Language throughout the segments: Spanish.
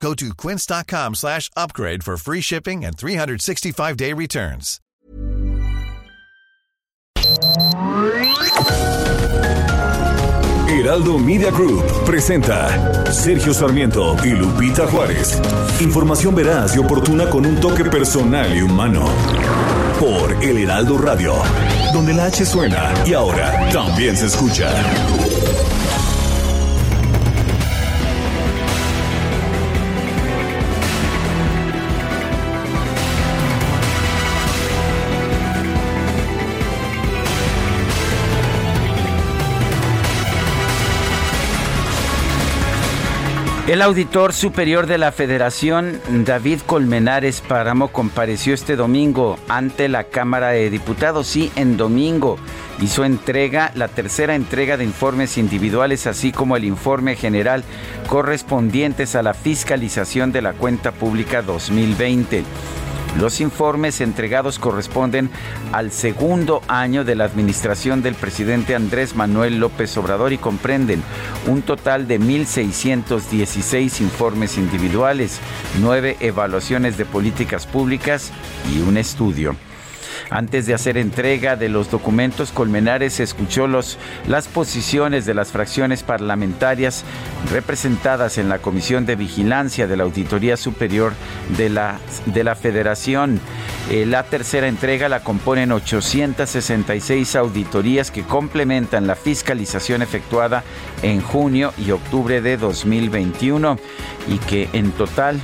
Go to quince.com slash upgrade for free shipping and 365-day returns. Heraldo Media Group presenta Sergio Sarmiento y Lupita Juárez. Información veraz y oportuna con un toque personal y humano. Por El Heraldo Radio, donde la H suena y ahora también se escucha. El auditor superior de la Federación, David Colmenares Páramo, compareció este domingo ante la Cámara de Diputados. Sí, en domingo hizo entrega, la tercera entrega de informes individuales, así como el informe general correspondientes a la fiscalización de la cuenta pública 2020. Los informes entregados corresponden al segundo año de la administración del presidente Andrés Manuel López Obrador y comprenden un total de 1.616 informes individuales, nueve evaluaciones de políticas públicas y un estudio. Antes de hacer entrega de los documentos, Colmenares escuchó los, las posiciones de las fracciones parlamentarias representadas en la Comisión de Vigilancia de la Auditoría Superior de la, de la Federación. Eh, la tercera entrega la componen 866 auditorías que complementan la fiscalización efectuada en junio y octubre de 2021 y que en total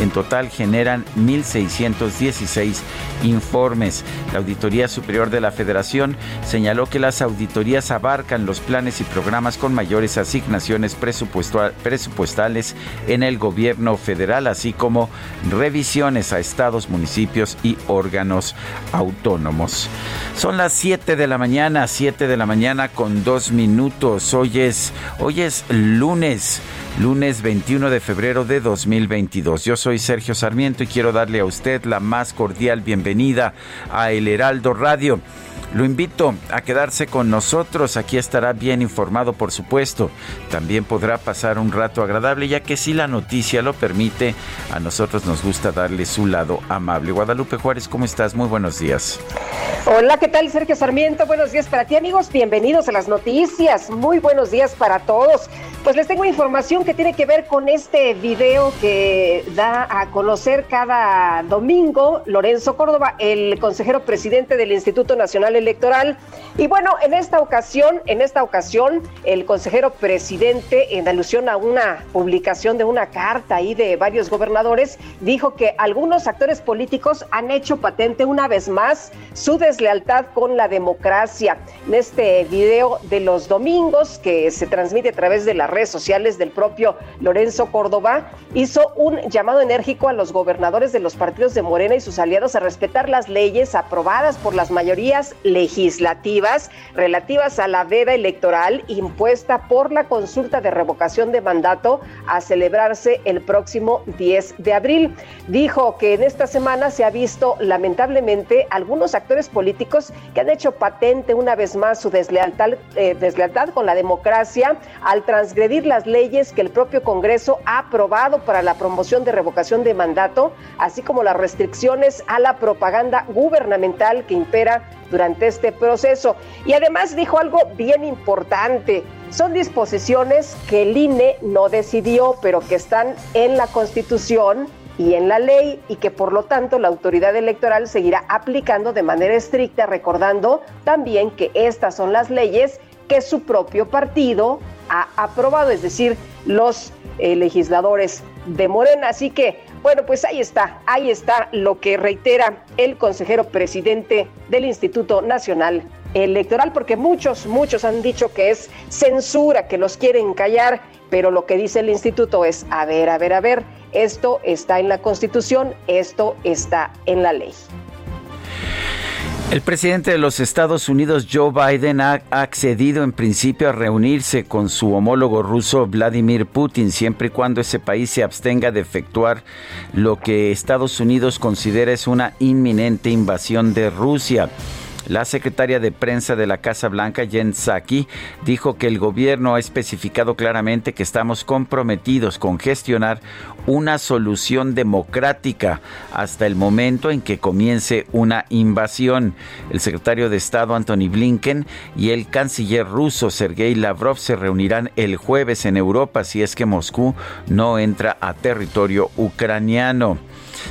en total generan 1.616 informes. La Auditoría Superior de la Federación señaló que las auditorías abarcan los planes y programas con mayores asignaciones presupuestales en el gobierno federal, así como revisiones a estados, municipios y órganos autónomos. Son las 7 de la mañana, 7 de la mañana con dos minutos. Hoy es, hoy es lunes lunes 21 de febrero de 2022. Yo soy Sergio Sarmiento y quiero darle a usted la más cordial bienvenida a El Heraldo Radio. Lo invito a quedarse con nosotros, aquí estará bien informado por supuesto. También podrá pasar un rato agradable ya que si la noticia lo permite, a nosotros nos gusta darle su lado amable. Guadalupe Juárez, ¿cómo estás? Muy buenos días. Hola, ¿qué tal Sergio Sarmiento? Buenos días para ti amigos, bienvenidos a las noticias. Muy buenos días para todos. Pues les tengo información que tiene que ver con este video que da a conocer cada domingo Lorenzo Córdoba, el consejero presidente del Instituto Nacional Electoral. Y bueno, en esta ocasión, en esta ocasión, el consejero presidente, en alusión a una publicación de una carta ahí de varios gobernadores, dijo que algunos actores políticos han hecho patente una vez más su deslealtad con la democracia. En este video de los domingos que se transmite a través de la redes sociales del propio Lorenzo Córdoba, hizo un llamado enérgico a los gobernadores de los partidos de Morena y sus aliados a respetar las leyes aprobadas por las mayorías legislativas relativas a la veda electoral impuesta por la consulta de revocación de mandato a celebrarse el próximo 10 de abril. Dijo que en esta semana se ha visto lamentablemente algunos actores políticos que han hecho patente una vez más su deslealtad, eh, deslealtad con la democracia al transgredir las leyes el propio Congreso ha aprobado para la promoción de revocación de mandato, así como las restricciones a la propaganda gubernamental que impera durante este proceso. Y además dijo algo bien importante. Son disposiciones que el INE no decidió, pero que están en la Constitución y en la ley y que por lo tanto la autoridad electoral seguirá aplicando de manera estricta, recordando también que estas son las leyes que su propio partido ha aprobado, es decir, los eh, legisladores de Morena. Así que, bueno, pues ahí está, ahí está lo que reitera el consejero presidente del Instituto Nacional Electoral, porque muchos, muchos han dicho que es censura, que los quieren callar, pero lo que dice el instituto es, a ver, a ver, a ver, esto está en la Constitución, esto está en la ley. El presidente de los Estados Unidos, Joe Biden, ha accedido en principio a reunirse con su homólogo ruso, Vladimir Putin, siempre y cuando ese país se abstenga de efectuar lo que Estados Unidos considera es una inminente invasión de Rusia. La secretaria de prensa de la Casa Blanca, Jen Psaki, dijo que el gobierno ha especificado claramente que estamos comprometidos con gestionar una solución democrática hasta el momento en que comience una invasión. El secretario de Estado Anthony Blinken y el canciller ruso Sergei Lavrov se reunirán el jueves en Europa si es que Moscú no entra a territorio ucraniano.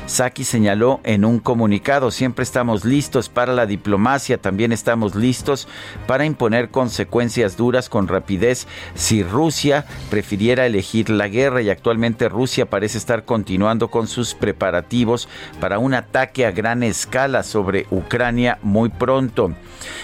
Saki señaló en un comunicado, siempre estamos listos para la diplomacia, también estamos listos para imponer consecuencias duras con rapidez si Rusia prefiriera elegir la guerra y actualmente Rusia parece estar continuando con sus preparativos para un ataque a gran escala sobre Ucrania muy pronto.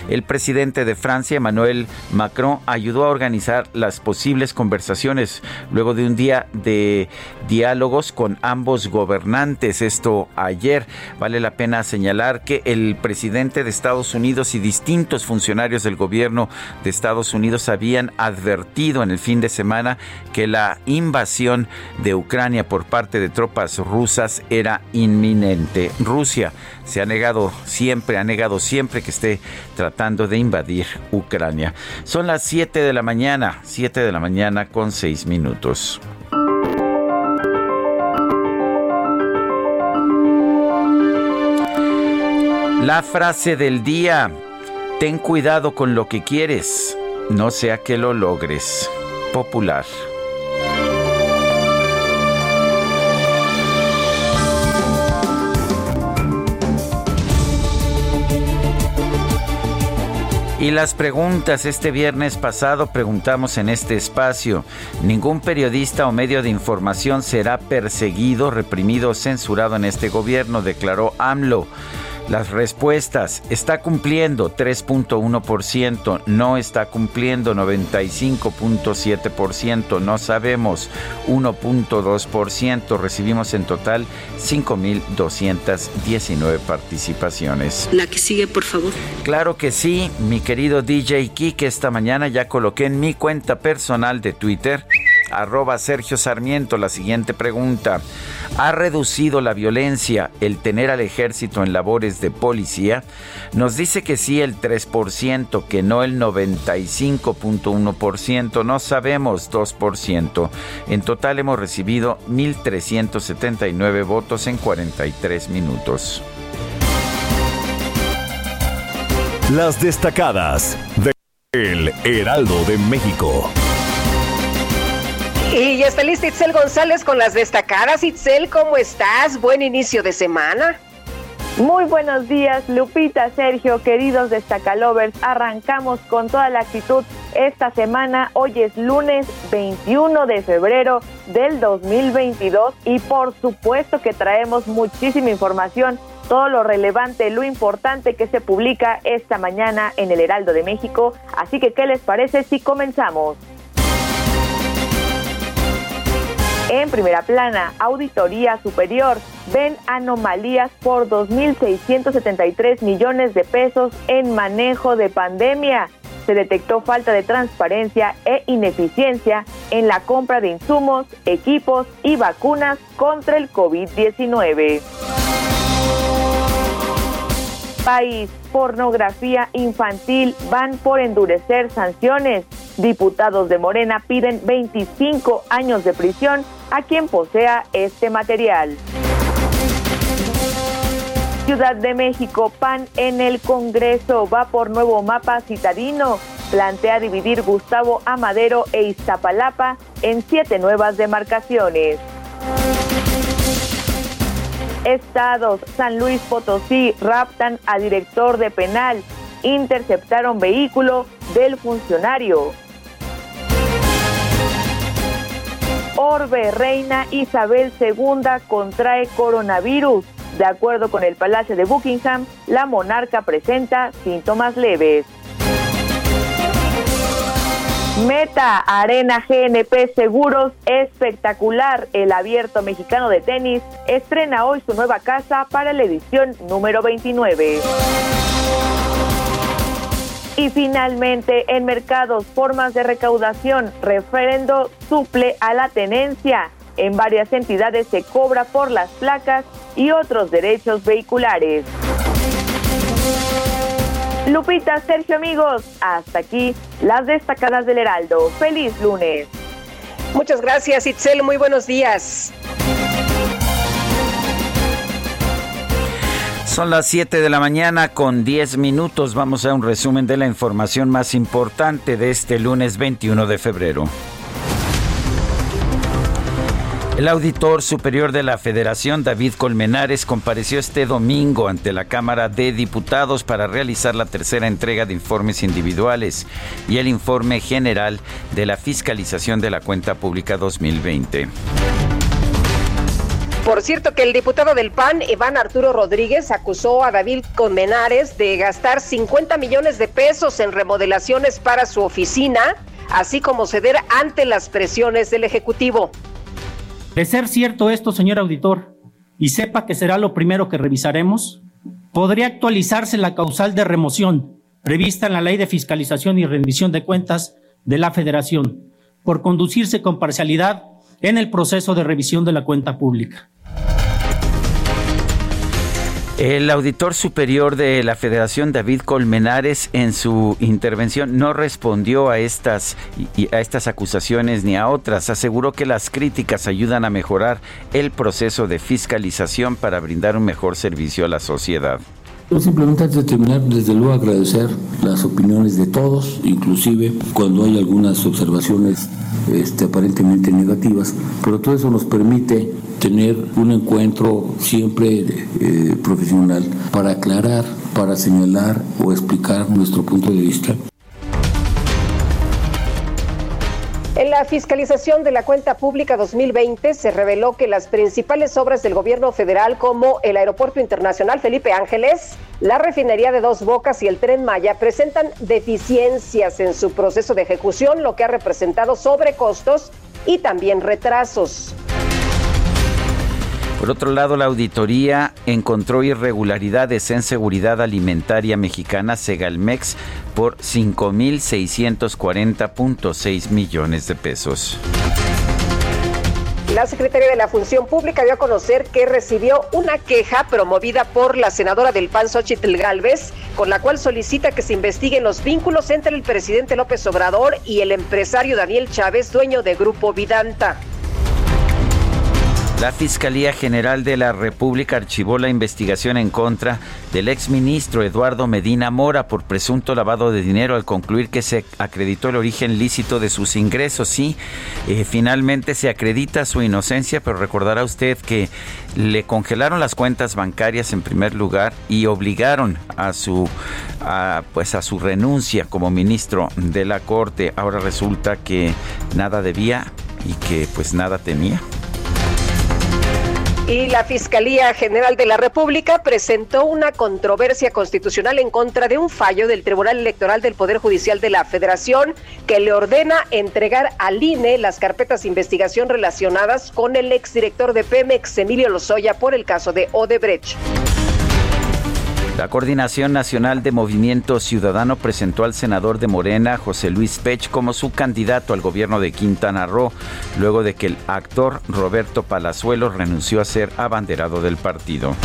El presidente de Francia, Emmanuel Macron, ayudó a organizar las posibles conversaciones luego de un día de diálogos con ambos gobernantes. Esto ayer. Vale la pena señalar que el presidente de Estados Unidos y distintos funcionarios del gobierno de Estados Unidos habían advertido en el fin de semana que la invasión de Ucrania por parte de tropas rusas era inminente. Rusia se ha negado siempre, ha negado siempre que esté tratando de invadir Ucrania. Son las 7 de la mañana, 7 de la mañana con 6 minutos. La frase del día, ten cuidado con lo que quieres, no sea que lo logres. Popular. Y las preguntas, este viernes pasado preguntamos en este espacio, ningún periodista o medio de información será perseguido, reprimido o censurado en este gobierno, declaró AMLO. Las respuestas, está cumpliendo 3.1%, no está cumpliendo 95.7%, no sabemos 1.2%, recibimos en total 5.219 participaciones. La que sigue, por favor. Claro que sí, mi querido DJ Kike, esta mañana ya coloqué en mi cuenta personal de Twitter arroba Sergio Sarmiento. La siguiente pregunta. ¿Ha reducido la violencia el tener al ejército en labores de policía? Nos dice que sí el 3%, que no el 95.1%, no sabemos 2%. En total hemos recibido 1.379 votos en 43 minutos. Las destacadas de El Heraldo de México. Y ya está lista Itzel González con las destacadas. Itzel, ¿cómo estás? Buen inicio de semana. Muy buenos días, Lupita, Sergio, queridos destacalovers. Arrancamos con toda la actitud esta semana. Hoy es lunes 21 de febrero del 2022 y por supuesto que traemos muchísima información, todo lo relevante, lo importante que se publica esta mañana en el Heraldo de México. Así que, ¿qué les parece si comenzamos? En primera plana, Auditoría Superior ven anomalías por 2.673 millones de pesos en manejo de pandemia. Se detectó falta de transparencia e ineficiencia en la compra de insumos, equipos y vacunas contra el COVID-19 país, pornografía infantil van por endurecer sanciones. Diputados de Morena piden 25 años de prisión a quien posea este material. Ciudad de México, PAN en el Congreso va por nuevo mapa citadino. Plantea dividir Gustavo Amadero e Iztapalapa en siete nuevas demarcaciones. Estados, San Luis Potosí raptan a director de penal, interceptaron vehículo del funcionario. Orbe, reina Isabel II contrae coronavirus. De acuerdo con el Palacio de Buckingham, la monarca presenta síntomas leves. Meta Arena GNP Seguros espectacular. El abierto mexicano de tenis estrena hoy su nueva casa para la edición número 29. Y finalmente, en mercados, formas de recaudación, referendo suple a la tenencia. En varias entidades se cobra por las placas y otros derechos vehiculares. Lupita, Sergio, amigos, hasta aquí las destacadas del Heraldo. Feliz lunes. Muchas gracias, Itzel. Muy buenos días. Son las 7 de la mañana con 10 minutos. Vamos a un resumen de la información más importante de este lunes 21 de febrero. El auditor superior de la Federación, David Colmenares, compareció este domingo ante la Cámara de Diputados para realizar la tercera entrega de informes individuales y el informe general de la fiscalización de la cuenta pública 2020. Por cierto que el diputado del PAN, Iván Arturo Rodríguez, acusó a David Colmenares de gastar 50 millones de pesos en remodelaciones para su oficina, así como ceder ante las presiones del Ejecutivo. De ser cierto esto, señor auditor, y sepa que será lo primero que revisaremos, podría actualizarse la causal de remoción prevista en la Ley de Fiscalización y Rendición de Cuentas de la Federación, por conducirse con parcialidad en el proceso de revisión de la cuenta pública. El auditor superior de la Federación, David Colmenares, en su intervención no respondió a estas, a estas acusaciones ni a otras. Aseguró que las críticas ayudan a mejorar el proceso de fiscalización para brindar un mejor servicio a la sociedad. Yo simplemente antes de terminar, desde luego agradecer las opiniones de todos, inclusive cuando hay algunas observaciones este, aparentemente negativas, pero todo eso nos permite tener un encuentro siempre eh, profesional para aclarar, para señalar o explicar nuestro punto de vista. En la fiscalización de la cuenta pública 2020 se reveló que las principales obras del gobierno federal como el Aeropuerto Internacional Felipe Ángeles, la refinería de Dos Bocas y el tren Maya presentan deficiencias en su proceso de ejecución, lo que ha representado sobrecostos y también retrasos. Por otro lado, la auditoría encontró irregularidades en seguridad alimentaria mexicana Segalmex por 5.640.6 millones de pesos. La Secretaría de la Función Pública dio a conocer que recibió una queja promovida por la senadora del PAN, Xochitl Galvez, con la cual solicita que se investiguen los vínculos entre el presidente López Obrador y el empresario Daniel Chávez, dueño de Grupo Vidanta. La Fiscalía General de la República archivó la investigación en contra del exministro Eduardo Medina Mora por presunto lavado de dinero al concluir que se acreditó el origen lícito de sus ingresos. Sí, eh, finalmente se acredita su inocencia, pero recordará usted que le congelaron las cuentas bancarias en primer lugar y obligaron a su pues a su renuncia como ministro de la Corte. Ahora resulta que nada debía y que pues nada temía. Y la Fiscalía General de la República presentó una controversia constitucional en contra de un fallo del Tribunal Electoral del Poder Judicial de la Federación que le ordena entregar al INE las carpetas de investigación relacionadas con el exdirector de Pemex, Emilio Lozoya, por el caso de Odebrecht. La Coordinación Nacional de Movimiento Ciudadano presentó al senador de Morena, José Luis Pech, como su candidato al gobierno de Quintana Roo, luego de que el actor Roberto Palazuelo renunció a ser abanderado del partido.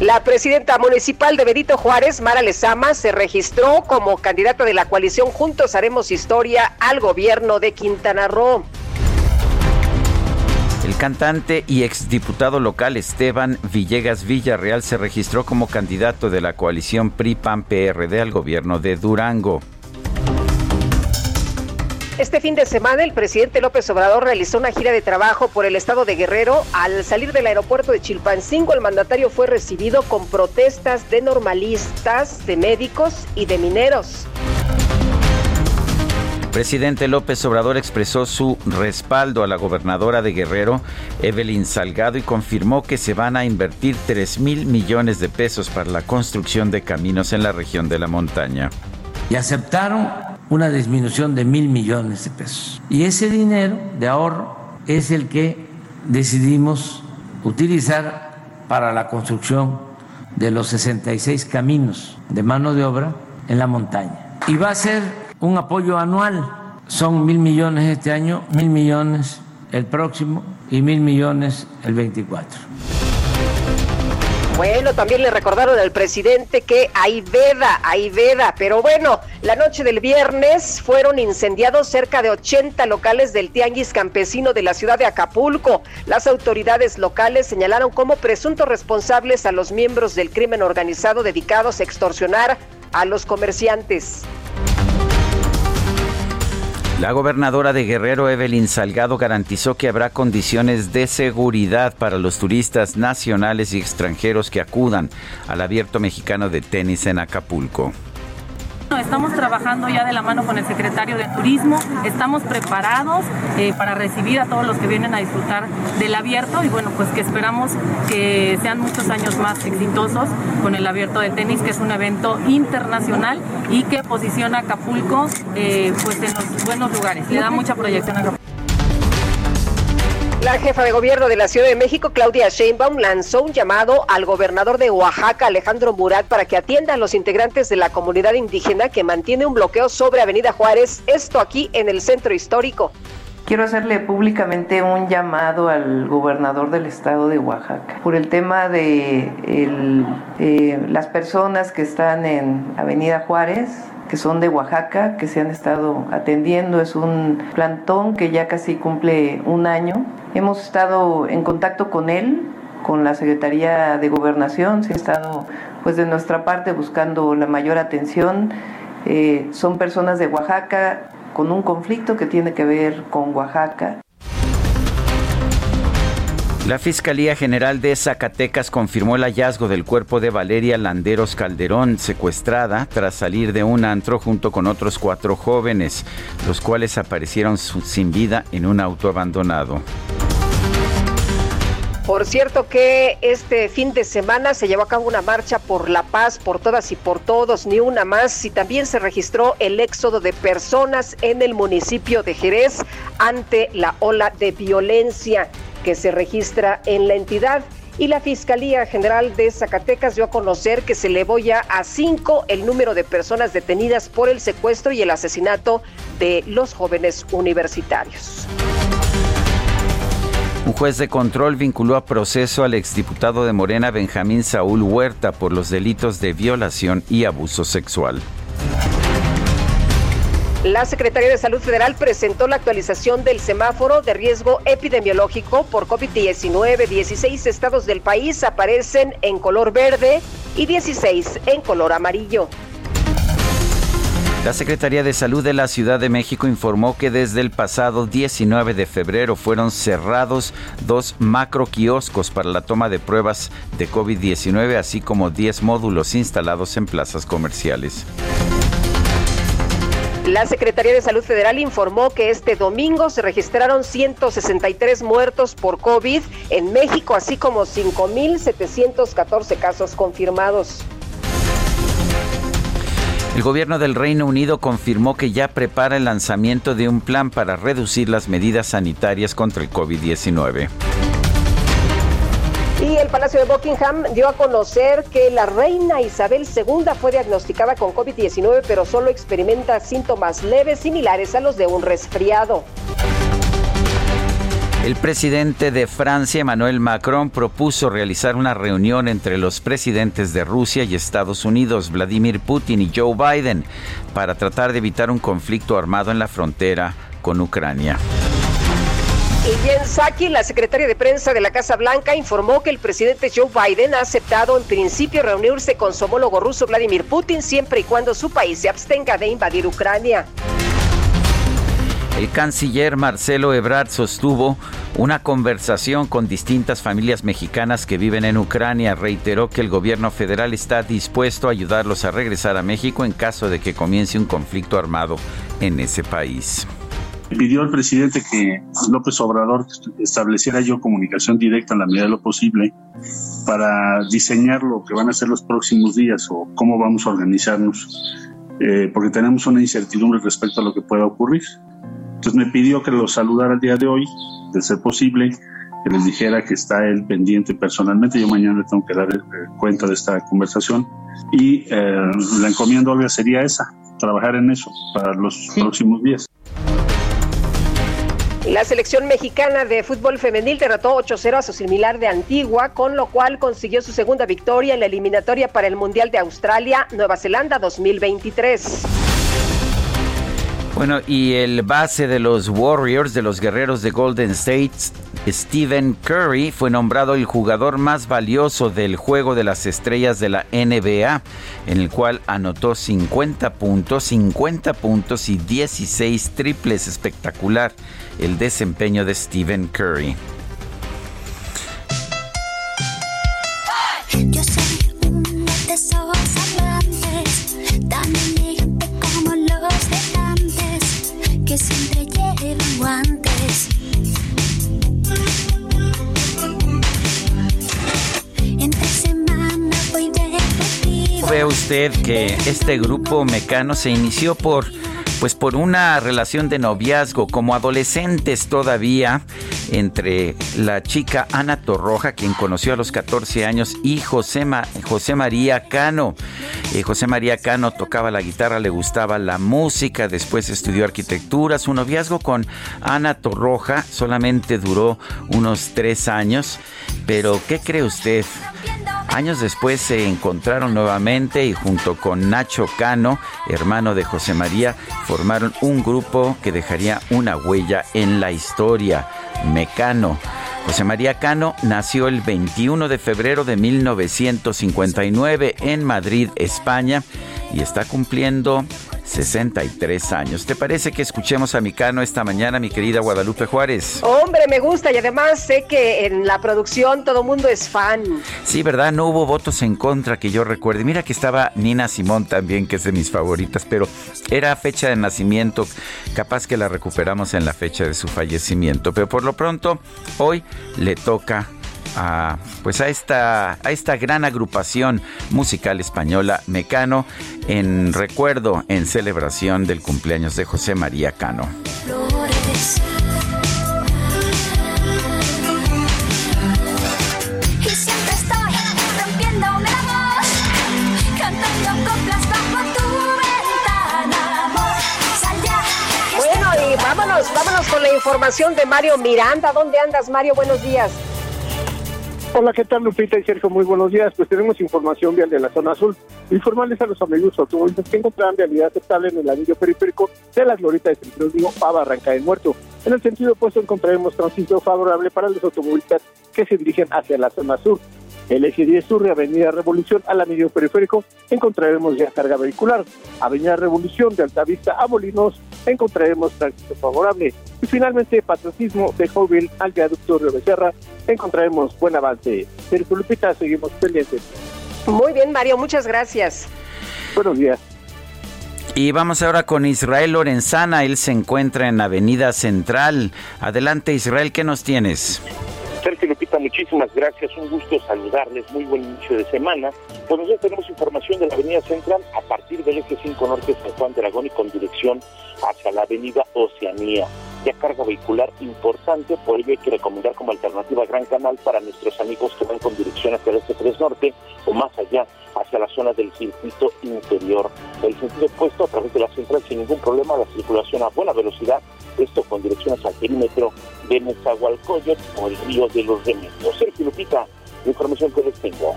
La presidenta municipal de Benito Juárez, Mara Lezama, se registró como candidata de la coalición Juntos Haremos Historia al gobierno de Quintana Roo. El cantante y exdiputado local Esteban Villegas Villarreal se registró como candidato de la coalición PRI-PAN-PRD al gobierno de Durango. Este fin de semana el presidente López Obrador realizó una gira de trabajo por el estado de Guerrero. Al salir del aeropuerto de Chilpancingo, el mandatario fue recibido con protestas de normalistas, de médicos y de mineros presidente López Obrador expresó su respaldo a la gobernadora de Guerrero, Evelyn Salgado, y confirmó que se van a invertir 3 mil millones de pesos para la construcción de caminos en la región de la montaña. Y aceptaron una disminución de mil millones de pesos. Y ese dinero de ahorro es el que decidimos utilizar para la construcción de los 66 caminos de mano de obra en la montaña. Y va a ser un apoyo anual. Son mil millones este año, mil millones el próximo y mil millones el 24. Bueno, también le recordaron al presidente que hay veda, hay veda, pero bueno, la noche del viernes fueron incendiados cerca de 80 locales del Tianguis Campesino de la ciudad de Acapulco. Las autoridades locales señalaron como presuntos responsables a los miembros del crimen organizado dedicados a extorsionar a los comerciantes. La gobernadora de Guerrero, Evelyn Salgado, garantizó que habrá condiciones de seguridad para los turistas nacionales y extranjeros que acudan al abierto mexicano de tenis en Acapulco. Estamos trabajando ya de la mano con el secretario de Turismo, estamos preparados eh, para recibir a todos los que vienen a disfrutar del abierto. Y bueno, pues que esperamos que sean muchos años más exitosos con el abierto de tenis, que es un evento internacional y que posiciona a Acapulco eh, pues en los buenos lugares, le da mucha proyección a Acapulco. La jefa de gobierno de la Ciudad de México, Claudia Sheinbaum, lanzó un llamado al gobernador de Oaxaca, Alejandro Murat, para que atienda a los integrantes de la comunidad indígena que mantiene un bloqueo sobre Avenida Juárez, esto aquí en el centro histórico. Quiero hacerle públicamente un llamado al gobernador del estado de Oaxaca por el tema de eh, las personas que están en Avenida Juárez, que son de Oaxaca, que se han estado atendiendo. Es un plantón que ya casi cumple un año. Hemos estado en contacto con él, con la Secretaría de Gobernación, se ha estado pues de nuestra parte buscando la mayor atención. Eh, son personas de Oaxaca con un conflicto que tiene que ver con Oaxaca. La Fiscalía General de Zacatecas confirmó el hallazgo del cuerpo de Valeria Landeros Calderón, secuestrada tras salir de un antro junto con otros cuatro jóvenes, los cuales aparecieron sin vida en un auto abandonado. Por cierto que este fin de semana se llevó a cabo una marcha por la paz, por todas y por todos, ni una más, y también se registró el éxodo de personas en el municipio de Jerez ante la ola de violencia que se registra en la entidad. Y la Fiscalía General de Zacatecas dio a conocer que se elevó ya a cinco el número de personas detenidas por el secuestro y el asesinato de los jóvenes universitarios. Un juez de control vinculó a proceso al exdiputado de Morena Benjamín Saúl Huerta por los delitos de violación y abuso sexual. La Secretaría de Salud Federal presentó la actualización del semáforo de riesgo epidemiológico por COVID-19. 16 estados del país aparecen en color verde y 16 en color amarillo. La Secretaría de Salud de la Ciudad de México informó que desde el pasado 19 de febrero fueron cerrados dos macro kioscos para la toma de pruebas de COVID-19, así como 10 módulos instalados en plazas comerciales. La Secretaría de Salud Federal informó que este domingo se registraron 163 muertos por COVID en México, así como 5.714 casos confirmados. El gobierno del Reino Unido confirmó que ya prepara el lanzamiento de un plan para reducir las medidas sanitarias contra el COVID-19. Y el Palacio de Buckingham dio a conocer que la reina Isabel II fue diagnosticada con COVID-19, pero solo experimenta síntomas leves similares a los de un resfriado. El presidente de Francia, Emmanuel Macron, propuso realizar una reunión entre los presidentes de Rusia y Estados Unidos, Vladimir Putin y Joe Biden, para tratar de evitar un conflicto armado en la frontera con Ucrania. Y Jen Psaki, la secretaria de prensa de la Casa Blanca, informó que el presidente Joe Biden ha aceptado en principio reunirse con su homólogo ruso Vladimir Putin siempre y cuando su país se abstenga de invadir Ucrania. El canciller Marcelo Ebrard sostuvo una conversación con distintas familias mexicanas que viven en Ucrania. Reiteró que el gobierno federal está dispuesto a ayudarlos a regresar a México en caso de que comience un conflicto armado en ese país pidió al presidente que López Obrador estableciera yo comunicación directa en la medida de lo posible para diseñar lo que van a ser los próximos días o cómo vamos a organizarnos, eh, porque tenemos una incertidumbre respecto a lo que pueda ocurrir. Entonces me pidió que lo saludara el día de hoy, de ser posible, que les dijera que está él pendiente personalmente. Yo mañana le tengo que dar eh, cuenta de esta conversación y eh, la encomienda, Olga, sería esa, trabajar en eso para los próximos días. La selección mexicana de fútbol femenil derrotó 8-0 a su similar de Antigua, con lo cual consiguió su segunda victoria en la eliminatoria para el Mundial de Australia, Nueva Zelanda 2023. Bueno, y el base de los Warriors, de los guerreros de Golden State, Stephen Curry, fue nombrado el jugador más valioso del juego de las estrellas de la NBA, en el cual anotó 50 puntos, 50 puntos y 16 triples. Espectacular el desempeño de Stephen Curry. ve usted que este grupo mecano se inició por pues por una relación de noviazgo como adolescentes todavía entre la chica Ana Torroja, quien conoció a los 14 años, y José, María Cano. Eh, José María Cano tocaba la guitarra, le gustaba la música, después estudió arquitectura. Su noviazgo con Ana Torroja solamente duró unos tres años, pero ¿qué cree usted? Años después se encontraron nuevamente y junto con Nacho Cano, hermano de José María, formaron un grupo que dejaría una huella en la historia, Mecano. José María Cano nació el 21 de febrero de 1959 en Madrid, España, y está cumpliendo 63 años. ¿Te parece que escuchemos a Micano esta mañana, mi querida Guadalupe Juárez? Hombre, me gusta y además sé que en la producción todo mundo es fan. Sí, ¿verdad? No hubo votos en contra que yo recuerde. Mira que estaba Nina Simón también, que es de mis favoritas, pero era fecha de nacimiento. Capaz que la recuperamos en la fecha de su fallecimiento. Pero por lo pronto, hoy le toca a, pues a esta, a esta gran agrupación musical española Mecano en recuerdo, en celebración del cumpleaños de José María Cano. Bueno, y vámonos, vámonos con la información de Mario Miranda. ¿Dónde andas, Mario? Buenos días. Hola, ¿qué tal Lupita y Sergio? Muy buenos días. Pues tenemos información vial de la zona azul. Informarles a los amigos automovilistas que encontrarán vialidad estable en el anillo periférico de la glorita de Centro Digo a Barranca del Muerto. En el sentido opuesto encontraremos tránsito favorable para los automovilistas que se dirigen hacia la zona sur. El eje 10 sur de Avenida Revolución al anillo periférico encontraremos ya carga vehicular. Avenida Revolución de Altavista a Molinos encontraremos tránsito favorable. Y finalmente, patriotismo de Jovel al viaducto Río Becerra encontraremos buen avance. Sergio Lupita, seguimos pendientes. Muy bien, Mario, muchas gracias. Buenos días. Y vamos ahora con Israel Lorenzana. Él se encuentra en Avenida Central. Adelante, Israel, ¿qué nos tienes? Sergio Lupita, muchísimas gracias. Un gusto saludarles. Muy buen inicio de semana. Pues nosotros tenemos información de la Avenida Central a partir del eje 5 Norte San Juan de Aragón y con dirección hacia la Avenida Oceanía. Ya carga vehicular importante, por ello hay que recomendar como alternativa Gran Canal para nuestros amigos que van con dirección hacia el este 3 Norte o más allá hacia la zona del circuito interior. El sentido opuesto a través de la central sin ningún problema, la circulación a buena velocidad, esto con dirección hacia el perímetro de Nezahualcóyotl o el río de los Remedios. Sergio Lupita, la información que les tengo.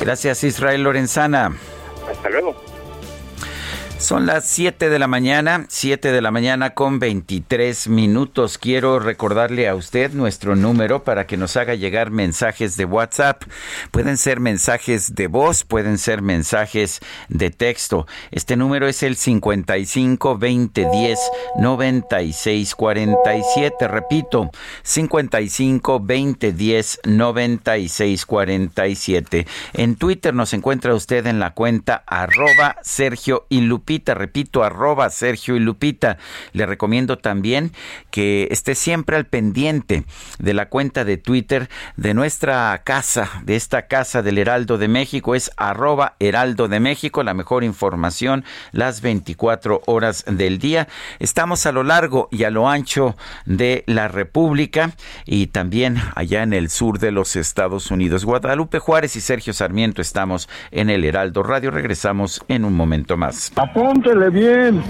Gracias Israel Lorenzana. Hasta luego. Son las 7 de la mañana, 7 de la mañana con 23 minutos. Quiero recordarle a usted nuestro número para que nos haga llegar mensajes de WhatsApp. Pueden ser mensajes de voz, pueden ser mensajes de texto. Este número es el 55 20 10 96 47. Repito, 55 20 10 96 47. En Twitter nos encuentra usted en la cuenta arroba Sergio y Lupita Lupita. Repito, arroba Sergio y Lupita. Le recomiendo también que esté siempre al pendiente de la cuenta de Twitter de nuestra casa, de esta casa del Heraldo de México. Es arroba Heraldo de México, la mejor información las 24 horas del día. Estamos a lo largo y a lo ancho de la República y también allá en el sur de los Estados Unidos. Guadalupe Juárez y Sergio Sarmiento estamos en el Heraldo Radio. Regresamos en un momento más. Apúntele bien.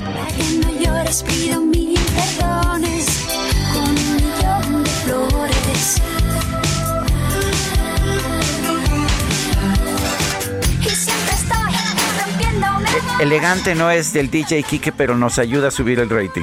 Elegante no es del DJ Kike, pero nos ayuda a subir el rating.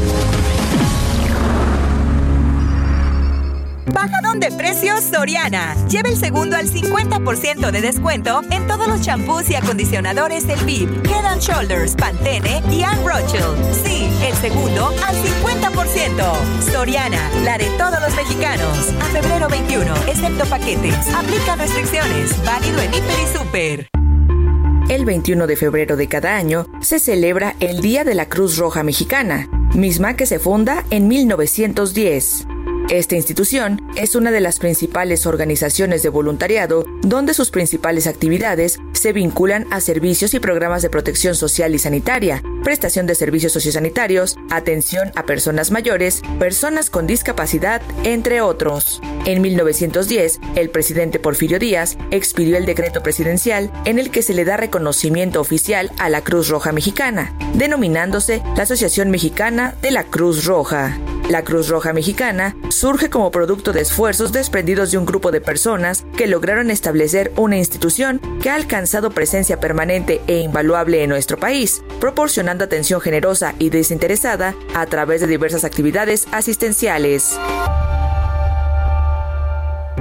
Bajadón de precios Soriana. Lleva el segundo al 50% de descuento en todos los champús y acondicionadores El VIP, Head and Shoulders, Pantene y Anne Rochelle. Sí, el segundo al 50%. Soriana, la de todos los mexicanos. A febrero 21, excepto paquetes. Aplica restricciones. Válido en Hiper y Super. El 21 de febrero de cada año se celebra el Día de la Cruz Roja Mexicana, misma que se funda en 1910. Esta institución es una de las principales organizaciones de voluntariado donde sus principales actividades se vinculan a servicios y programas de protección social y sanitaria, prestación de servicios sociosanitarios, atención a personas mayores, personas con discapacidad, entre otros. En 1910, el presidente Porfirio Díaz expidió el decreto presidencial en el que se le da reconocimiento oficial a la Cruz Roja Mexicana, denominándose la Asociación Mexicana de la Cruz Roja. La Cruz Roja Mexicana surge como producto de esfuerzos desprendidos de un grupo de personas que lograron establecer una institución que ha alcanzado presencia permanente e invaluable en nuestro país, proporcionando atención generosa y desinteresada a través de diversas actividades asistenciales.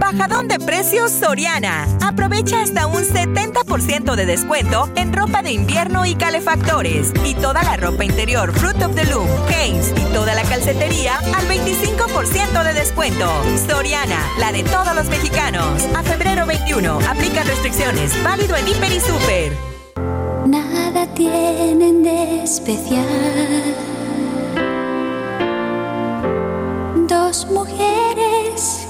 Bajadón de precios Soriana. Aprovecha hasta un 70% de descuento en ropa de invierno y calefactores. Y toda la ropa interior Fruit of the Loom, Hanes y toda la calcetería al 25% de descuento. Soriana, la de todos los mexicanos. A febrero 21. Aplica restricciones. Válido en Hiper y Super. Nada tienen de especial. Dos mujeres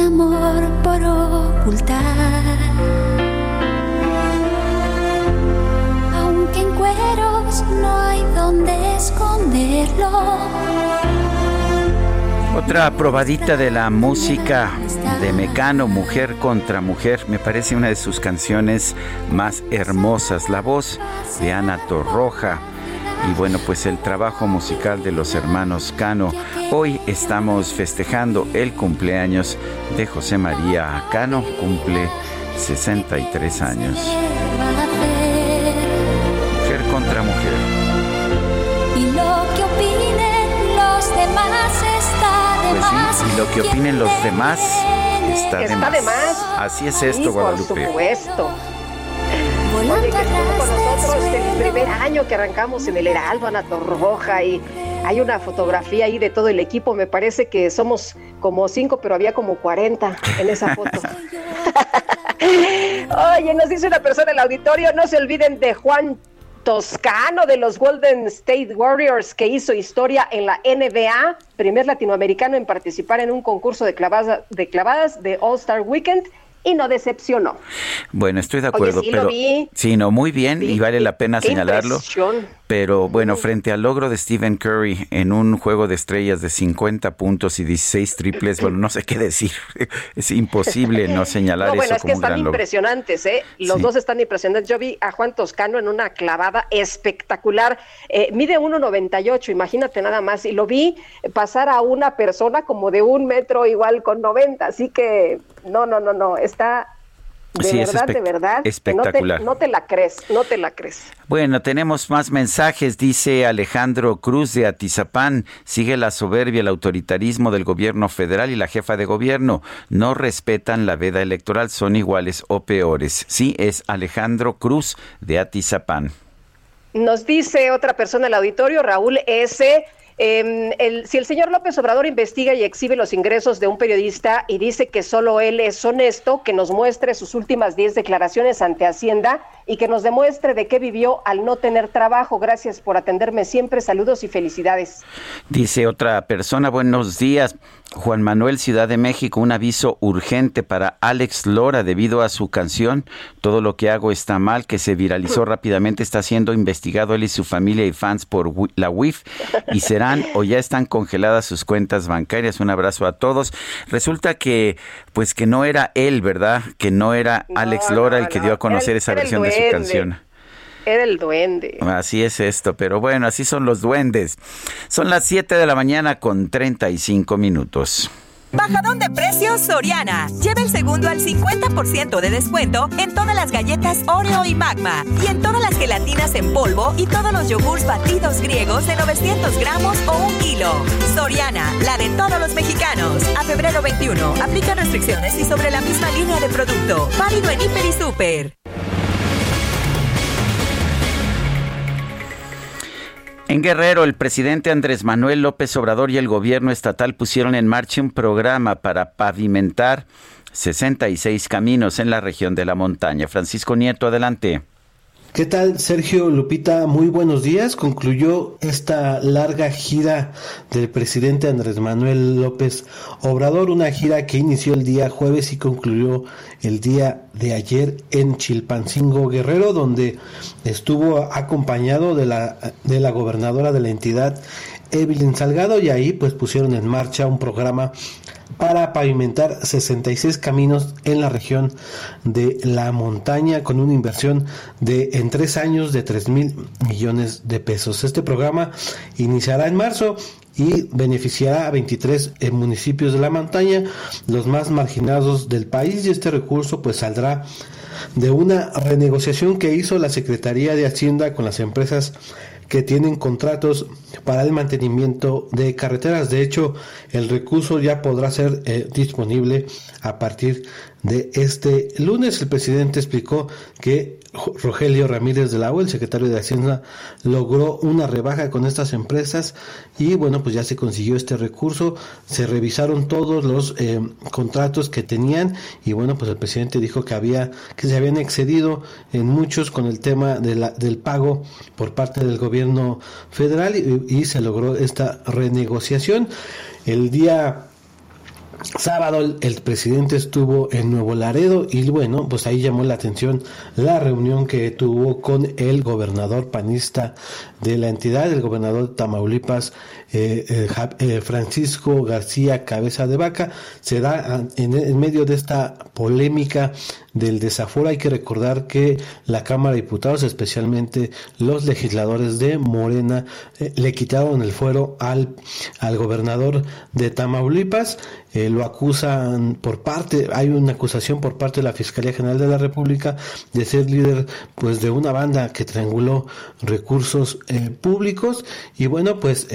Amor por ocultar. Aunque en cueros no hay donde esconderlo. Otra probadita de la música de Mecano, Mujer contra Mujer, me parece una de sus canciones más hermosas. La voz de Ana Torroja y bueno, pues el trabajo musical de los hermanos Cano. Hoy estamos festejando el cumpleaños de José María Cano, cumple 63 años. Mujer contra mujer. Y lo que opinen los demás está de Pues más. sí, y lo que opinen los demás está, de, Está más. de más. Así es Sí, esto, Guadalupe. Por supuesto. Oye, que estuvo con nosotros el primer año que arrancamos en el Heraldo, Ana Torroja, y hay una fotografía ahí de todo el equipo. Me parece que somos como cinco, pero había como 40 en esa foto. Oye, nos dice una persona en el auditorio, no se olviden de Juan Toscano de los Golden State Warriors que hizo historia en la NBA, primer latinoamericano en participar en un concurso de clavadas de, clavadas de All Star Weekend y no decepcionó. Bueno, estoy de acuerdo, sí, pero lo vi. sí, no, muy bien y vale la pena señalarlo. impresión. Pero bueno, frente al logro de Stephen Curry en un juego de estrellas de 50 puntos y 16 triples, bueno, no sé qué decir. Es imposible no señalar No, bueno, eso es que como un están impresionantes, ¿eh? Los Sí. dos están impresionantes. Yo vi a Juan Toscano en una clavada espectacular. Eh, mide 1,98, imagínate nada más. Y lo vi pasar a una persona como de un metro igual con 90. Así que, no, no, no, no. Está de Sí, es verdad, de verdad. espectacular. No te, no te la crees, no te la crees. Bueno, tenemos más mensajes, dice Alejandro Cruz de Atizapán. Sigue la soberbia, el autoritarismo del gobierno federal y la jefa de gobierno. No respetan la veda electoral, son iguales o peores. Sí, es Alejandro Cruz de Atizapán. Nos dice otra persona del auditorio, Raúl S. el- si el señor López Obrador investiga y exhibe los ingresos de un periodista y dice que solo él es honesto, que nos muestre sus últimas 10 declaraciones ante Hacienda y que nos demuestre de qué vivió al no tener trabajo. Gracias por atenderme siempre. Saludos y felicidades. Dice otra persona, buenos días. Juan Manuel Ciudad de México, un aviso urgente para Alex Lora debido a su canción Todo lo que hago está mal, que se viralizó rápidamente, está siendo investigado él y su familia y fans por la WIF y serán o ya están congeladas sus cuentas bancarias. Un abrazo a todos. Resulta que pues que no era él, ¿verdad? Que no era Alex Lora el que dio a conocer esa versión de su canción. Era el duende. Así es esto, pero bueno, así son los duendes. Son las 7 de la mañana con 35 minutos. Bajadón de precios Soriana. Lleva el segundo al 50% de descuento en todas las galletas Oreo y Magma y en todas las gelatinas en polvo y todos los yogurts batidos griegos de 900 gramos o un kilo. Soriana, la de todos los mexicanos. A febrero 21, aplica restricciones y sobre la misma línea de producto. Válido en Hiper y Super. En Guerrero, el presidente Andrés Manuel López Obrador y el gobierno estatal pusieron en marcha un programa para pavimentar 66 caminos en la región de la montaña. Francisco Nieto, adelante. ¿Qué tal, Sergio Lupita? Muy buenos días. Concluyó esta larga gira del presidente Andrés Manuel López Obrador, una gira que inició el día jueves y concluyó el día de ayer en Chilpancingo Guerrero, donde estuvo acompañado de la, de la gobernadora de la entidad, Evelyn Salgado, y ahí pues pusieron en marcha un programa para pavimentar 66 caminos en la región de la montaña con una inversión de en tres años de 3 mil millones de pesos. Este programa iniciará en marzo y beneficiará a 23 eh, municipios de la montaña, los más marginados del país y este recurso pues saldrá de una renegociación que hizo la Secretaría de Hacienda con las empresas que tienen contratos para el mantenimiento de carreteras. De hecho, el recurso ya podrá ser eh, disponible a partir de este lunes. El presidente explicó que Rogelio Ramírez de la O, el secretario de Hacienda, logró una rebaja con estas empresas y bueno, pues ya se consiguió este recurso. Se revisaron todos los eh, contratos que tenían y bueno, pues el presidente dijo que había que se habían excedido en muchos con el tema de la- del pago por parte del gobierno federal y, y se logró esta renegociación. El día Sábado el, presidente estuvo en Nuevo Laredo y bueno, pues ahí llamó la atención la reunión que tuvo con el gobernador panista de la entidad, el gobernador Tamaulipas, eh, eh, eh, Francisco García Cabeza de Vaca. Se da ah, en medio de esta polémica del desaforo. Hay que recordar que la Cámara de Diputados, especialmente los legisladores de Morena, eh, le quitaron el fuero al, al gobernador de Tamaulipas. Eh, lo acusan por parte, hay una acusación por parte de la Fiscalía General de la República de ser líder pues de una banda que trianguló recursos eh, públicos y bueno pues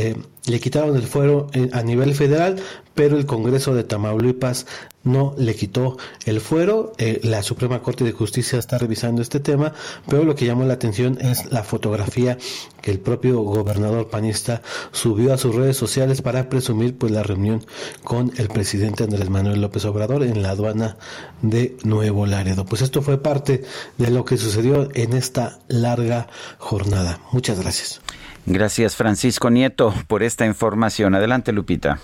le quitaron el fuero a nivel federal pero el Congreso de Tamaulipas no le quitó el fuero. Eh, la Suprema Corte de Justicia está revisando este tema, pero lo que llamó la atención es la fotografía que el propio gobernador panista subió a sus redes sociales para presumir pues la reunión con el presidente Andrés Manuel López Obrador en la aduana de Nuevo Laredo. Pues esto fue parte de lo que sucedió en esta larga jornada. Muchas gracias. Gracias Francisco Nieto por esta información. Adelante Lupita.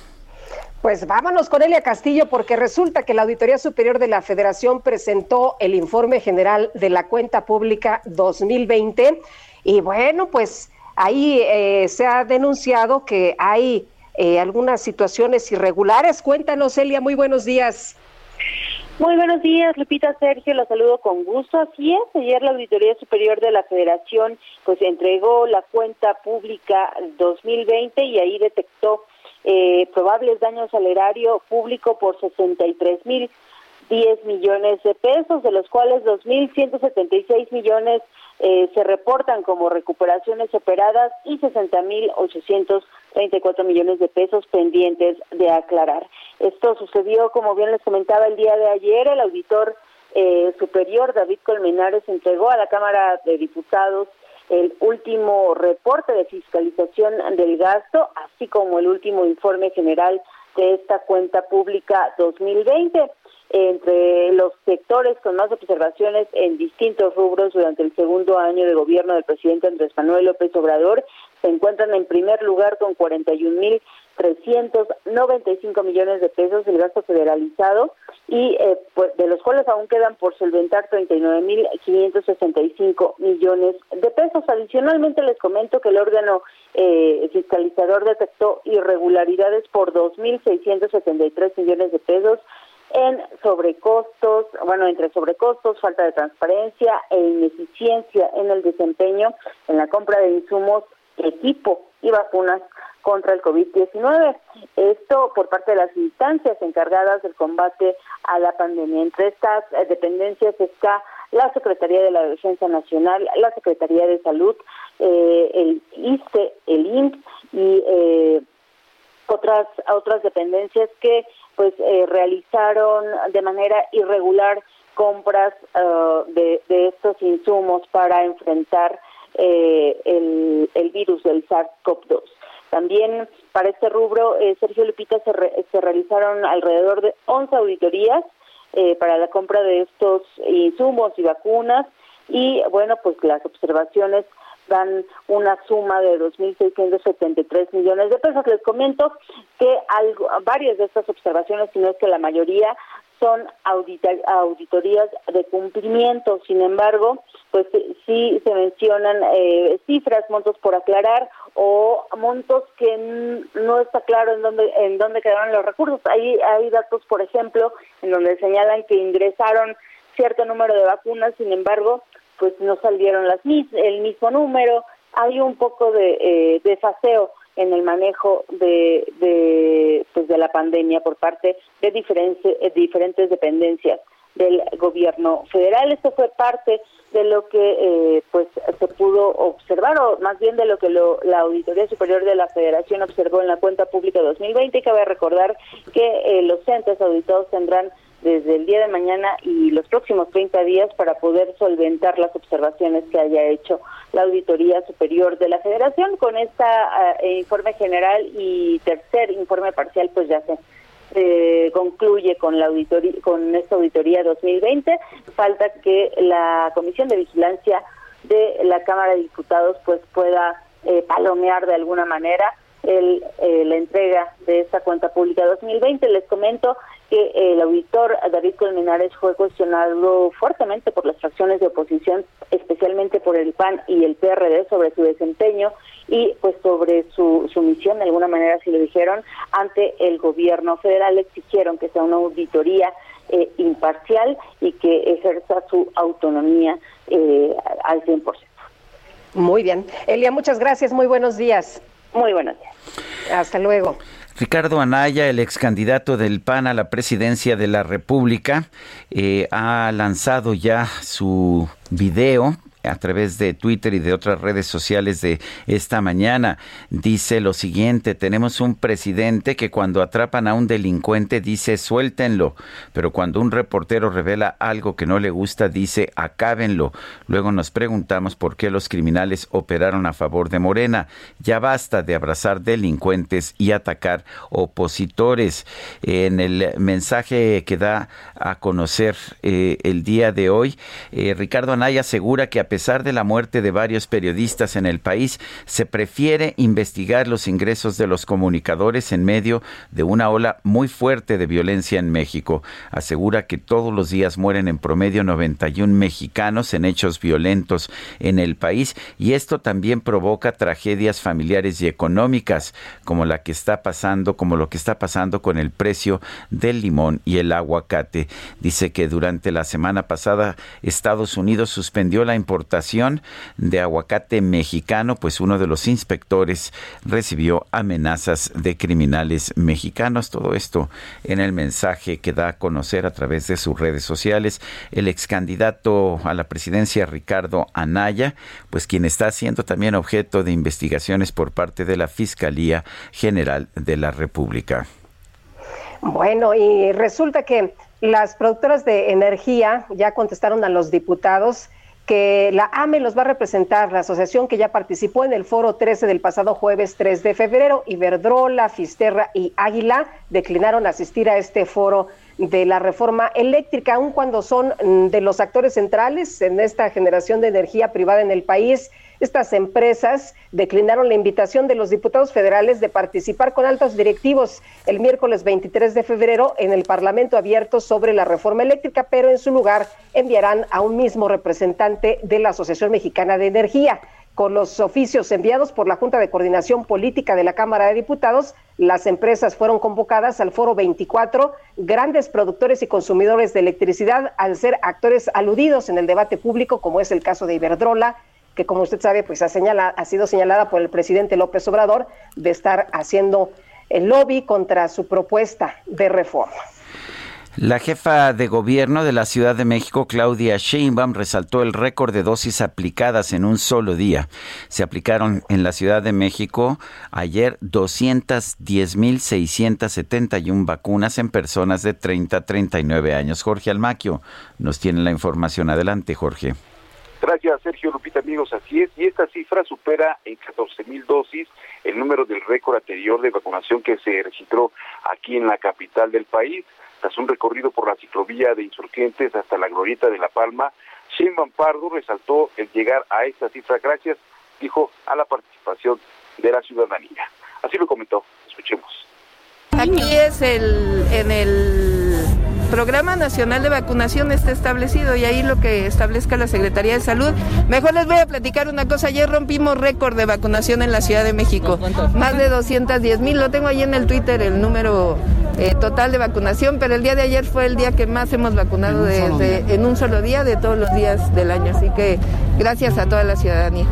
Pues vámonos con Elia Castillo porque resulta que la Auditoría Superior de la Federación presentó el informe general de la cuenta pública 2020 y bueno, pues ahí eh, se ha denunciado que hay eh, algunas situaciones irregulares. Cuéntanos, Elia, muy buenos días. Muy buenos días, Lupita Sergio, la saludo con gusto. Así es, ayer la Auditoría Superior de la Federación pues entregó la cuenta pública 2020 y ahí detectó eh, probables daños al erario público por 63 mil 10 millones de pesos, de los cuales 2.176 millones eh, se reportan como recuperaciones operadas y 60.834 millones de pesos pendientes de aclarar. Esto sucedió, como bien les comentaba el día de ayer, el auditor eh, superior David Colmenares entregó a la Cámara de Diputados el último reporte de fiscalización del gasto, así como el último informe general de esta cuenta pública 2020 entre los sectores con más observaciones en distintos rubros durante el segundo año de gobierno del presidente Andrés Manuel López Obrador se encuentran en primer lugar con 41.395 millones de pesos el gasto federalizado y eh, pues, de los cuales aún quedan por solventar 39.565 millones de pesos. Adicionalmente les comento que el órgano eh, fiscalizador detectó irregularidades por 2.673 millones de pesos en sobrecostos, bueno, entre sobrecostos, falta de transparencia e ineficiencia en el desempeño en la compra de insumos, equipo y vacunas contra el COVID-19. Esto por parte de las instancias encargadas del combate a la pandemia. Entre estas eh, dependencias está la Secretaría de la Defensa Nacional, la Secretaría de Salud, eh, el ISTE, el INP y eh, otras otras dependencias que pues eh, realizaron de manera irregular compras uh, de, estos insumos para enfrentar eh, el, el, virus del SARS-CoV-2. También para este rubro, eh, Sergio Lupita, se, re, se, realizaron alrededor de 11 auditorías eh, para la compra de estos insumos y vacunas y bueno, pues las observaciones dan una suma de 2.673 millones de pesos. Les comento que algo, varias de estas observaciones, si no es que la mayoría, son auditorías de cumplimiento. Sin embargo, pues sí se mencionan eh, cifras, montos por aclarar o montos que no está claro en dónde en dónde quedaron los recursos. Hay hay datos, por ejemplo, en donde señalan que ingresaron cierto número de vacunas, sin embargo, pues no salieron las el mismo número, hay un poco de eh, desaseo en el manejo de, de, pues de la pandemia por parte de diferentes, eh, diferentes dependencias del gobierno federal. Esto fue parte de lo que eh, pues se pudo observar, o más bien de lo que lo, la Auditoría Superior de la Federación observó en la cuenta pública 2020. Y cabe recordar que eh, los entes auditados tendrán desde el día de mañana y los próximos 30 días para poder solventar las observaciones que haya hecho la Auditoría Superior de la Federación. Con este informe general y tercer informe parcial, pues ya se concluye con la auditoría, con esta auditoría 2020. Falta que la Comisión de Vigilancia de la Cámara de Diputados pues pueda eh, palomear de alguna manera el, eh, la entrega de esta cuenta pública 2020. Les comento que el auditor David Colmenares fue cuestionado fuertemente por las fracciones de oposición, especialmente por el PAN y el PRD, sobre su desempeño y pues sobre su, su misión, de alguna manera si lo dijeron, ante el gobierno federal exigieron que sea una auditoría eh, imparcial y que ejerza su autonomía eh, al 100%. Muy bien. Elia, muchas gracias. Muy buenos días. Muy buenos días. Hasta luego. Ricardo Anaya, el ex candidato del PAN a la presidencia de la República, eh, ha lanzado ya su video a través de Twitter y de otras redes sociales de esta mañana. Dice lo siguiente, tenemos un presidente que cuando atrapan a un delincuente dice suéltenlo, pero cuando un reportero revela algo que no le gusta dice acábenlo. Luego nos preguntamos por qué los criminales operaron a favor de Morena. Ya basta de abrazar delincuentes y atacar opositores. En el mensaje que da a conocer eh, el día de hoy, eh, Ricardo Anaya asegura que a pesar de la muerte de varios periodistas en el país, se prefiere investigar los ingresos de los comunicadores en medio de una ola muy fuerte de violencia en México. Asegura que todos los días mueren en promedio 91 mexicanos en hechos violentos en el país y esto también provoca tragedias familiares y económicas como la que está pasando, como lo que está pasando con el precio del limón y el aguacate. Dice que durante la semana pasada Estados Unidos suspendió la importación de aguacate mexicano, pues uno de los inspectores recibió amenazas de criminales mexicanos. Todo esto en el mensaje que da a conocer a través de sus redes sociales el ex candidato a la presidencia Ricardo Anaya, pues quien está siendo también objeto de investigaciones por parte de la Fiscalía General de la República. Bueno, y resulta que las productoras de energía ya contestaron a los diputados que la AME los va a representar, la asociación que ya participó en el foro 13 del pasado jueves 3 de febrero. Iberdrola, Fisterra y Águila declinaron asistir a este foro de la reforma eléctrica, aun cuando son mm, de los actores centrales en esta generación de energía privada en el país. Estas empresas declinaron la invitación de los diputados federales de participar con altos directivos el miércoles 23 de febrero en el Parlamento abierto sobre la reforma eléctrica, pero en su lugar enviarán a un mismo representante de la Asociación Mexicana de Energía. Con los oficios enviados por la Junta de Coordinación Política de la Cámara de Diputados, las empresas fueron convocadas al Foro 24, grandes productores y consumidores de electricidad, al ser actores aludidos en el debate público, como es el caso de Iberdrola, que como usted sabe, pues ha, señala, ha sido señalada por el presidente López Obrador de estar haciendo el lobby contra su propuesta de reforma. La jefa de gobierno de la Ciudad de México, Claudia Sheinbaum, resaltó el récord de dosis aplicadas en un solo día. Se aplicaron en la Ciudad de México ayer 210.671 vacunas en personas de 30 a 39 años. Jorge Almaquio nos tiene la información. Adelante, Jorge. Gracias, Amigos. Así es, y esta cifra supera en 14 mil dosis el número del récord anterior de vacunación que se registró aquí en la capital del país. Tras un recorrido por la ciclovía de insurgentes hasta la glorieta de La Palma, Sheinbaum Pardo resaltó el llegar a esta cifra gracias, dijo, a la participación de la ciudadanía. Así lo comentó. Escuchemos. Aquí es el en el Programa Nacional de Vacunación está establecido y ahí lo que establezca la Secretaría de Salud. Mejor les voy a platicar una cosa. Ayer rompimos récord de vacunación en la Ciudad de México. Más de 210 mil. Lo tengo ahí en el Twitter, el número eh, total de vacunación, pero el día de ayer fue el día que más hemos vacunado en un solo día de todos los días del año. Así que gracias a toda la ciudadanía.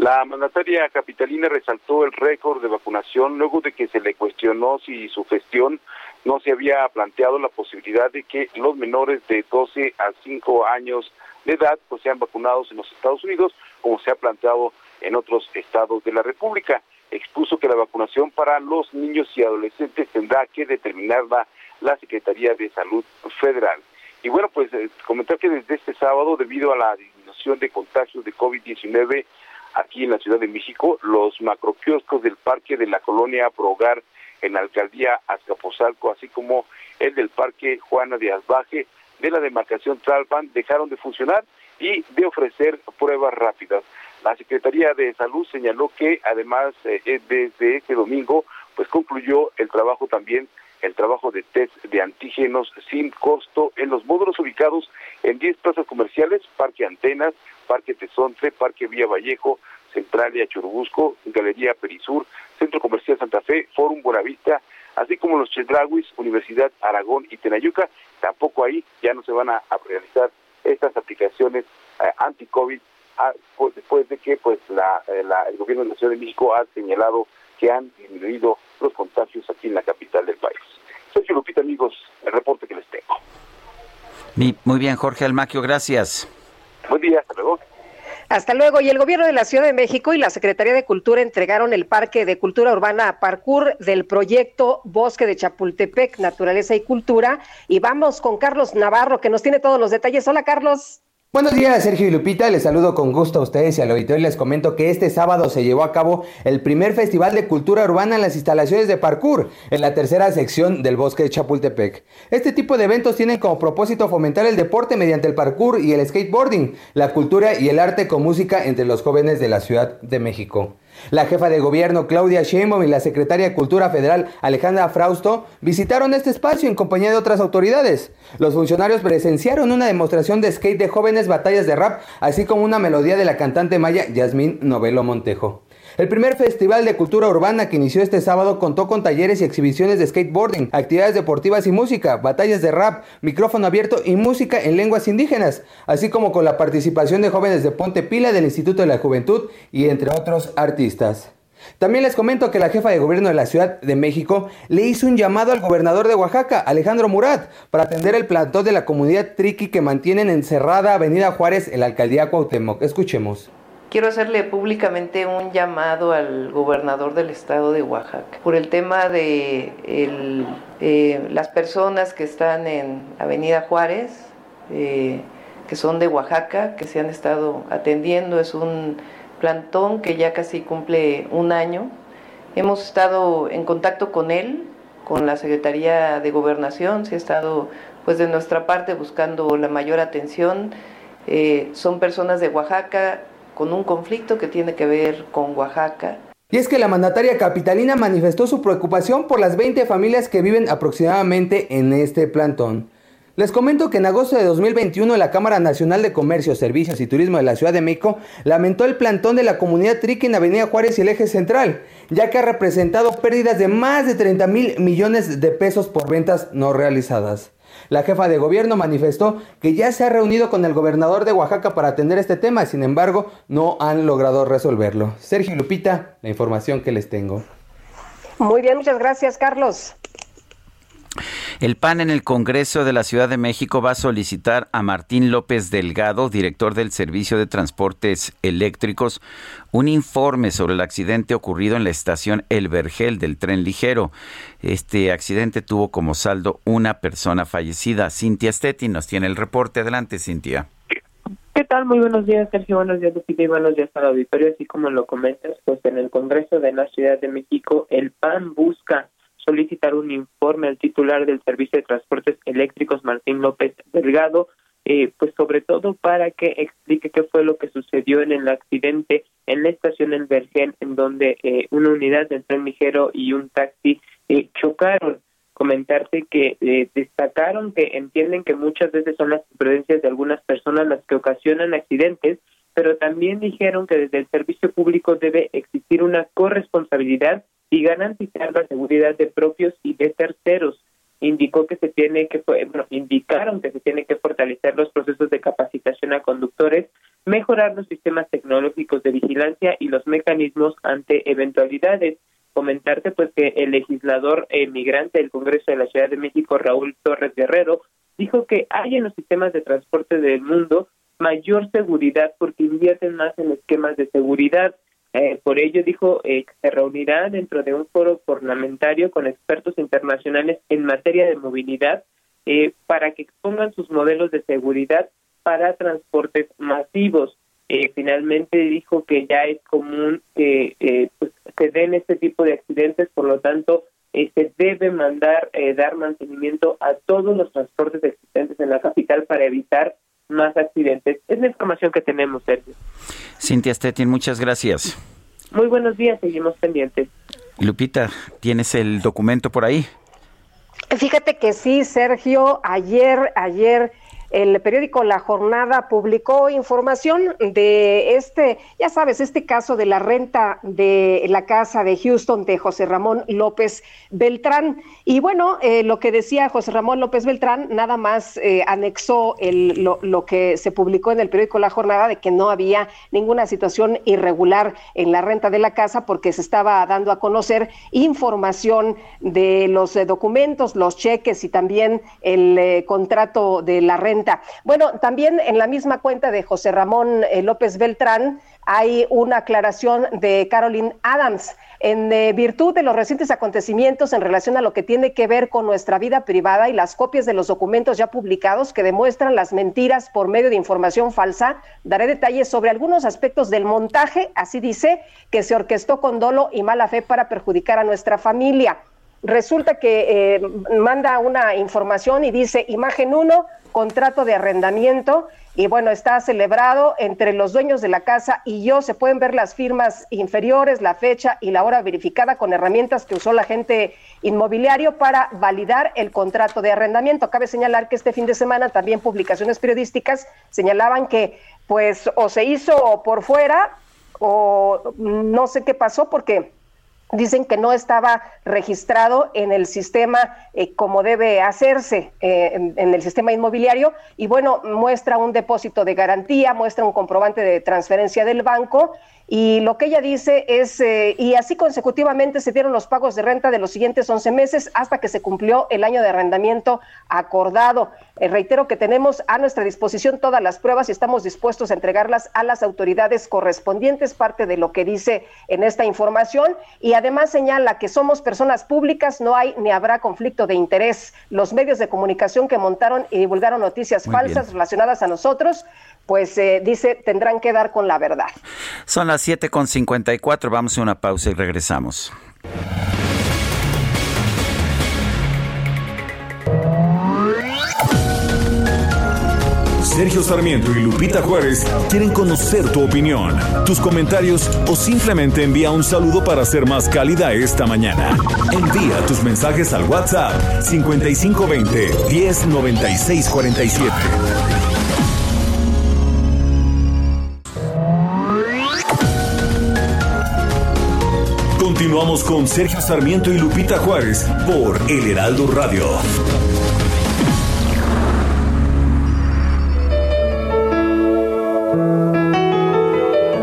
La mandataria capitalina resaltó el récord de vacunación luego de que se le cuestionó si su gestión no se había planteado la posibilidad de que los menores de 12 a 5 años de edad pues sean vacunados en los Estados Unidos, como se ha planteado en otros estados de la República. Expuso que la vacunación para los niños y adolescentes tendrá que determinarla la Secretaría de Salud Federal. Y bueno, pues eh, comentar que desde este sábado, debido a la disminución de contagios de COVID-19 aquí en la Ciudad de México, los macroquioscos del Parque de la Colonia Progar en la alcaldía Azcapotzalco, así como el del Parque Juana de Asbaje de la demarcación Tlalpan dejaron de funcionar y de ofrecer pruebas rápidas. La Secretaría de Salud señaló que además eh, eh, desde este domingo pues concluyó el trabajo también el trabajo de test de antígenos sin costo en los módulos ubicados en 10 plazas comerciales, Parque Antenas, Parque Tezontre, Parque Vía Vallejo, Centralia Churubusco, Galería Perisur, Centro Comercial Santa Fe, Fórum Buenavista, así como los Chedraguis, Universidad Aragón y Tenayuca, tampoco ahí ya no se van a, realizar estas aplicaciones eh, anti-COVID ah, pues, después de que pues eh, la, el gobierno de la Ciudad de México ha señalado que han disminuido los contagios aquí en la capital del país. Soy Lupita, amigos, el reporte que les tengo. Muy bien, Jorge Almaquio, gracias. Buen día, hasta luego. Hasta luego. Y el gobierno de la Ciudad de México y la Secretaría de Cultura entregaron el Parque de Cultura Urbana Parkour del proyecto Bosque de Chapultepec, Naturaleza y Cultura. Y vamos con Carlos Navarro, que nos tiene todos los detalles. Hola, Carlos. Buenos días, Sergio y Lupita. Les saludo con gusto a ustedes y al auditorio. Les comento que este sábado se llevó a cabo el primer Festival de Cultura Urbana en las instalaciones de Parkour, en la tercera sección del Bosque de Chapultepec. Este tipo de eventos tienen como propósito fomentar el deporte mediante el parkour y el skateboarding, la cultura y el arte con música entre los jóvenes de la Ciudad de México. La jefa de gobierno Claudia Sheinbaum y la secretaria de Cultura Federal Alejandra Frausto visitaron este espacio en compañía de otras autoridades. Los funcionarios presenciaron una demostración de skate de jóvenes batallas de rap, así como una melodía de la cantante maya Yasmín Novelo Montejo. El primer festival de cultura urbana que inició este sábado contó con talleres y exhibiciones de skateboarding, actividades deportivas y música, batallas de rap, micrófono abierto y música en lenguas indígenas, así como con la participación de jóvenes de Ponte Pila del Instituto de la Juventud y entre otros artistas. También les comento que la jefa de gobierno de la Ciudad de México le hizo un llamado al gobernador de Oaxaca, Alejandro Murat, para atender el plantón de la comunidad triqui que mantienen encerrada Avenida Juárez en la alcaldía Cuauhtémoc. Escuchemos. Quiero hacerle públicamente un llamado al gobernador del estado de Oaxaca por el tema de eh, las personas que están en Avenida Juárez, eh, que son de Oaxaca, que se han estado atendiendo. Es un plantón que ya casi cumple un año. Hemos estado en contacto con él, con la Secretaría de Gobernación, se ha estado pues de nuestra parte buscando la mayor atención. Eh, son personas de Oaxaca, con un conflicto que tiene que ver con Oaxaca. Y es que la mandataria capitalina manifestó su preocupación por las 20 familias que viven aproximadamente en este plantón. Les comento que en agosto de 2021 la Cámara Nacional de Comercio, Servicios y Turismo de la Ciudad de México lamentó el plantón de la comunidad Triqui en Avenida Juárez y el Eje Central, ya que ha representado pérdidas de más de 30 mil millones de pesos por ventas no realizadas. La jefa de gobierno manifestó que ya se ha reunido con el gobernador de Oaxaca para atender este tema, sin embargo, no han logrado resolverlo. Sergio Lupita, la información que les tengo. Muy bien, muchas gracias, Carlos. El PAN en el Congreso de la Ciudad de México va a solicitar a Martín López Delgado, director del Servicio de Transportes Eléctricos, un informe sobre el accidente ocurrido en la estación El Vergel del tren ligero. Este accidente tuvo como saldo una persona fallecida. Cintia Stetti nos tiene el reporte. Adelante, Cintia. ¿Qué tal? Muy buenos días, Sergio. Buenos días, Lupita, y buenos días al auditorio. Así como lo comentas, pues en el Congreso de la Ciudad de México, el PAN busca solicitar un informe al titular del Servicio de Transportes Eléctricos, Martín López Delgado, eh, pues sobre todo para que explique qué fue lo que sucedió en el accidente en la estación El Vergel, en donde eh, una unidad del tren ligero y un taxi eh, chocaron. Comentarte que destacaron que entienden que muchas veces son las imprudencias de algunas personas las que ocasionan accidentes, pero también dijeron que desde el servicio público debe existir una corresponsabilidad y garantizar la seguridad de propios y de terceros. Indicó que se tiene que, bueno, indicaron que se tiene que fortalecer los procesos de capacitación a conductores, mejorar los sistemas tecnológicos de vigilancia y los mecanismos ante eventualidades. Comentarte pues que el legislador emigrante del Congreso de la Ciudad de México, Raúl Torres Guerrero, dijo que hay en los sistemas de transporte del mundo mayor seguridad porque invierten más en esquemas de seguridad eh, por ello dijo eh, que se reunirá dentro de un foro parlamentario con expertos internacionales en materia de movilidad eh, para que expongan sus modelos de seguridad para transportes masivos. finalmente dijo que ya es común que pues, se den este tipo de accidentes, por lo tanto se debe mandar dar mantenimiento a todos los transportes existentes en la capital para evitar más accidentes. Es la información que tenemos, Sergio. Cintia Stettin, muchas gracias. Muy buenos días, seguimos pendientes. Lupita, ¿tienes el documento por ahí? Fíjate que sí, Sergio, ayer, ayer el periódico La Jornada publicó información de este, ya sabes, este caso de la renta de la casa de Houston de José Ramón López Beltrán. Y bueno, eh, lo que decía José Ramón López Beltrán nada más eh, anexó el, lo, que se publicó en el periódico La Jornada de que no había ninguna situación irregular en la renta de la casa porque se estaba dando a conocer información de los eh, documentos, los cheques y también el contrato de la renta Bueno, también en la misma cuenta de José Ramón eh, López Beltrán hay una aclaración de Caroline Adams. En eh, virtud de los recientes acontecimientos en relación a lo que tiene que ver con nuestra vida privada y las copias de los documentos ya publicados que demuestran las mentiras por medio de información falsa, daré detalles sobre algunos aspectos del montaje, así dice, que se orquestó con dolo y mala fe para perjudicar a nuestra familia. Resulta que eh, manda una información y dice, imagen 1, contrato de arrendamiento, y bueno, está celebrado entre los dueños de la casa y yo. Se pueden ver las firmas inferiores, la fecha y la hora verificada con herramientas que usó la gente inmobiliario para validar el contrato de arrendamiento. Cabe señalar que este fin de semana también publicaciones periodísticas señalaban que pues o se hizo por fuera o no sé qué pasó porque dicen que no estaba registrado en el sistema eh, como debe hacerse eh, en, en, el sistema inmobiliario. Y bueno, muestra un depósito de garantía, muestra un comprobante de transferencia del banco y lo que ella dice es, eh, y así consecutivamente se dieron los pagos de renta de los siguientes 11 meses hasta que se cumplió el año de arrendamiento acordado. Eh, reitero que tenemos a nuestra disposición todas las pruebas y estamos dispuestos a entregarlas a las autoridades correspondientes, parte de lo que dice en esta información. Y además señala que somos personas públicas, no hay ni habrá conflicto de interés. Los medios de comunicación que montaron y divulgaron noticias Muy falsas bien. relacionadas a nosotros pues eh, dice tendrán que dar con la verdad. Son las 7.54, vamos a una pausa y regresamos. Sergio Sarmiento y Lupita Juárez quieren conocer tu opinión, tus comentarios o simplemente envía un saludo para ser más cálida esta mañana. Envía tus mensajes al WhatsApp 5520 109647. Continuamos con Sergio Sarmiento y Lupita Juárez por El Heraldo Radio.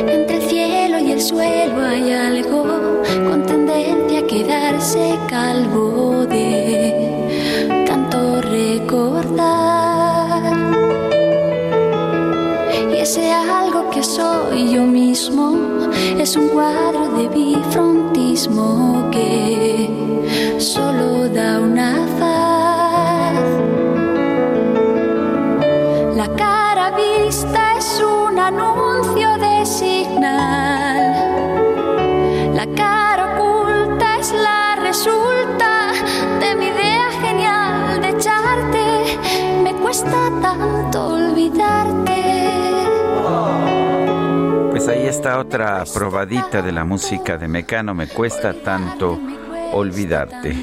Entre el cielo y el suelo hay algo con tendencia a quedarse calvo de tanto recordar. Y ese algo que soy yo mismo es un cuadro de bifrontismo que solo da una faz. La cara vista es un anuncio de signal. La cara oculta es la resulta de mi idea genial de echarte. Me cuesta tanto olvidarte. Pues ahí está otra probadita de la música de Mecano. Me cuesta tanto olvidarte.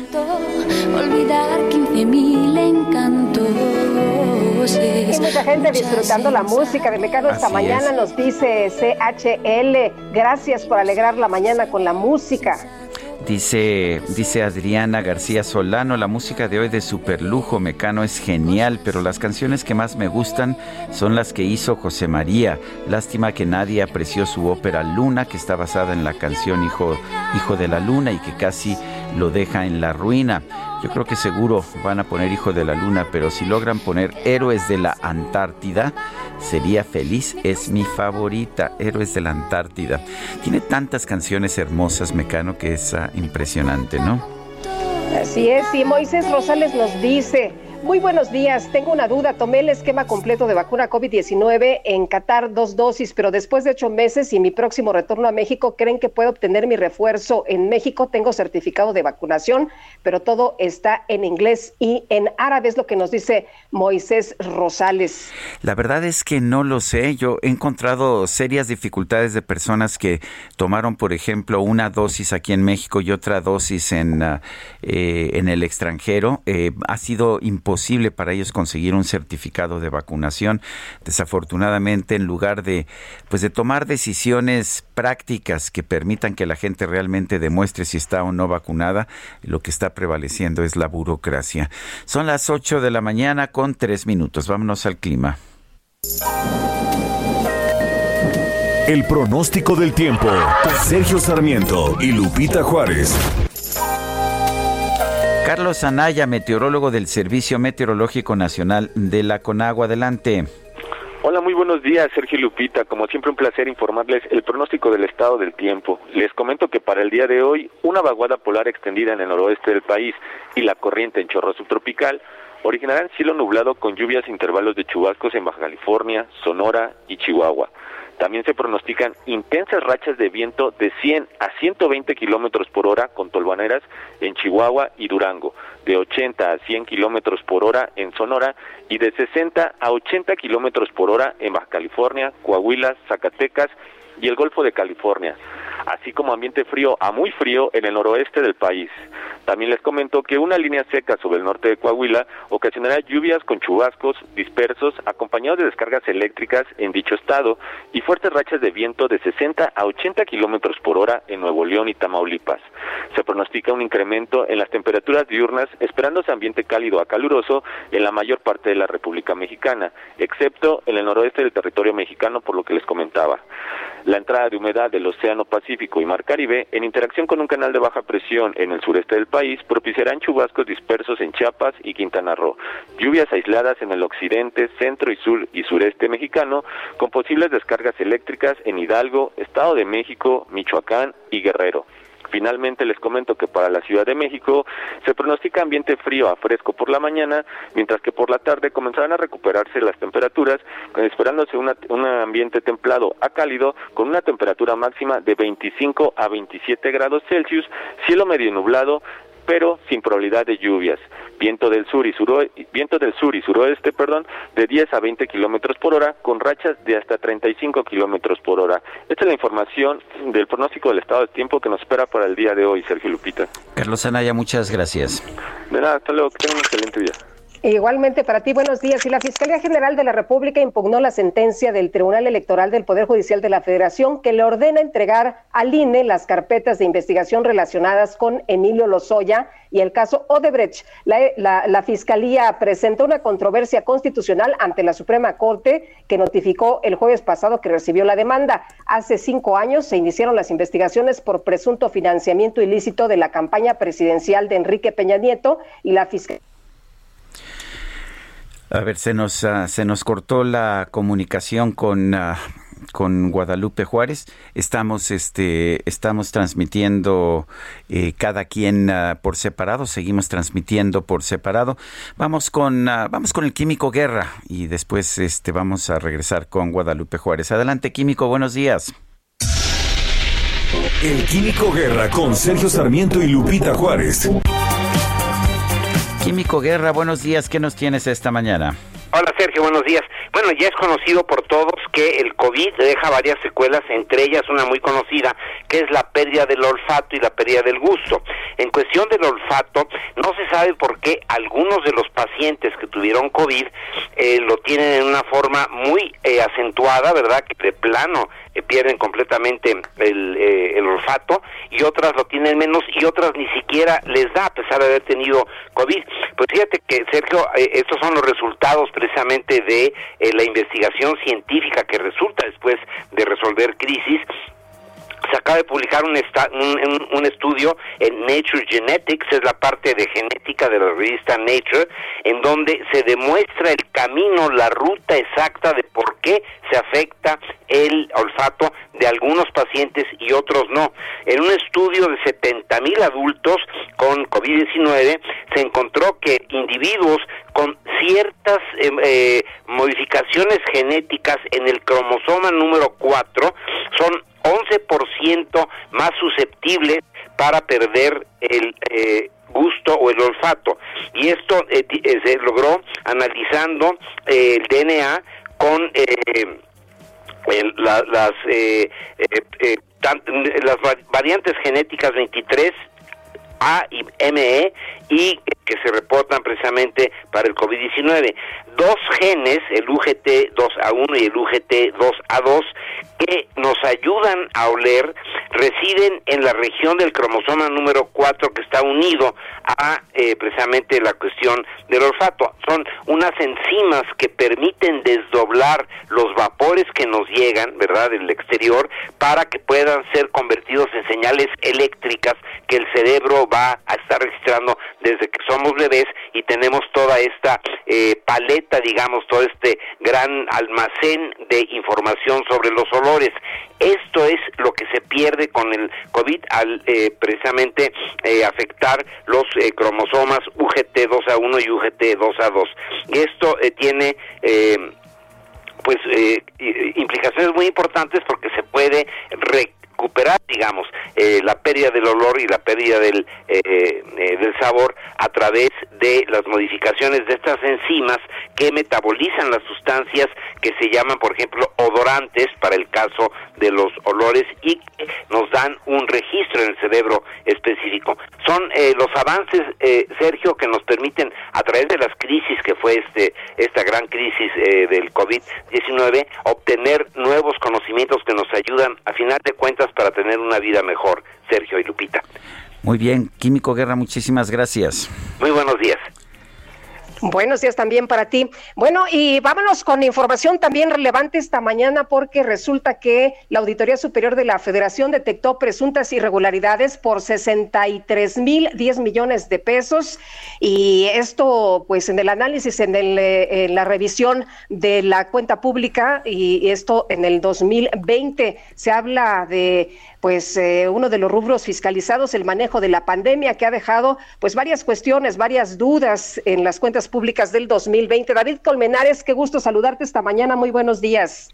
Olvidar 15 mil encantos. Hay mucha gente disfrutando la música de Mecano esta mañana, es. nos dice CHL. Gracias por alegrar la mañana con la música. Dice, dice Adriana García Solano, la música de hoy de superlujo mecano es genial, pero las canciones que más me gustan son las que hizo José María. Lástima que nadie apreció su ópera Luna, que está basada en la canción Hijo, Hijo de la Luna y que casi lo deja en la ruina. Yo creo que seguro van a poner Hijo de la Luna, pero si logran poner Héroes de la Antártida, sería feliz. Es mi favorita, Héroes de la Antártida. Tiene tantas canciones hermosas, Mecano, que es ah, impresionante, ¿no? Así es, y Moisés Rosales nos dice, muy buenos días, tengo una duda, tomé el esquema completo de vacuna COVID-19 en Qatar, dos dosis, pero después de ocho meses y mi próximo retorno a México, ¿creen que puedo obtener mi refuerzo en México? Tengo certificado de vacunación, pero todo está en inglés y en árabe, es lo que nos dice Moisés Rosales. La verdad es que no lo sé. Yo he encontrado serias dificultades de personas que tomaron, por ejemplo, una dosis aquí en México y otra dosis en, ah, eh, en el extranjero. Eh, ha sido imposible para ellos conseguir un certificado de vacunación. Desafortunadamente, en lugar de, pues, de tomar decisiones prácticas que permitan que la gente realmente demuestre si está o no vacunada, lo que está prevaleciendo es la burocracia. Son las 8 de la mañana con 3 minutos. Vámonos al clima. El pronóstico del tiempo. Sergio Sarmiento y Lupita Juárez. Carlos Anaya, meteorólogo del Servicio Meteorológico Nacional de la Conagua. Adelante. Hola, muy buenos días, Sergio Lupita. Como siempre, un placer informarles el pronóstico del estado del tiempo. Les comento que para el día de hoy, una vaguada polar extendida en el noroeste del país y la corriente en chorro subtropical originarán cielo nublado con lluvias e intervalos de chubascos en Baja California, Sonora y Chihuahua. También se pronostican intensas rachas de viento de 100 a 120 kilómetros por hora con tolvaneras en Chihuahua y Durango, de 80 a 100 kilómetros por hora en Sonora y de 60 a 80 kilómetros por hora en Baja California, Coahuila, Zacatecas y el Golfo de California así como ambiente frío a muy frío en el noroeste del país. También les comento que una línea seca sobre el norte de Coahuila ocasionará lluvias con chubascos dispersos acompañados de descargas eléctricas en dicho estado y fuertes rachas de viento de 60 a 80 kilómetros por hora en Nuevo León y Tamaulipas. Se pronostica un incremento en las temperaturas diurnas, esperándose ambiente cálido a caluroso en la mayor parte de la República Mexicana, excepto en el noroeste del territorio mexicano, por lo que les comentaba. La entrada de humedad del Océano Pacífico y Mar Caribe, en interacción con un canal de baja presión en el sureste del país, propiciarán chubascos dispersos en Chiapas y Quintana Roo, lluvias aisladas en el occidente, centro y sur y sureste mexicano, con posibles descargas eléctricas en Hidalgo, Estado de México, Michoacán y Guerrero. Finalmente les comento que para la Ciudad de México se pronostica ambiente frío a fresco por la mañana, mientras que por la tarde comenzarán a recuperarse las temperaturas, esperándose un ambiente templado a cálido con una temperatura máxima de 25 a 27 grados Celsius, cielo medio nublado, pero sin probabilidad de lluvias. Viento del sur y suroeste, viento del sur y suroeste, perdón, de 10 a 20 kilómetros por hora, con rachas de hasta 35 kilómetros por hora. Esta es la información del pronóstico del estado de tiempo que nos espera para el día de hoy, Sergio Lupita. Carlos Anaya, muchas gracias. De nada, hasta luego, que tengan un excelente día. Igualmente para ti, buenos días. Y la Fiscalía General de la República impugnó la sentencia del Tribunal Electoral del Poder Judicial de la Federación que le ordena entregar al INE las carpetas de investigación relacionadas con Emilio Lozoya y el caso Odebrecht. La, la Fiscalía presentó una controversia constitucional ante la Suprema Corte que notificó el jueves pasado que recibió la demanda. Hace cinco años se iniciaron las investigaciones por presunto financiamiento ilícito de la campaña presidencial de Enrique Peña Nieto y la Fiscalía a ver, se nos, ah, se nos cortó la comunicación con, ah, con Guadalupe Juárez. Estamos, este, estamos transmitiendo eh, cada quien ah, por separado. Seguimos transmitiendo por separado. Vamos con, vamos con el Químico Guerra y después este, vamos a regresar con Guadalupe Juárez. Adelante, Químico. Buenos días. El Químico Guerra con Sergio Sarmiento y Lupita Juárez. Químico Guerra, buenos días. ¿Qué nos tienes esta mañana? Hola Sergio, buenos días. Bueno, ya es conocido por todos que el COVID deja varias secuelas, entre ellas una muy conocida, que es la pérdida del olfato y la pérdida del gusto. En cuestión del olfato, no se sabe por qué algunos de los pacientes que tuvieron COVID eh, lo tienen en una forma muy eh, acentuada, ¿verdad? Que de plano eh, pierden completamente el, eh, el, olfato y otras lo tienen menos y otras ni siquiera les da a pesar de haber tenido COVID. Pues fíjate que, Sergio, eh, estos son los resultados precisamente de la investigación científica que resulta después de resolver crisis se acaba de publicar un, un, estudio en Nature Genetics, es la parte de genética de la revista Nature, en donde se demuestra el camino, la ruta exacta de por qué se afecta el olfato de algunos pacientes y otros no. En un estudio de 70 mil adultos con COVID-19 se encontró que individuos con ciertas em, eh, modificaciones genéticas en el cromosoma número 4 son 11% más susceptibles para perder el eh, gusto o el olfato. Y esto eh, eh, se logró analizando el DNA con las, las variantes genéticas 23 a y ME y que se reportan precisamente para el COVID-19. Dos genes, el UGT2A1 y el UGT2A2, que nos ayudan a oler residen en la región del cromosoma número 4 que está unido a eh, precisamente la cuestión del olfato. Son unas enzimas que permiten desdoblar los vapores que nos llegan, ¿verdad?, del exterior para que puedan ser convertidos en señales eléctricas que el cerebro va a estar registrando desde que somos bebés y tenemos toda esta eh, paleta, digamos, todo este gran almacén de información sobre los olores. Esto es lo que se pierde con el COVID al eh, precisamente eh, afectar los cromosomas UGT2A1 y UGT2A2. Y esto tiene pues implicaciones muy importantes porque se puede recuperar, digamos, eh, la pérdida del olor y la pérdida del, eh, eh, del sabor a través de las modificaciones de estas enzimas que metabolizan las sustancias que se llaman, por ejemplo, odorantes para el caso de los olores y que nos dan un registro en el cerebro específico. Son los avances, Sergio, que nos permiten a través de las crisis que fue este esta gran crisis del COVID-19 obtener nuevos conocimientos que nos ayudan a final de cuentas para tener una vida mejor, Sergio y Lupita. Muy bien, Químico Guerra, muchísimas gracias. Muy buenos días. Buenos días también para ti. Bueno, y vámonos con información también relevante esta mañana porque resulta que la Auditoría Superior de la Federación detectó presuntas irregularidades por 63 mil 10 millones de pesos y esto pues en el análisis, en, el, eh, en la revisión de la cuenta pública y esto en el 2020 se habla de pues eh, uno de los rubros fiscalizados, el manejo de la pandemia, que ha dejado pues varias cuestiones, varias dudas en las cuentas públicas del 2020. David Colmenares, qué gusto saludarte esta mañana, muy buenos días.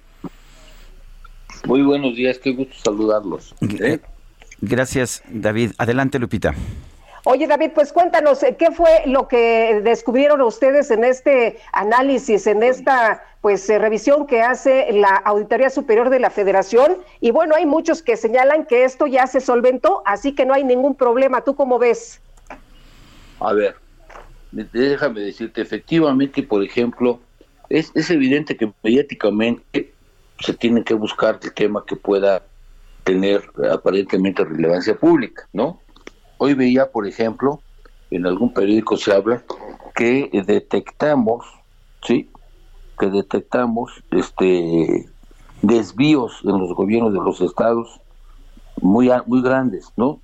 Muy buenos días, qué gusto saludarlos. ¿Eh? Gracias, David. Adelante, Lupita. Oye, David, pues cuéntanos, eh, ¿qué fue lo que descubrieron ustedes en este análisis, en esta pues eh, revisión que hace la Auditoría Superior de la Federación? Y bueno, hay muchos que señalan que esto ya se solventó, así que no hay ningún problema. ¿Tú cómo ves? A ver, déjame decirte, efectivamente, por ejemplo, es, es evidente que mediáticamente se tiene que buscar el tema que pueda tener aparentemente relevancia pública, ¿no? Hoy veía, por ejemplo, en algún periódico se habla que detectamos, ¿sí? Que detectamos este desvíos en los gobiernos de los estados muy muy grandes, ¿no?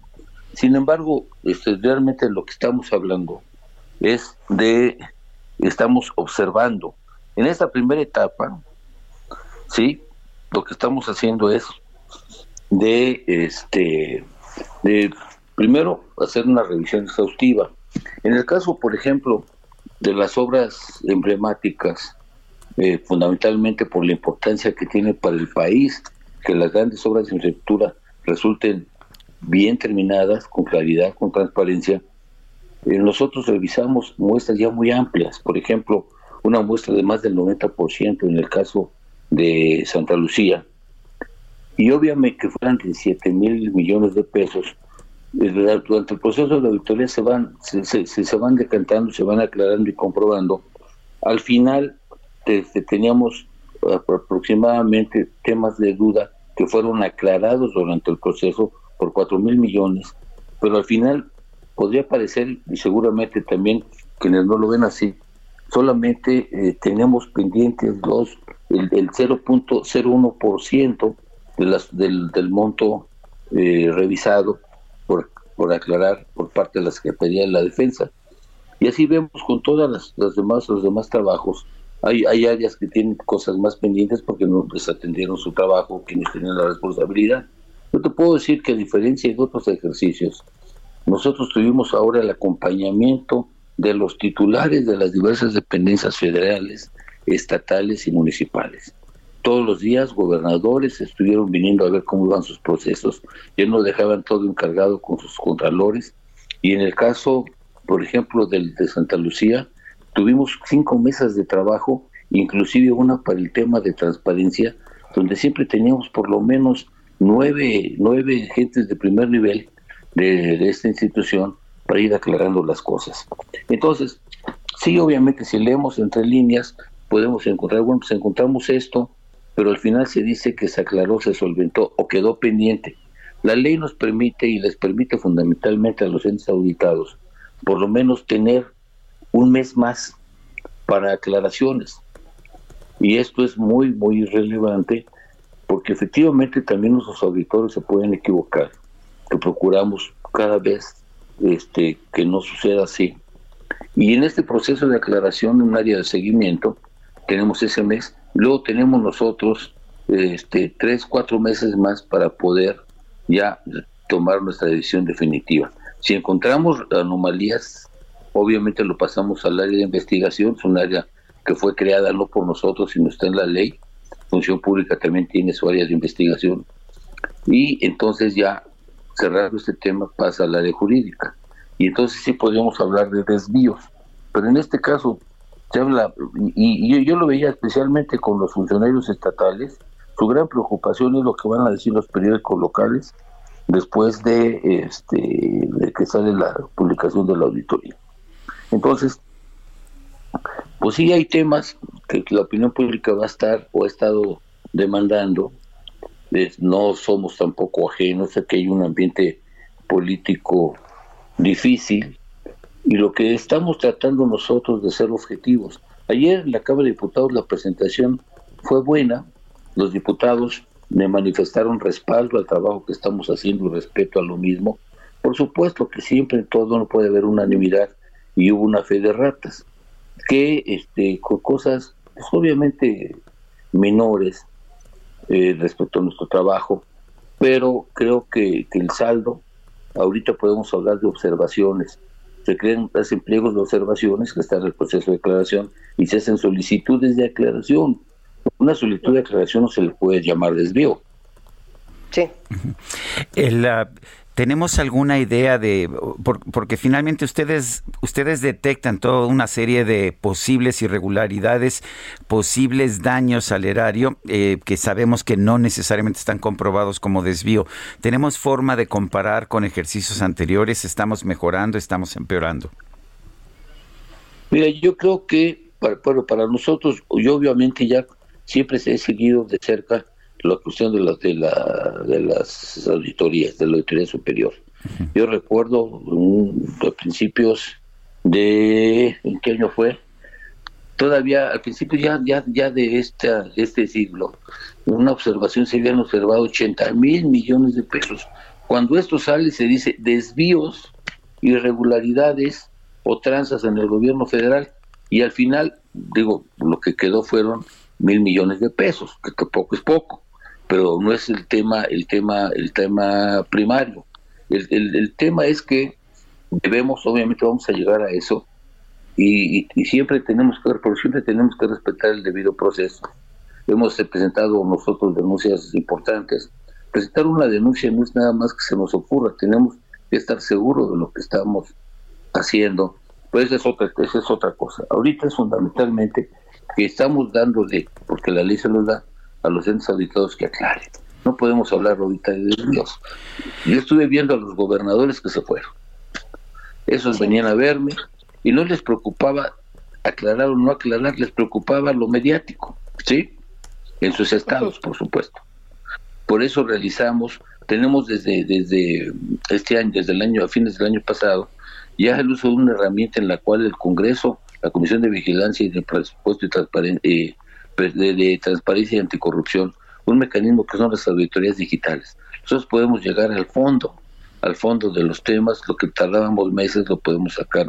Sin embargo, este, realmente lo que estamos hablando es de estamos observando en esta primera etapa, sí, lo que estamos haciendo es de este de Primero, hacer una revisión exhaustiva. En el caso, por ejemplo, de las obras emblemáticas, eh, fundamentalmente por la importancia que tiene para el país, que las grandes obras de infraestructura resulten bien terminadas, con claridad, con transparencia, eh, nosotros revisamos muestras ya muy amplias, por ejemplo, una muestra de más del 90% en el caso de Santa Lucía, y obviamente que fueran 17 mil millones de pesos, durante el proceso de auditoría se van, se, se, van decantando, se van aclarando y comprobando. Al final teníamos aproximadamente temas de duda que fueron aclarados durante el proceso por cuatro mil millones, pero al final podría parecer, y seguramente también quienes no lo ven así, solamente eh, tenemos pendientes los, el, el 0.01% de las, del, del monto eh, revisado por, por aclarar por parte de la Secretaría de la Defensa. Y así vemos con todas las, demás, los demás trabajos. Hay, hay áreas que tienen cosas más pendientes porque no les atendieron su trabajo, quienes tienen la responsabilidad. Yo te puedo decir que a diferencia de otros ejercicios, nosotros tuvimos ahora el acompañamiento de los titulares de las diversas dependencias federales, estatales y municipales. Todos los días gobernadores estuvieron viniendo a ver cómo iban sus procesos, ya no dejaban todo encargado con sus contralores, y en el caso, por ejemplo, del de Santa Lucía, tuvimos cinco mesas de trabajo, inclusive una para el tema de transparencia, donde siempre teníamos por lo menos nueve, nueve agentes de primer nivel de, esta institución para ir aclarando las cosas. Entonces, sí, obviamente, si leemos entre líneas, podemos encontrar, bueno, pues encontramos esto, pero al final se dice que se aclaró, se solventó o quedó pendiente. La ley nos permite y les permite fundamentalmente a los entes auditados por lo menos tener un mes más para aclaraciones. Y esto es muy, muy relevante porque efectivamente también nuestros auditores se pueden equivocar, que procuramos cada vez este, que no suceda así. Y en este proceso de aclaración, en un área de seguimiento, tenemos ese mes, luego tenemos nosotros este, tres, cuatro meses más para poder ya tomar nuestra decisión definitiva. Si encontramos anomalías, obviamente lo pasamos al área de investigación, es un área que fue creada no por nosotros, sino está en la ley. Función Pública también tiene su área de investigación. Y entonces ya cerrando este tema pasa al área jurídica. Y entonces sí podríamos hablar de desvíos. Pero en este caso se habla, y, yo, lo veía especialmente con los funcionarios estatales, su gran preocupación es lo que van a decir los periódicos locales después de, este, de que sale la publicación de la auditoría. Entonces, pues sí hay temas que la opinión pública va a estar o ha estado demandando. No somos tampoco ajenos a que hay un ambiente político difícil y lo que estamos tratando nosotros de ser objetivos. Ayer en la Cámara de Diputados la presentación fue buena, los diputados me manifestaron respaldo al trabajo que estamos haciendo y respeto a lo mismo. Por supuesto que siempre en todo no puede haber unanimidad y hubo una fe de ratas, que este, con cosas pues, obviamente menores eh, respecto a nuestro trabajo, pero creo que, el saldo, ahorita podemos hablar de observaciones, se crean, hacen pliegos de observaciones que está en el proceso de declaración y se hacen solicitudes de aclaración. Una solicitud de aclaración no se le puede llamar desvío. Sí. El, ¿Tenemos alguna idea de, porque finalmente ustedes, ustedes detectan toda una serie de posibles irregularidades, posibles daños al erario, eh, que sabemos que no necesariamente están comprobados como desvío? ¿Tenemos forma de comparar con ejercicios anteriores? ¿Estamos mejorando, estamos empeorando? Mira, yo creo que para, para nosotros, yo obviamente ya siempre se he seguido de cerca la cuestión de, las de, la, de las auditorías, de la auditoría superior. Yo recuerdo a principios de, ¿en qué año fue? Todavía, al principio ya, ya, ya de, esta, este siglo, una observación se habían observado 80 mil millones de pesos. Cuando esto sale se dice desvíos, irregularidades o tranzas en el gobierno federal y al final, digo, lo que quedó fueron mil millones de pesos, que tampoco es poco pero no es el tema, el tema, el tema primario. El, el, tema es que debemos, obviamente vamos a llegar a eso, y, y, siempre tenemos que, por siempre tenemos que respetar el debido proceso. Hemos presentado nosotros denuncias importantes. Presentar una denuncia no es nada más que se nos ocurra, tenemos que estar seguros de lo que estamos haciendo. Pues esa es otra, esa es otra cosa. Ahorita es fundamentalmente que estamos dándole, porque la ley se nos da, a los entes auditados que aclaren. No podemos hablar ahorita de Dios. Yo estuve viendo a los gobernadores que se fueron. Esos venían a verme y no les preocupaba aclarar o no aclarar, les preocupaba lo mediático, ¿sí? En sus estados, por supuesto. Por eso realizamos, tenemos desde, desde este año, desde el año, a fines del año pasado, ya el uso de una herramienta en la cual el Congreso, la Comisión de Vigilancia y de Presupuesto y Transparencia, eh, de, transparencia y anticorrupción, un mecanismo que son las auditorías digitales. Nosotros podemos llegar al fondo, al fondo de los temas, lo que tardábamos meses lo podemos sacar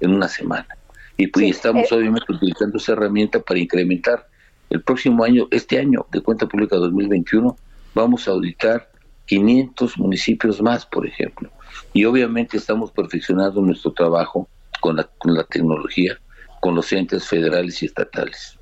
en una semana. Y pues estamos eh, obviamente utilizando esa herramienta para incrementar. El próximo año, este año de cuenta pública 2021, vamos a auditar 500 municipios más, por ejemplo. Y obviamente estamos perfeccionando nuestro trabajo con la, con la tecnología, con los entes federales y estatales.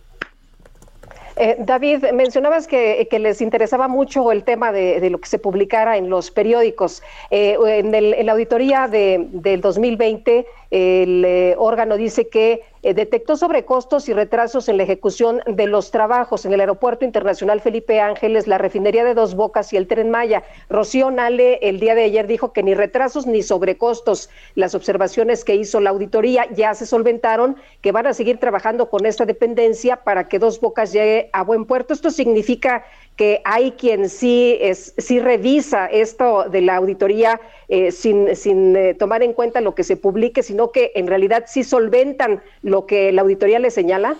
Eh, David, mencionabas que, les interesaba mucho el tema de, lo que se publicara en los periódicos. Eh, en, la auditoría de, del 2020, el eh, órgano dice que eh, detectó sobrecostos y retrasos en la ejecución de los trabajos en el Aeropuerto Internacional Felipe Ángeles, la refinería de Dos Bocas y el Tren Maya. Rocío Nale el día de ayer dijo que ni retrasos ni sobrecostos. Las observaciones que hizo la auditoría ya se solventaron, que van a seguir trabajando con esta dependencia para que Dos Bocas llegue a buen puerto. Esto significa que hay quien sí, es, sí revisa esto de la auditoría eh, sin, sin eh, tomar en cuenta lo que se publique, sino que en realidad sí solventan lo que la auditoría le señala?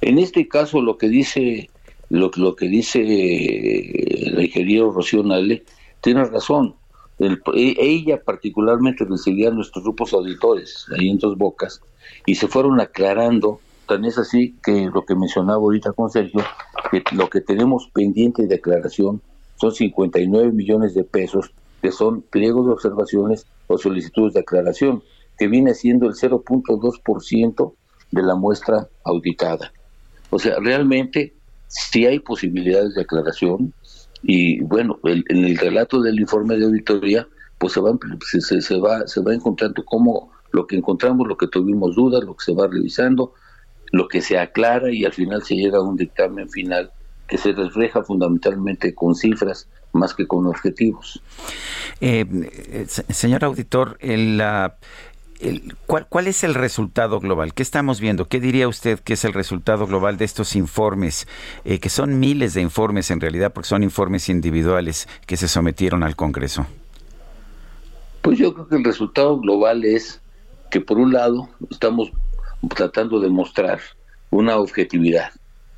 En este caso, lo que dice lo, lo que dice el ingeniero Rocío Nale, tiene razón. E, ella particularmente recibía a nuestros grupos auditores ahí en Dos Bocas y se fueron aclarando. Tan es así que lo que mencionaba ahorita con Sergio, que lo que tenemos pendiente de aclaración son 59 millones de pesos, que son pliegos de observaciones o solicitudes de aclaración, que viene siendo el 0.2% de la muestra auditada. O sea, realmente sí hay posibilidades de aclaración y bueno, en el relato del informe de auditoría, pues se va, se, se, va, se va encontrando cómo lo que encontramos, lo que tuvimos dudas, lo que se va revisando, lo que se aclara y al final se llega a un dictamen final que se refleja fundamentalmente con cifras más que con objetivos. Eh, señor auditor, el, la ¿cuál, es el resultado global? ¿Qué estamos viendo? ¿Qué diría usted que es el resultado global de estos informes, eh, que son miles de informes en realidad, porque son informes individuales que se sometieron al Congreso? Pues yo creo que el resultado global es que por un lado estamos tratando de mostrar una objetividad.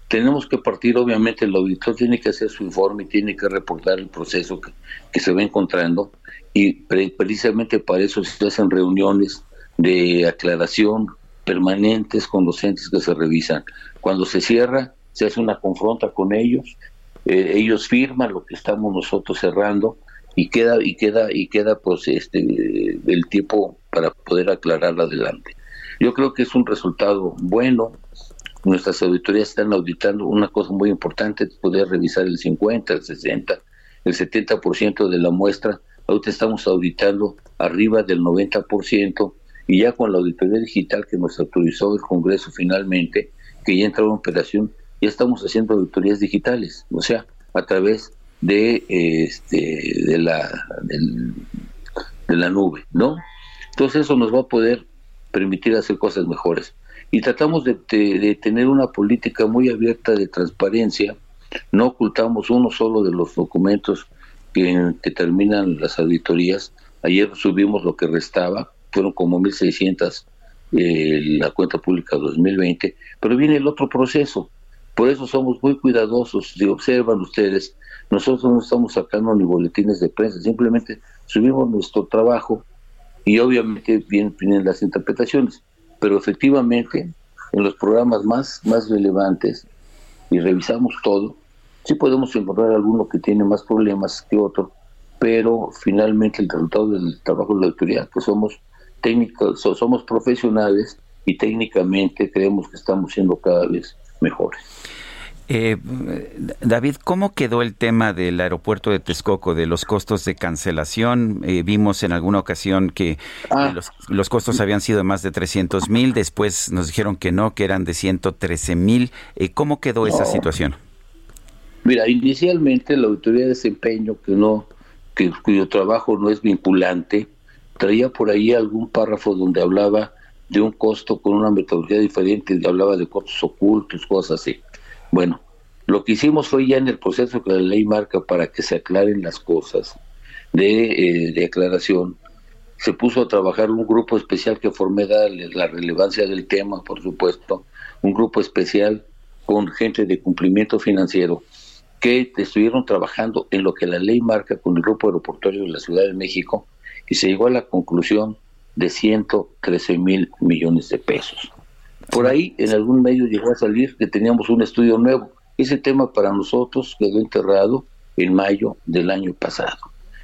Tenemos que partir, obviamente, el auditor tiene que hacer su informe, tiene que reportar el proceso que, se va encontrando y precisamente para eso se hacen reuniones de aclaración permanentes con los entes que se revisan. Cuando se cierra, se hace una confronta con ellos, eh, ellos firman lo que estamos nosotros cerrando y queda y queda y queda pues este el tiempo para poder aclarar adelante. Yo creo que es un resultado bueno. Nuestras auditorías están auditando una cosa muy importante, poder revisar el 50, el 60, el 70% de la muestra. Ahorita estamos auditando arriba del 90% y ya con la auditoría digital que nos autorizó el Congreso finalmente, que ya entró en operación, ya estamos haciendo auditorías digitales, o sea, a través de este de la de la nube, ¿no? Entonces eso nos va a poder permitir hacer cosas mejores. Y tratamos de, de tener una política muy abierta de transparencia, no ocultamos uno solo de los documentos que, que terminan las auditorías. Ayer subimos lo que restaba, fueron como 1.600 eh, la cuenta pública 2020, pero viene el otro proceso. Por eso somos muy cuidadosos. Si observan ustedes, nosotros no estamos sacando ni boletines de prensa, simplemente subimos nuestro trabajo y obviamente vienen, las interpretaciones. Pero efectivamente, en los programas más, más relevantes, y revisamos todo, sí podemos encontrar alguno que tiene más problemas que otro, pero finalmente el resultado del trabajo de la autoridad, pues somos técnicos, somos profesionales y técnicamente creemos que estamos siendo cada vez mejores. Eh, David, ¿cómo quedó el tema del aeropuerto de Texcoco, de los costos de cancelación? Eh, vimos en alguna ocasión que ah. eh, los, costos habían sido de más de 300 mil, después nos dijeron que no, que eran de 113 mil. ¿Cómo quedó esa situación? Mira, inicialmente la autoridad de desempeño, que no, que, cuyo trabajo no es vinculante, traía por ahí algún párrafo donde hablaba de un costo con una metodología diferente, y hablaba de costos ocultos, cosas así. Bueno, lo que hicimos fue ya en el proceso que la ley marca para que se aclaren las cosas de, eh, aclaración, se puso a trabajar un grupo especial que formé la relevancia del tema, por supuesto, un grupo especial con gente de cumplimiento financiero que estuvieron trabajando en lo que la ley marca con el grupo aeroportuario de la Ciudad de México y se llegó a la conclusión de 113 mil millones de pesos. Por ahí en algún medio llegó a salir que teníamos un estudio nuevo. Ese tema para nosotros quedó enterrado en mayo del año pasado.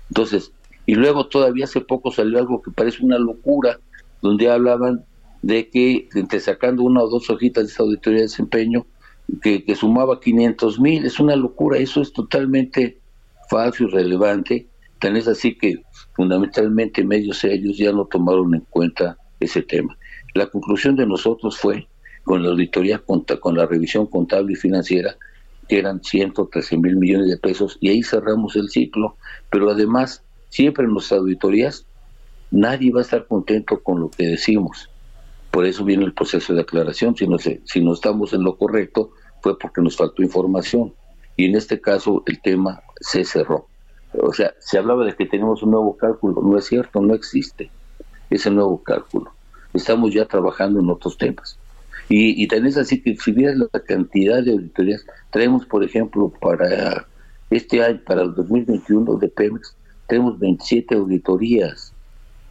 Entonces, y luego todavía hace poco salió algo que parece una locura, donde hablaban de que entre sacando una o dos hojitas de esa auditoría de desempeño, que, sumaba 500 mil, es una locura, eso es totalmente falso y relevante, tan es así que fundamentalmente medios serios ya no tomaron en cuenta ese tema. La conclusión de nosotros fue, con la auditoría, con la revisión contable y financiera, que eran 113 mil millones de pesos, y ahí cerramos el ciclo, pero además, siempre en nuestras auditorías, nadie va a estar contento con lo que decimos. Por eso viene el proceso de aclaración, si no, si no estamos en lo correcto, fue porque nos faltó información. y en este caso el tema se cerró. O sea, se hablaba de que tenemos un nuevo cálculo, no es cierto, no existe ese nuevo cálculo. Estamos ya trabajando en otros temas. Y, y también es así que si vieras la cantidad de auditorías, traemos, por ejemplo, para este año, para el 2021 de Pemex, tenemos 27 auditorías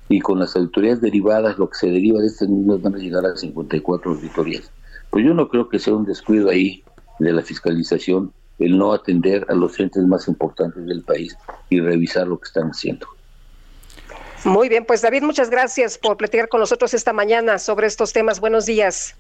y con las auditorías derivadas, lo que se deriva de estas mismas van a llegar a 54 auditorías. Pues yo no creo que sea un descuido ahí de la fiscalización el no atender a los entes más importantes del país y revisar lo que están haciendo. Muy bien, pues David, muchas gracias por platicar con nosotros esta mañana sobre estos temas. Buenos días.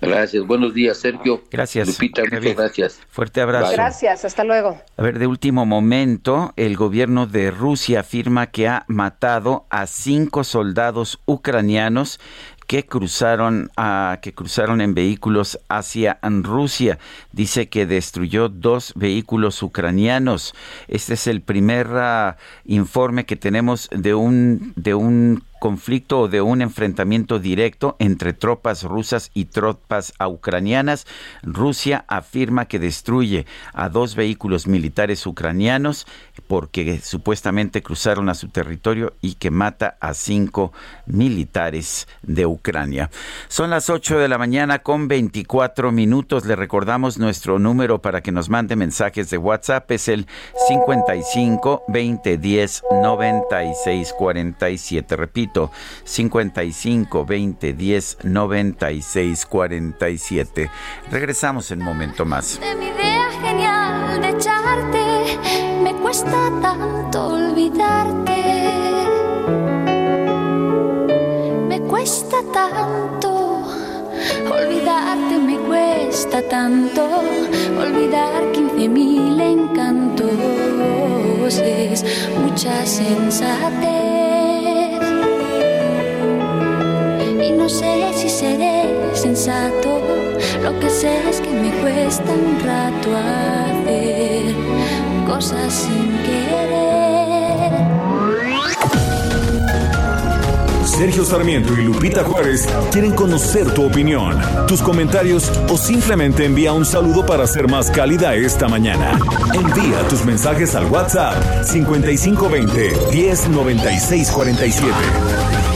Gracias, buenos días, Sergio. Gracias. Lupita, muchas gracias. Fuerte abrazo. Gracias, hasta luego. A ver, de último momento, el gobierno de Rusia afirma que ha matado a cinco soldados ucranianos que cruzaron que cruzaron en vehículos hacia Rusia. Dice que destruyó dos vehículos ucranianos. Este es el primer ah, informe que tenemos de un de un conflicto o de un enfrentamiento directo entre tropas rusas y tropas ucranianas. Rusia afirma que destruye a dos vehículos militares ucranianos porque supuestamente cruzaron a su territorio y que mata a cinco militares de Ucrania. Son las 8 de la mañana con 24 minutos. Le recordamos nuestro número para que nos mande mensajes de WhatsApp. Es el 55 20 10 96 47. Repito, 55 20 10 96 47. Regresamos en un momento más. De mi idea genial de echarte, me cuesta tanto olvidarte. Me cuesta tanto olvidarte, me cuesta tanto olvidar 15 mil encantos. Es mucha sensatez. No sé si seré sensato. Lo que sé es que me cuesta un rato hacer cosas sin querer. Sergio Sarmiento y Lupita Juárez quieren conocer tu opinión, tus comentarios o simplemente envía un saludo para ser más cálida esta mañana. Envía tus mensajes al WhatsApp 5520 109647.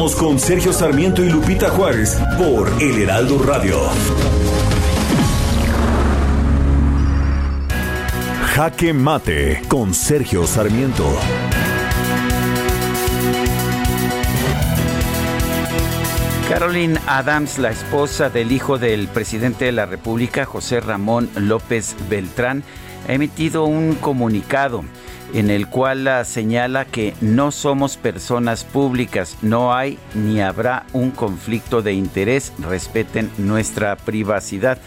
Con Sergio Sarmiento y Lupita Juárez por El Heraldo Radio. Jaque Mate con Sergio Sarmiento. Caroline Adams, la esposa del hijo del presidente de la República, José Ramón López Beltrán, ha emitido un comunicado en el cual la señala que no somos personas públicas, no hay ni habrá un conflicto de interés, respeten nuestra privacidad.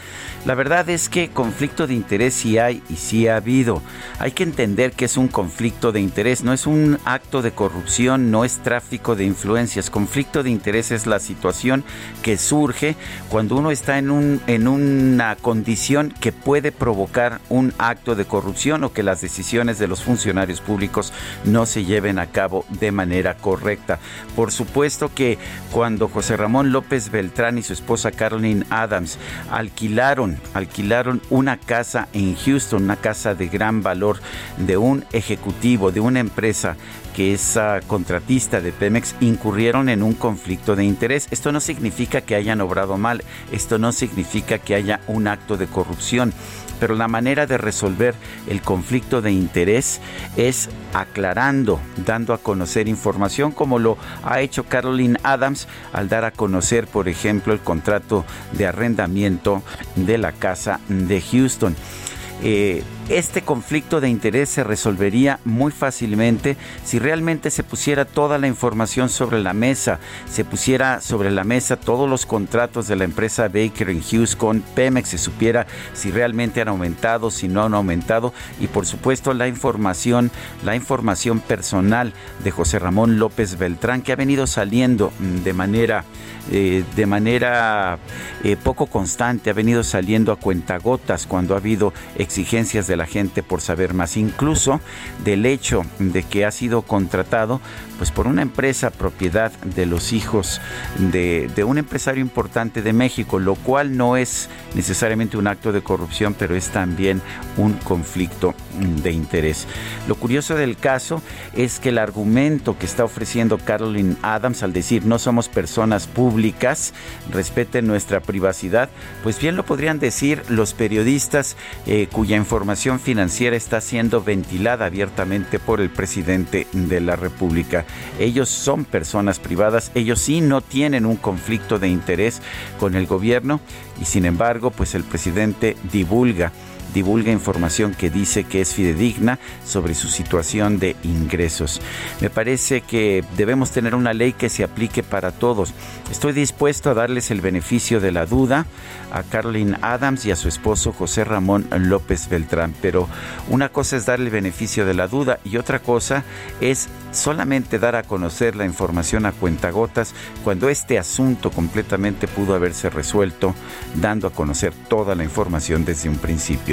La verdad es que conflicto de interés sí hay y sí ha habido. Hay que entender que es un conflicto de interés, no es un acto de corrupción, no es tráfico de influencias. Conflicto de interés es la situación que surge cuando uno está en, un, en una condición que puede provocar un acto de corrupción o que las decisiones de los funcionarios públicos no se lleven a cabo de manera correcta. Por supuesto que cuando José Ramón López Beltrán y su esposa Caroline Adams alquilaron alquilaron una casa en Houston, una casa de gran valor de un ejecutivo, de una empresa que es ah, contratista de Pemex, incurrieron en un conflicto de interés. Esto no significa que hayan obrado mal, esto no significa que haya un acto de corrupción pero la manera de resolver el conflicto de interés es aclarando, dando a conocer información como lo ha hecho Caroline Adams al dar a conocer, por ejemplo, el contrato de arrendamiento de la casa de Houston. Eh, este conflicto de interés se resolvería muy fácilmente si realmente se pusiera toda la información sobre la mesa, se pusiera sobre la mesa todos los contratos de la empresa Baker Hughes con Pemex, se supiera si realmente han aumentado, si no han aumentado y por supuesto la información, la información personal de José Ramón López Beltrán que ha venido saliendo de manera eh, de manera eh, poco constante, ha venido saliendo a cuentagotas cuando ha habido exigencias de la gente por saber más, incluso del hecho de que ha sido contratado pues por una empresa propiedad de los hijos de, de un empresario importante de México, lo cual no es necesariamente un acto de corrupción, pero es también un conflicto de interés. Lo curioso del caso es que el argumento que está ofreciendo Carolyn Adams al decir no somos personas públicas, respeten nuestra privacidad, pues bien lo podrían decir los periodistas eh, cuya información financiera está siendo ventilada abiertamente por el presidente de la República. Ellos son personas privadas, ellos sí no tienen un conflicto de interés con el gobierno y sin embargo, pues el presidente divulga divulga información que dice que es fidedigna sobre su situación de ingresos. Me parece que debemos tener una ley que se aplique para todos. Estoy dispuesto a darles el beneficio de la duda a Carolyn Adams y a su esposo José Ramón López Beltrán, pero una cosa es darle el beneficio de la duda y otra cosa es solamente dar a conocer la información a cuentagotas cuando este asunto completamente pudo haberse resuelto dando a conocer toda la información desde un principio.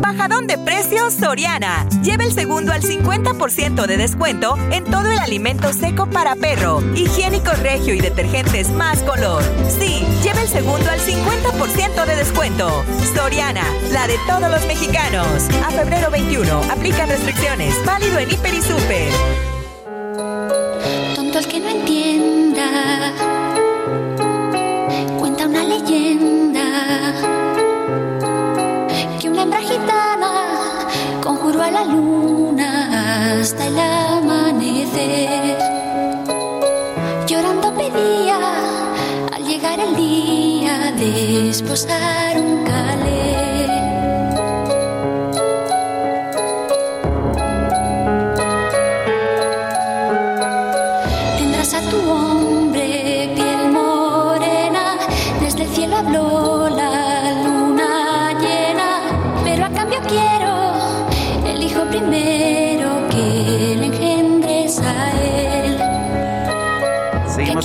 Bajadón de precios Soriana. Lleva el segundo al 50% de descuento en todo el alimento seco para perro, higiénico regio y detergentes más color. Sí, lleva el segundo al 50% de descuento. Soriana, la de todos los mexicanos. A febrero 21, aplican restricciones. Válido en Hiper y Super. Tonto el que no entienda. La luna hasta el amanecer. Llorando pedía al llegar el día de esposar un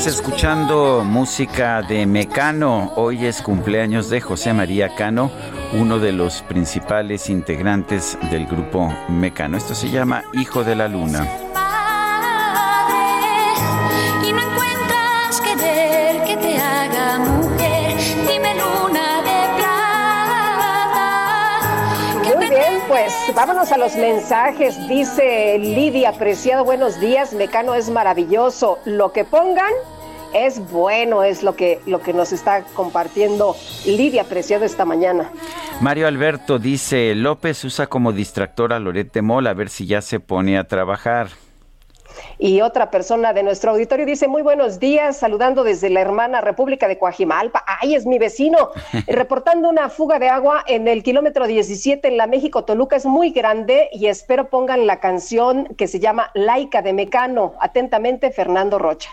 Escuchando música de Mecano. Hoy es cumpleaños de José María Cano, uno de los principales integrantes del grupo Mecano. Esto se llama Hijo de la Luna. Muy bien, pues vámonos a los mensajes. Dice Lidia Preciado, buenos días, Mecano es maravilloso. Lo que pongan es bueno, es lo que, lo que nos está compartiendo Lidia Preciado esta mañana. Mario Alberto dice, López usa como distractor a Lorete Mola a ver si ya se pone a trabajar. Y otra persona de nuestro auditorio dice, muy buenos días, saludando desde la hermana República de Coajimalpa. ¡Ay, es mi vecino! Reportando una fuga de agua en el kilómetro 17 en la México-Toluca. Es muy grande y espero pongan la canción que se llama Laica de Mecano. Atentamente, Fernando Rocha.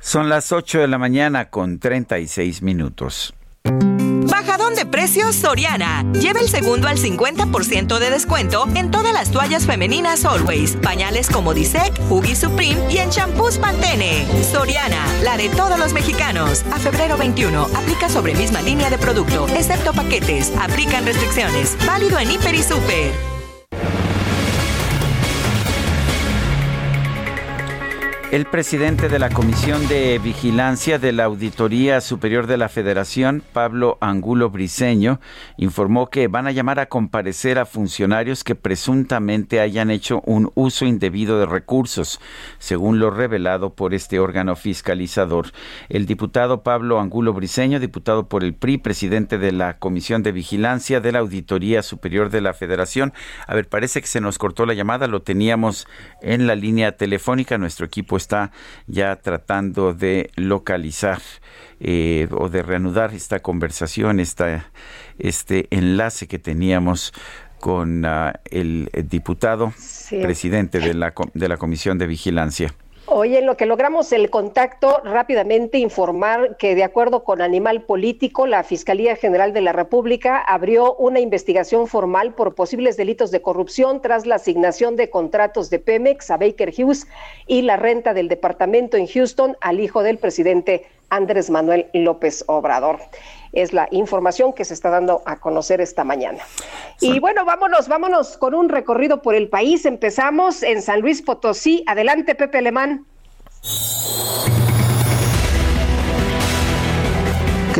Son las 8 de la mañana con 36 minutos. Bajadón de precios Soriana. Lleva el segundo al 50% de descuento en todas las toallas femeninas Always, pañales como Disec, Huggy Supreme y en champús Pantene. Soriana, la de todos los mexicanos. A febrero 21, aplica sobre misma línea de producto, excepto paquetes. Aplican restricciones. Válido en Hiper y Super. El presidente de la Comisión de Vigilancia de la Auditoría Superior de la Federación, Pablo Angulo Briceño, informó que van a llamar a comparecer a funcionarios que presuntamente hayan hecho un uso indebido de recursos, según lo revelado por este órgano fiscalizador. El diputado Pablo Angulo Briceño, diputado por el PRI, presidente de la Comisión de Vigilancia de la Auditoría Superior de la Federación. A ver, parece que se nos cortó la llamada, lo teníamos en la línea telefónica, nuestro equipo está ya tratando de localizar eh, o de reanudar esta conversación, esta, este enlace que teníamos con uh, el, el, diputado sí. presidente de la, de la Comisión de Vigilancia. Hoy en lo que logramos el contacto, rápidamente informar que de acuerdo con Animal Político, la Fiscalía General de la República abrió una investigación formal por posibles delitos de corrupción tras la asignación de contratos de Pemex a Baker Hughes y la renta del departamento en Houston al hijo del presidente Andrés Manuel López Obrador. Es la información que se está dando a conocer esta mañana. Sí. Y bueno, vámonos, vámonos con un recorrido por el país. Empezamos en San Luis Potosí. Adelante, Pepe Alemán.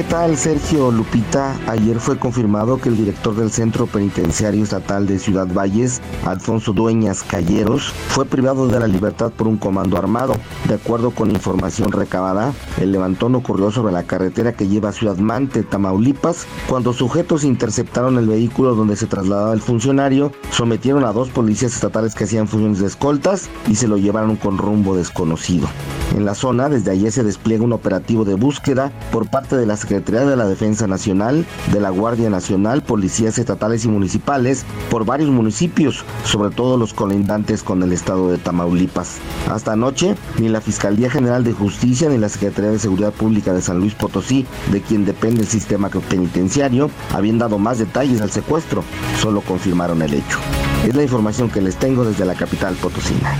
¿Qué tal, Sergio Lupita? Ayer fue confirmado que el director del Centro Penitenciario Estatal de Ciudad Valles, Alfonso Dueñas Calleros, fue privado de la libertad por un comando armado. De acuerdo con información recabada, el levantón ocurrió sobre la carretera que lleva a Ciudad Mante, Tamaulipas, cuando sujetos interceptaron el vehículo donde se trasladaba el funcionario, sometieron a dos policías estatales que hacían funciones de escoltas y se lo llevaron con rumbo desconocido. En la zona, desde ayer se despliega un operativo de búsqueda por parte de la Secretaría de la Defensa Nacional, de la Guardia Nacional, policías estatales y municipales por varios municipios, sobre todo los colindantes con el estado de Tamaulipas. Hasta anoche, ni la Fiscalía General de Justicia ni la Secretaría de Seguridad Pública de San Luis Potosí, de quien depende el sistema penitenciario, habían dado más detalles al secuestro, solo confirmaron el hecho. Es la información que les tengo desde la capital potosina.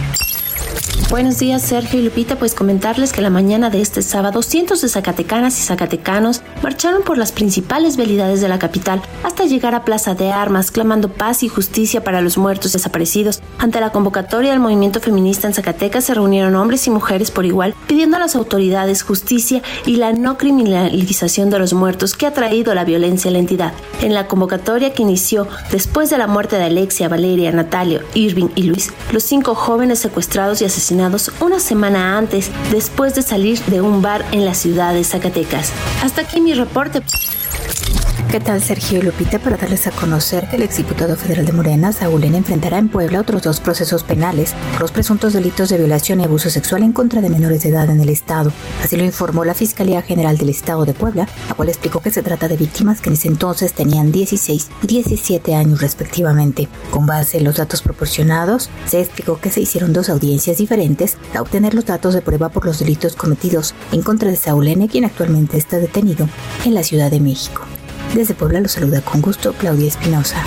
Buenos días, Sergio y Lupita. Pues comentarles que la mañana de este sábado, cientos de zacatecanas y zacatecanos marcharon por las principales vialidades de la capital hasta llegar a Plaza de Armas, clamando paz y justicia para los muertos desaparecidos. Ante la convocatoria del movimiento feminista en Zacatecas se reunieron hombres y mujeres por igual, pidiendo a las autoridades justicia y la no criminalización de los muertos que ha traído la violencia a la entidad. En la convocatoria que inició después de la muerte de Alexia, Valeria, Natalio, Irving y Luis, los cinco jóvenes secuestrados y asesinados una semana antes, después de salir de un bar en la ciudad de Zacatecas. Hasta aquí mi reporte. ¿Qué tal, Sergio y Lupita? Para darles a conocer que el exdiputado federal de Morena, Saúl enfrentará en Puebla otros dos procesos penales por los presuntos delitos de violación y abuso sexual en contra de menores de edad en el Estado. Así lo informó la Fiscalía General del Estado de Puebla, la cual explicó que se trata de víctimas que en ese entonces tenían 16 y 17 años respectivamente. Con base en los datos proporcionados, se explicó que se hicieron dos audiencias diferentes a obtener los datos de prueba por los delitos cometidos en contra de Saúl quien actualmente está detenido en la Ciudad de México. Desde Puebla los saluda con gusto Claudia Espinosa.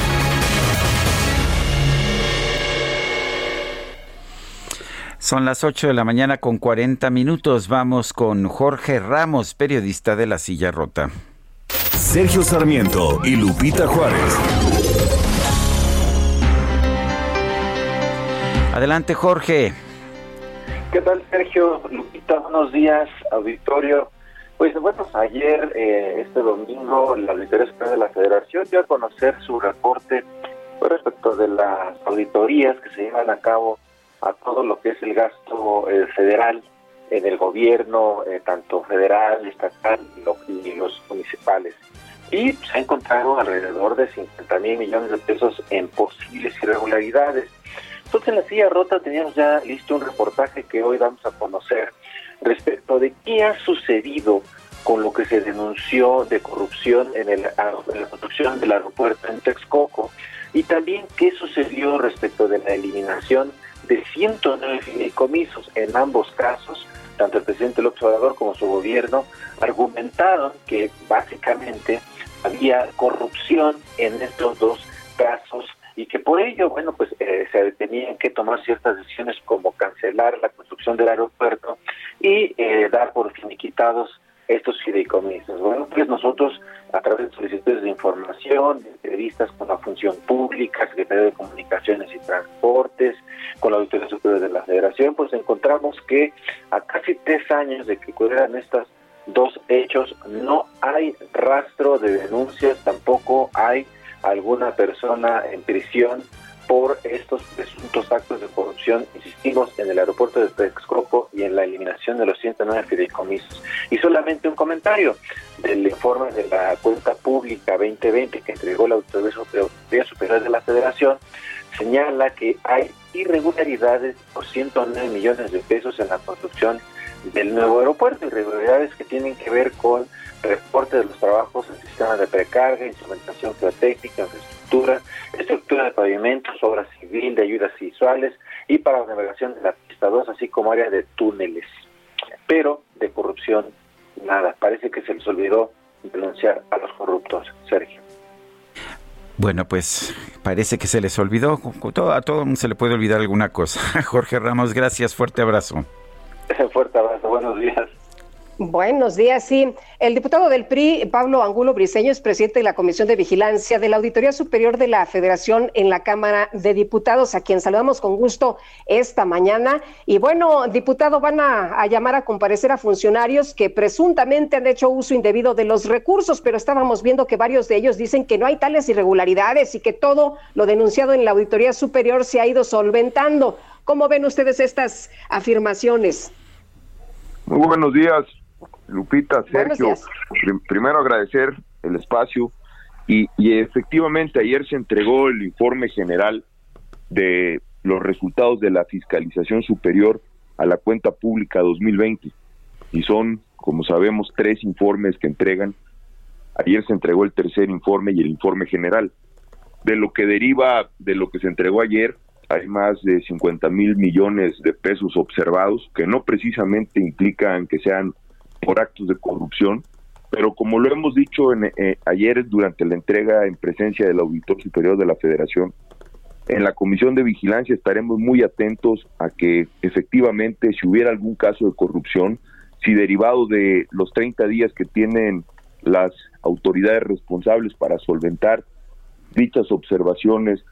Son las 8 de la mañana con 40 minutos. Vamos con Jorge Ramos, periodista de La Silla Rota. Sergio Sarmiento y Lupita Juárez. Adelante, Jorge. ¿Qué tal, Sergio? Lupita, buenos días, auditorio. Pues bueno, ayer, eh, este domingo, la Auditoría Superior de la Federación dio a conocer su reporte respecto de las auditorías que se llevan a cabo a todo lo que es el gasto eh, federal en el gobierno, eh, tanto federal, estatal y, lo, y, los municipales. Y se ha encontrado alrededor de 50 mil millones de pesos en posibles irregularidades. Entonces en la silla rota teníamos ya listo un reportaje que hoy vamos a conocer respecto de qué ha sucedido con lo que se denunció de corrupción en, el, la construcción del aeropuerto en Texcoco y también qué sucedió respecto de la eliminación de 109 fideicomisos. En ambos casos, tanto el presidente López Obrador como su gobierno argumentaron que básicamente había corrupción en estos dos casos y que por ello, bueno, pues eh, se tenían que tomar ciertas decisiones como cancelar la construcción del aeropuerto y eh, dar por finiquitados estos fideicomisos. Bueno, pues nosotros a través de solicitudes de información, de entrevistas con la función pública, Secretaría de Comunicaciones y Transportes, con la Auditoría Superior de la Federación, pues encontramos que a casi tres años de que ocurrieran estas dos hechos, no hay rastro de denuncias, tampoco hay alguna persona en prisión por estos presuntos actos de corrupción, insistimos, en el aeropuerto de Texcoco y en la eliminación de los 109 fideicomisos. Y solamente un comentario del informe de la cuenta pública 2020 que entregó la Autoridad Superior de la Federación, señala que hay irregularidades por 109 millones de pesos en la construcción del nuevo aeropuerto, irregularidades que tienen que ver con reporte de los trabajos en sistemas de precarga, instrumentación geotécnica, infraestructura, estructura de pavimentos, obras civil, de ayudas visuales y para la navegación de la pista 2, así como área de túneles. Pero de corrupción, nada. Parece que se les olvidó denunciar a los corruptos, Sergio. Bueno, pues parece que se les olvidó. A todo mundo se le puede olvidar alguna cosa. Jorge Ramos, gracias. Fuerte abrazo. Fuerte abrazo. Buenos días. Buenos días, sí. El diputado del PRI, Pablo Angulo Briceño, es presidente de la Comisión de Vigilancia de la Auditoría Superior de la Federación en la Cámara de Diputados, a quien saludamos con gusto esta mañana. Y bueno, diputado, van a, llamar a comparecer a funcionarios que presuntamente han hecho uso indebido de los recursos, pero estábamos viendo que varios de ellos dicen que no hay tales irregularidades y que todo lo denunciado en la Auditoría Superior se ha ido solventando. ¿Cómo ven ustedes estas afirmaciones? Muy buenos días. Lupita, Sergio, primero agradecer el espacio y, efectivamente ayer se entregó el informe general de los resultados de la fiscalización superior a la cuenta pública 2020 y son, como sabemos, tres informes que entregan. Ayer se entregó el tercer informe y el informe general. De lo que deriva de lo que se entregó ayer, hay más de 50 mil millones de pesos observados que no precisamente implican que sean por actos de corrupción, pero como lo hemos dicho en, eh, ayer durante la entrega en presencia del Auditor Superior de la Federación, en la Comisión de Vigilancia estaremos muy atentos a que efectivamente si hubiera algún caso de corrupción, si derivado de los 30 días que tienen las autoridades responsables para solventar dichas observaciones,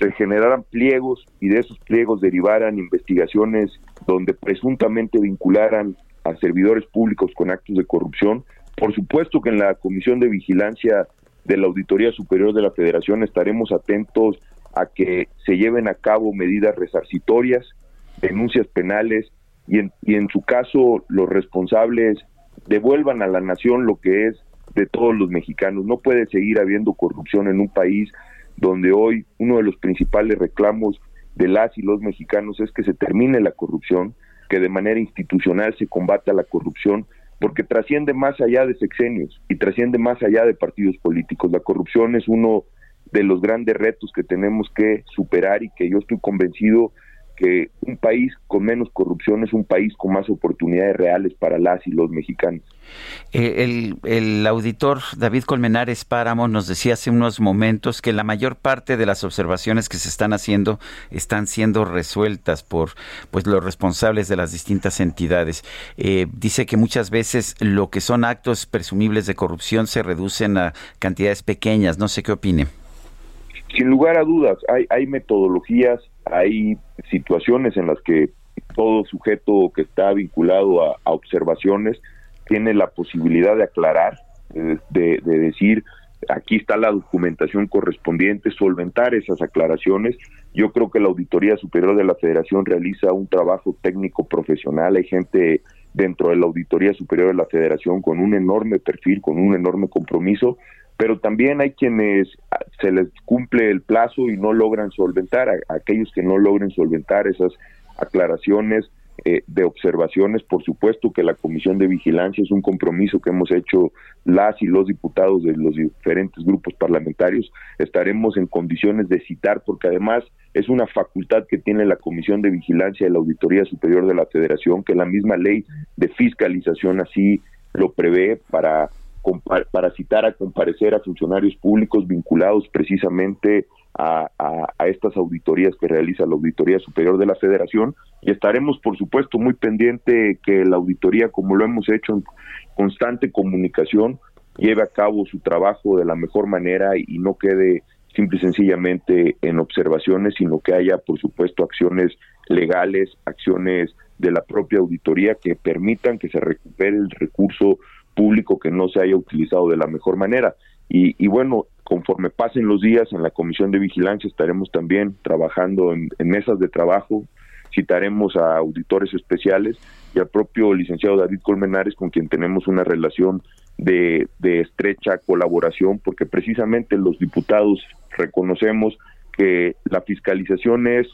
se generaran pliegos y de esos pliegos derivaran investigaciones donde presuntamente vincularan a servidores públicos con actos de corrupción. Por supuesto que en la Comisión de Vigilancia de la Auditoría Superior de la Federación estaremos atentos a que se lleven a cabo medidas resarcitorias, denuncias penales y en, y en su caso los responsables devuelvan a la nación lo que es de todos los mexicanos. No puede seguir habiendo corrupción en un país donde hoy uno de los principales reclamos de las y los mexicanos es que se termine la corrupción, que de manera institucional se combata la corrupción, porque trasciende más allá de sexenios y trasciende más allá de partidos políticos. La corrupción es uno de los grandes retos que tenemos que superar y que yo estoy convencido que un país con menos corrupción es un país con más oportunidades reales para las y los mexicanos. Eh, el, auditor David Colmenares Páramo nos decía hace unos momentos que la mayor parte de las observaciones que se están haciendo están siendo resueltas por pues los responsables de las distintas entidades. Eh, dice que muchas veces lo que son actos presumibles de corrupción se reducen a cantidades pequeñas. No sé qué opine. Sin lugar a dudas, hay, hay metodologías hay situaciones en las que todo sujeto que está vinculado a, observaciones tiene la posibilidad de aclarar, de, de, decir, aquí está la documentación correspondiente, solventar esas aclaraciones. Yo creo que la Auditoría Superior de la Federación realiza un trabajo técnico profesional, hay gente dentro de la Auditoría Superior de la Federación con un enorme perfil, con un enorme compromiso, pero también hay quienes ah, se les cumple el plazo y no logran solventar, a, aquellos que no logren solventar esas aclaraciones eh, de observaciones, por supuesto que la Comisión de Vigilancia es un compromiso que hemos hecho las y los diputados de los diferentes grupos parlamentarios, estaremos en condiciones de citar, porque además es una facultad que tiene la Comisión de Vigilancia de la Auditoría Superior de la Federación, que la misma ley de fiscalización así lo prevé para para citar a comparecer a funcionarios públicos vinculados precisamente a, estas auditorías que realiza la Auditoría Superior de la Federación. Y estaremos, por supuesto, muy pendiente que la auditoría, como lo hemos hecho en constante comunicación, lleve a cabo su trabajo de la mejor manera y no quede simple y sencillamente en observaciones, sino que haya, por supuesto, acciones legales, acciones de la propia auditoría que permitan que se recupere el recurso público que no se haya utilizado de la mejor manera. Y, bueno, conforme pasen los días en la Comisión de Vigilancia estaremos también trabajando en, mesas de trabajo, citaremos a auditores especiales y al propio licenciado David Colmenares con quien tenemos una relación de, de estrecha colaboración porque precisamente los diputados reconocemos que la fiscalización es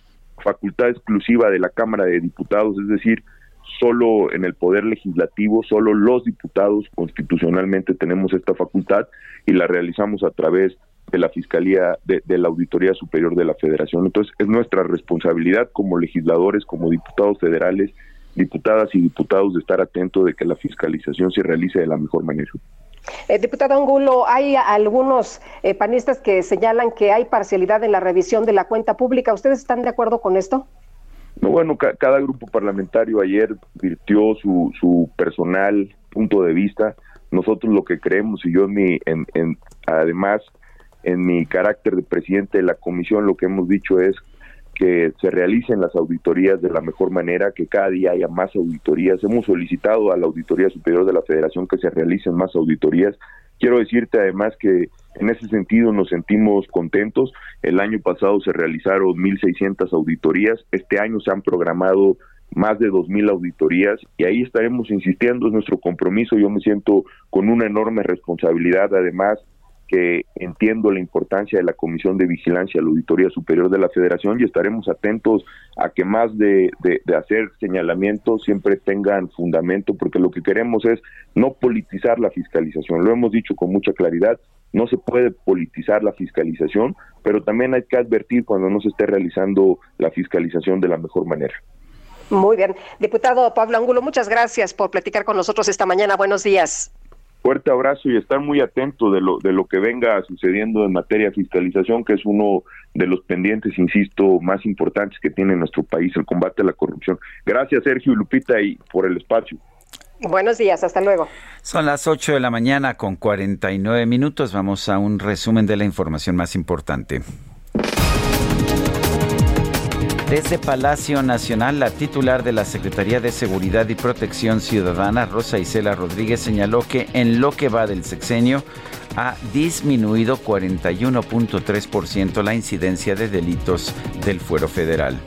facultad exclusiva de la Cámara de Diputados, es decir, solo en el Poder Legislativo, solo los diputados constitucionalmente tenemos esta facultad y la realizamos a través de la Fiscalía, de, la Auditoría Superior de la Federación. Entonces, es nuestra responsabilidad como legisladores, como diputados federales, diputadas y diputados de estar atentos de que la fiscalización se realice de la mejor manera. Eh, diputado Angulo, hay algunos eh, panistas que señalan que hay parcialidad en la revisión de la cuenta pública. ¿Ustedes están de acuerdo con esto? Bueno, cada grupo parlamentario ayer virtió su, su personal punto de vista. Nosotros lo que creemos, y yo en mi, en, en, además, en mi carácter de presidente de la comisión, lo que hemos dicho es que se realicen las auditorías de la mejor manera, que cada día haya más auditorías. Hemos solicitado a la Auditoría Superior de la Federación que se realicen más auditorías. Quiero decirte además que en ese sentido nos sentimos contentos. El año pasado se realizaron 1.600 auditorías, este año se han programado más de 2.000 auditorías y ahí estaremos insistiendo, es nuestro compromiso. Yo me siento con una enorme responsabilidad, además que entiendo la importancia de la Comisión de Vigilancia a la Auditoría Superior de la Federación y estaremos atentos a que más de, de, hacer señalamientos siempre tengan fundamento, porque lo que queremos es no politizar la fiscalización. Lo hemos dicho con mucha claridad, no se puede politizar la fiscalización, pero también hay que advertir cuando no se esté realizando la fiscalización de la mejor manera. Muy bien. Diputado Pablo Angulo, muchas gracias por platicar con nosotros esta mañana. Buenos días fuerte abrazo y estar muy atento de lo, de lo que venga sucediendo en materia de fiscalización, que es uno de los pendientes, insisto, más importantes que tiene nuestro país, el combate a la corrupción. Gracias, Sergio y Lupita, y por el espacio. Buenos días, hasta luego. Son las 8 de la mañana con 49 minutos. Vamos a un resumen de la información más importante. Desde Palacio Nacional, la titular de la Secretaría de Seguridad y Protección Ciudadana, Rosa Isela Rodríguez, señaló que en lo que va del sexenio ha disminuido 41.3% la incidencia de delitos del fuero federal.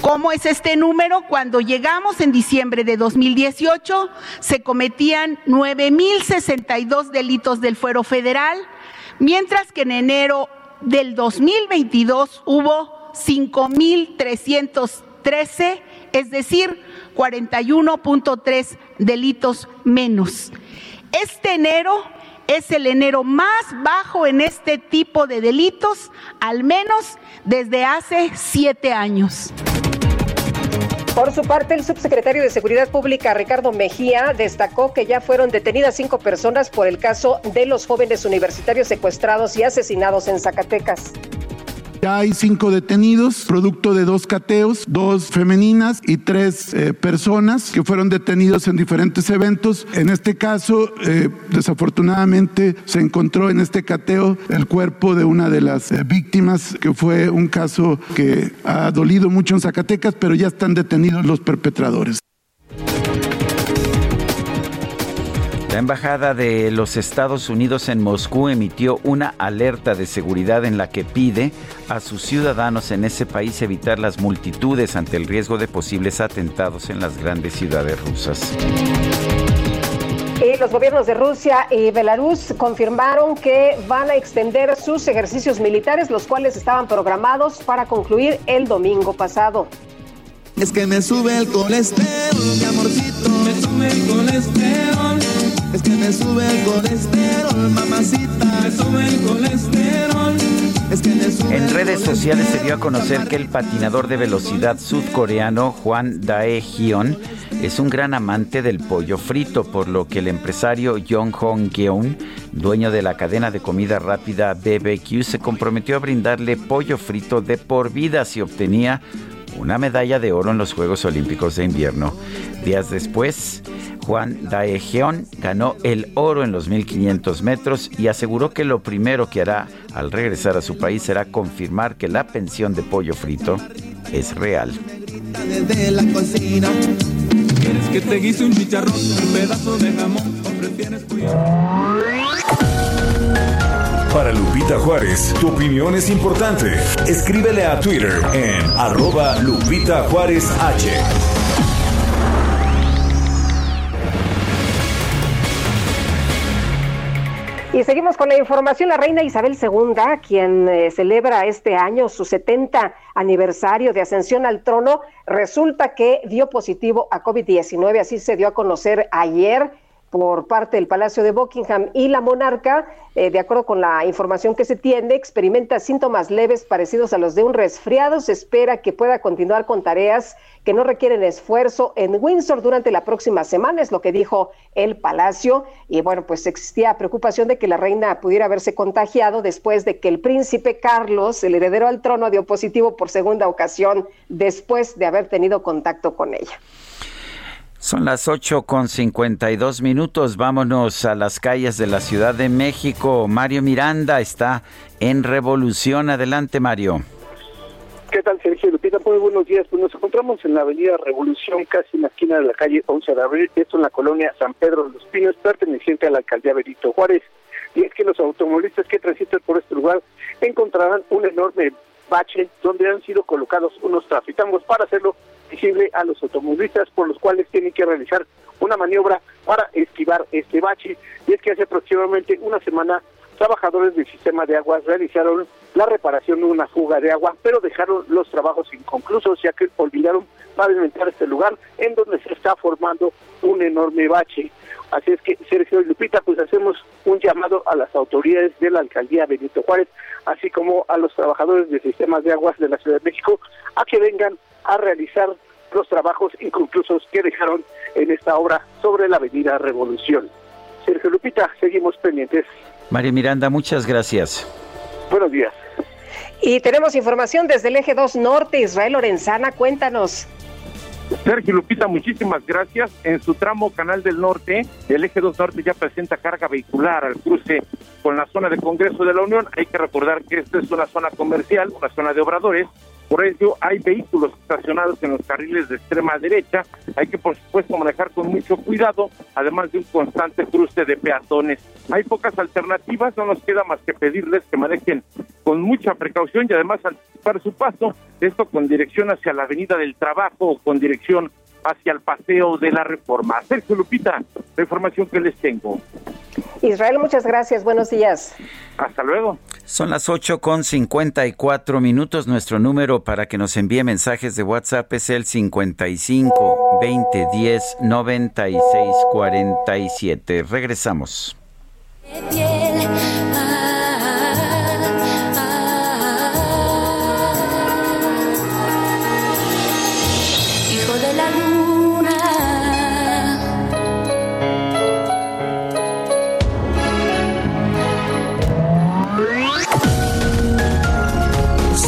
¿Cómo es este número? Cuando llegamos en diciembre de 2018, se cometían 9.062 delitos del fuero federal, mientras que en enero del 2022 hubo 5.313, es decir, 41.3 delitos menos. Este enero es el enero más bajo en este tipo de delitos, al menos desde hace siete años. Por su parte, el subsecretario de Seguridad Pública, Ricardo Mejía, destacó que ya fueron detenidas cinco personas por el caso de los jóvenes universitarios secuestrados y asesinados en Zacatecas. Ya hay cinco detenidos, producto de dos cateos, dos femeninas y tres eh, personas que fueron detenidos en diferentes eventos. En este caso, eh, desafortunadamente, se encontró en este cateo el cuerpo de una de las eh, víctimas, que fue un caso que ha dolido mucho en Zacatecas, pero ya están detenidos los perpetradores. La Embajada de los Estados Unidos en Moscú emitió una alerta de seguridad en la que pide a sus ciudadanos en ese país evitar las multitudes ante el riesgo de posibles atentados en las grandes ciudades rusas. Y los gobiernos de Rusia y Belarus confirmaron que van a extender sus ejercicios militares, los cuales estaban programados para concluir el domingo pasado. Es que me sube el colesterol, mi amorcito, me sube el colesterol. Es que me sube el colesterol, mamacita, me sube el colesterol. Es que me sube en redes sociales se dio a conocer que el patinador de velocidad sudcoreano Juan Dae-hyun es un gran amante del pollo frito, por lo que el empresario Jong Hong-geun, dueño de la cadena de comida rápida BBQ, se comprometió a brindarle pollo frito de por vida si obtenía una medalla de oro en los Juegos Olímpicos de Invierno. Días después, Juan Daejeón ganó el oro en los 1500 metros y aseguró que lo primero que hará al regresar a su país será confirmar que la pensión de pollo frito es real. que te un chicharrón, un pedazo de jamón Para Lupita Juárez, tu opinión es importante. Escríbele a Twitter en arroba Lupita Juárez H. Y seguimos con la información. La reina Isabel II, quien eh, celebra este año su 70 aniversario de ascensión al trono, resulta que dio positivo a COVID-19. Así se dio a conocer ayer por parte del Palacio de Buckingham y la monarca, eh, de acuerdo con la información que se tiene, experimenta síntomas leves parecidos a los de un resfriado. Se espera que pueda continuar con tareas que no requieren esfuerzo en Windsor durante la próxima semana, es lo que dijo el Palacio. Y bueno, pues existía preocupación de que la reina pudiera haberse contagiado después de que el príncipe Carlos, el heredero al trono, dio positivo por segunda ocasión después de haber tenido contacto con ella. Son las 8 con 52 minutos. Vámonos a las calles de la Ciudad de México. Mario Miranda está en Revolución. Adelante, Mario. ¿Qué tal, Sergio Lupita? Muy buenos días. Pues nos encontramos en la avenida Revolución, casi en la esquina de la calle 11 de abril, esto en la colonia San Pedro de los Pinos, perteneciente a la alcaldía Benito Juárez. Y es que los automovilistas que transitan por este lugar encontrarán un enorme bache donde han sido colocados unos traficamos para hacerlo a los automovilistas por los cuales tienen que realizar una maniobra para esquivar este bache. Y es que hace aproximadamente una semana trabajadores del sistema de aguas realizaron la reparación de una fuga de agua, pero dejaron los trabajos inconclusos ya que olvidaron pavimentar este lugar en donde se está formando un enorme bache. Así es que Sergio y Lupita, pues hacemos un llamado a las autoridades de la alcaldía Benito Juárez, así como a los trabajadores de sistemas de aguas de la Ciudad de México, a que vengan a realizar los trabajos inconclusos que dejaron en esta obra sobre la avenida Revolución. Sergio Lupita, seguimos pendientes. María Miranda, muchas gracias. Buenos días. Y tenemos información desde el eje 2 Norte, Israel Lorenzana, cuéntanos. Sergio Lupita, muchísimas gracias. En su tramo Canal del Norte, el eje 2 Norte ya presenta carga vehicular al cruce con la zona de Congreso de la Unión. Hay que recordar que esta es una zona comercial, una zona de obradores, por ello, hay vehículos estacionados en los carriles de extrema derecha. Hay que, por supuesto, manejar con mucho cuidado, además de un constante cruce de peatones. Hay pocas alternativas, no nos queda más que pedirles que manejen con mucha precaución y además anticipar su paso, esto con dirección hacia la Avenida del Trabajo o con dirección hacia el Paseo de la Reforma. Sergio Lupita, la información que les tengo. Israel, muchas gracias. Buenos días. Hasta luego. Son las 8 con 54 minutos. Nuestro número para que nos envíe mensajes de WhatsApp es el 55 20 10 96 47. Regresamos.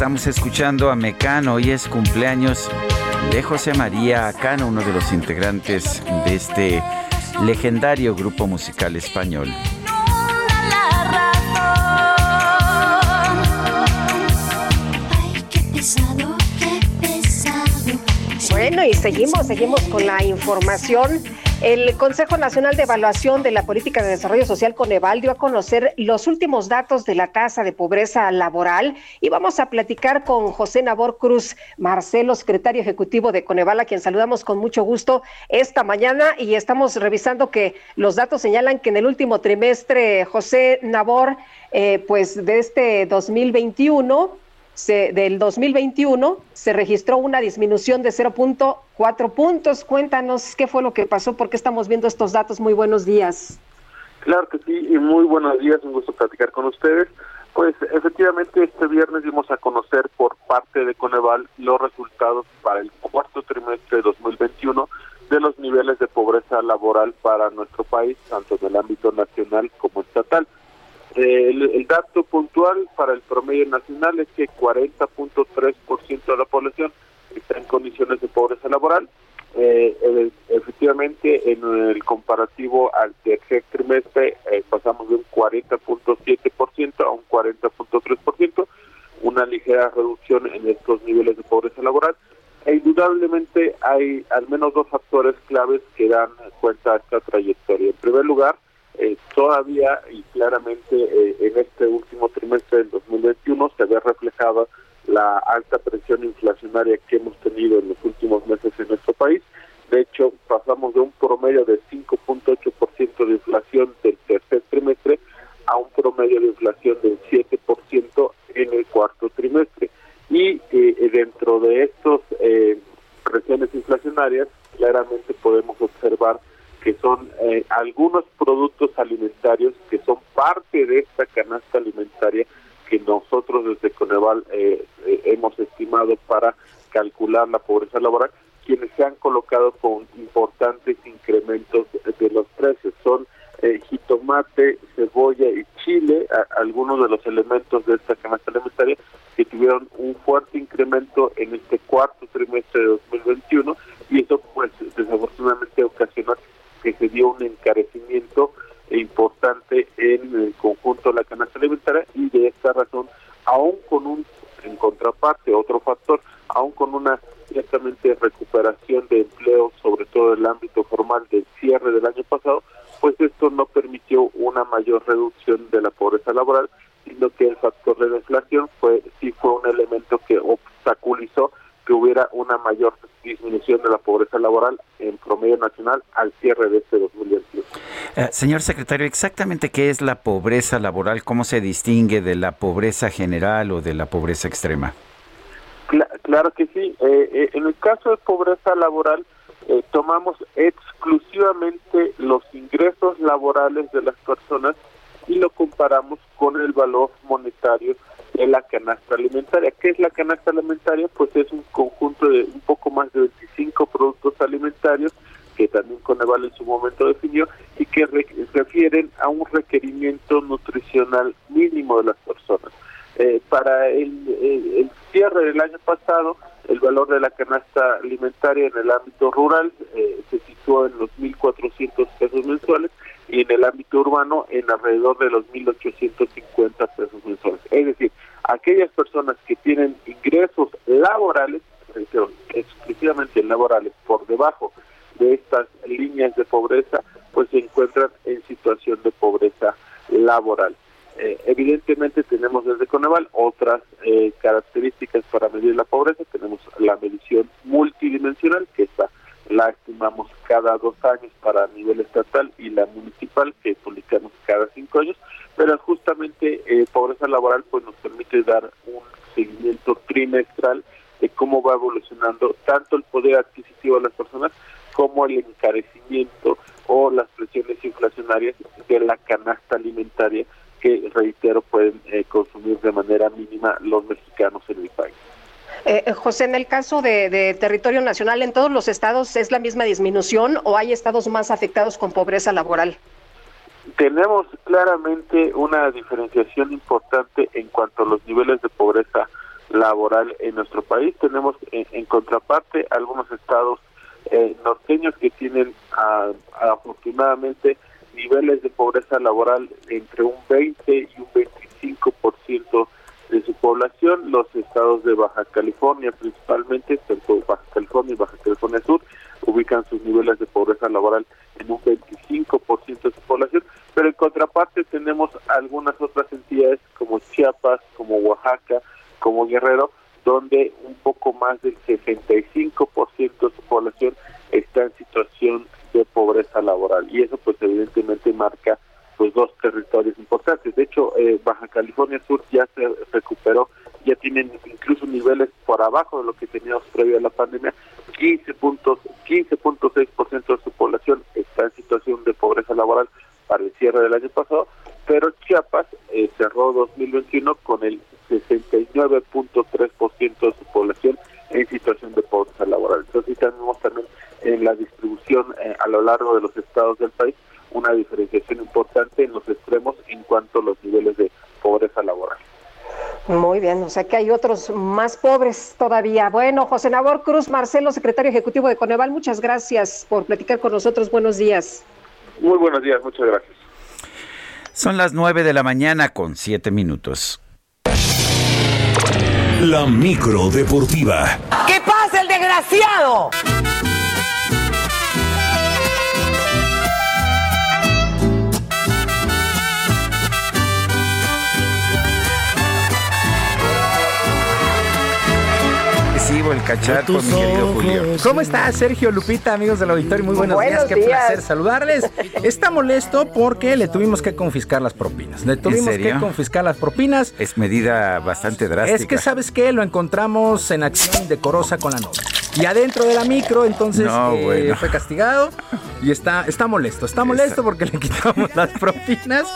estamos escuchando a Mecano. Hoy es cumpleaños de José María Cano, uno de los integrantes de este legendario grupo musical español. Bueno, y seguimos, seguimos con la información. El Consejo Nacional de Evaluación de la Política de Desarrollo Social Coneval dio a conocer los últimos datos de la tasa de pobreza laboral y vamos a platicar con José Nabor Cruz Marcelo, secretario ejecutivo de Coneval, a quien saludamos con mucho gusto esta mañana. Y estamos revisando que los datos señalan que en el último trimestre, José Nabor, eh, pues de este 2021, del 2021 se registró una disminución de 0.4 puntos. Cuéntanos qué fue lo que pasó, porque estamos viendo estos datos. Muy buenos días. Claro que sí, y muy buenos días, un gusto platicar con ustedes. Pues efectivamente este viernes dimos a conocer por parte de Coneval los resultados para el cuarto trimestre de 2021 de los niveles de pobreza laboral para nuestro país, tanto en el ámbito nacional como estatal. El, dato puntual para el promedio nacional es que 40.3% de la población está en condiciones de pobreza laboral. Eh, efectivamente, en el comparativo al tercer trimestre eh, pasamos de un 40.7% a un 40.3%, una ligera reducción en estos niveles de pobreza laboral. E indudablemente hay al menos dos factores claves que dan cuenta de esta trayectoria. En primer lugar, eh, todavía y claramente eh, en este último trimestre del 2021 se ve reflejada la alta presión inflacionaria que hemos tenido en los últimos meses en nuestro país. De hecho, pasamos de un promedio de 5.8% de inflación del tercer trimestre a un promedio de inflación del 7% en el cuarto trimestre. Y eh, dentro de estas presiones inflacionarias, claramente podemos observar que son eh, algunos productos alimentarios que son parte de esta canasta alimentaria que nosotros desde Coneval eh, eh, hemos estimado para calcular la pobreza laboral, quienes se han colocado con importantes incrementos de los precios. Son jitomate, cebolla y chile, algunos de los elementos de esta canasta alimentaria que tuvieron un fuerte incremento en este cuarto trimestre de 2021 y eso pues desafortunadamente ocasionó que se dio un encarecimiento importante en el conjunto de la canasta alimentaria y de esta razón, aún con un, en contraparte, otro factor, aún con una ciertamente recuperación de empleo, sobre todo en el ámbito formal del cierre del año pasado, pues esto no permitió una mayor reducción de la pobreza laboral, sino que el factor de la inflación fue sí fue un elemento que obstaculizó que hubiera una mayor disminución de la pobreza laboral en promedio nacional al cierre de este 2021. Eh, señor secretario, exactamente qué es la pobreza laboral, cómo se distingue de la pobreza general o de la pobreza extrema. claro que sí. Eh, eh, en el caso de pobreza laboral, tomamos exclusivamente los ingresos laborales de las personas y lo comparamos con el valor monetario de la canasta alimentaria. ¿Qué es la canasta alimentaria? Pues es un conjunto de un poco más de 25 productos alimentarios que también Coneval en su momento definió y que refieren a un requerimiento nutricional mínimo de las personas. Eh, para el, cierre del año pasado, el valor de la canasta alimentaria en el ámbito rural eh, se situó en los 1.400 pesos mensuales en el ámbito urbano en alrededor de los 1.850 pesos mensuales. Es decir, aquellas personas que tienen ingresos laborales, exclusivamente laborales, por debajo de estas líneas de pobreza, pues se encuentran en situación de pobreza laboral. Eh, evidentemente tenemos desde Coneval otras eh, características para medir la pobreza. Tenemos la medición multidimensional, que está la estimamos cada dos años para nivel estatal y la municipal que publicamos cada cinco años, pero justamente eh, pobreza laboral pues nos permite dar un seguimiento trimestral de cómo va evolucionando tanto el poder adquisitivo de las personas como el encarecimiento o las presiones inflacionarias de la canasta alimentaria que, reitero, pueden eh, consumir de manera mínima los mexicanos en el país. Eh, eh, José, en el caso de, territorio nacional, ¿en todos los estados es la misma disminución o hay estados más afectados con pobreza laboral? Tenemos claramente una diferenciación importante en cuanto a los niveles de pobreza laboral en nuestro país. Tenemos en, contraparte algunos estados eh, norteños que tienen afortunadamente niveles de pobreza laboral entre un 20 y un 25% de su población. Los estados de Baja California principalmente, tanto Baja California y Baja California Sur, ubican sus niveles de pobreza laboral en un 25% de su población, pero en contraparte tenemos algunas otras entidades como Chiapas, como Oaxaca, como Guerrero, donde un poco más del 65% de su población está en situación de pobreza laboral y eso pues evidentemente marca pues dos territorios importantes. De hecho, eh, Baja California Sur ya se recuperó, ya tienen incluso niveles por abajo de lo que teníamos previo a la pandemia. 15 puntos, 15.6% de su población está en situación de pobreza laboral para el cierre del año pasado, pero Chiapas eh, cerró 2021 con el 69.3% de su población en situación de pobreza laboral. Entonces tenemos también en la distribución eh, a lo largo de los estados del país una diferenciación importante en los extremos en cuanto a los niveles de pobreza laboral. Muy bien, o sea que hay otros más pobres todavía. Bueno, José Nabor Cruz Marcelo, secretario ejecutivo de Coneval, muchas gracias por platicar con nosotros. Buenos días. Muy buenos días, muchas gracias. Son las nueve de la mañana con siete minutos. La micro deportiva. ¿Qué pasa el desgraciado? El cachar con mi querido Julio. ¿Cómo está Sergio Lupita, amigos del auditorio? Muy buenos, días, qué placer saludarles. Está molesto porque le tuvimos que confiscar las propinas. Le tuvimos que confiscar las propinas. Es medida bastante drástica. Es que, ¿sabes qué? Lo encontramos en acción decorosa con la novia. Y adentro de la micro, entonces eh, fue castigado y está, está molesto. Está molesto porque le quitamos las propinas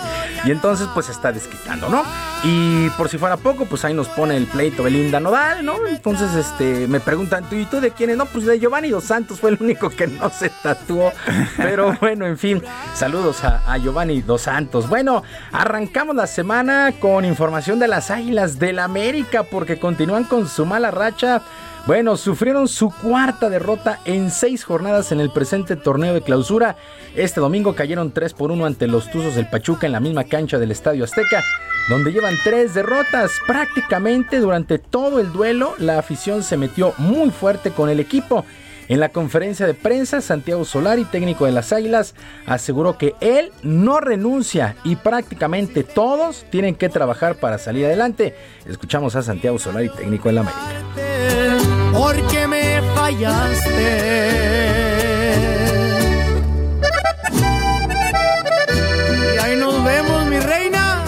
y entonces pues está desquitando, ¿no? Y por si fuera poco, pues ahí nos pone el pleito Belinda Nodal, ¿no? Entonces, este, me preguntan, ¿tú y tú de quién es? No, pues de Giovanni Dos Santos fue el único que no se tatuó. Pero bueno, en fin, saludos a, a Giovanni Dos Santos. Bueno, arrancamos la semana con información de las Águilas del América porque continúan con su mala racha bueno, sufrieron su cuarta derrota en seis jornadas en el presente torneo de clausura. Este domingo cayeron 3 por 1 ante los Tuzos del Pachuca en la misma cancha del Estadio Azteca, donde llevan tres derrotas. Prácticamente durante todo el duelo, la afición se metió muy fuerte con el equipo. En la conferencia de prensa, Santiago Solari, técnico de las Águilas, aseguró que él no renuncia y prácticamente todos tienen que trabajar para salir adelante. Escuchamos a Santiago Solari, técnico de la América porque me fallaste. Y ahí nos vemos, mi reina.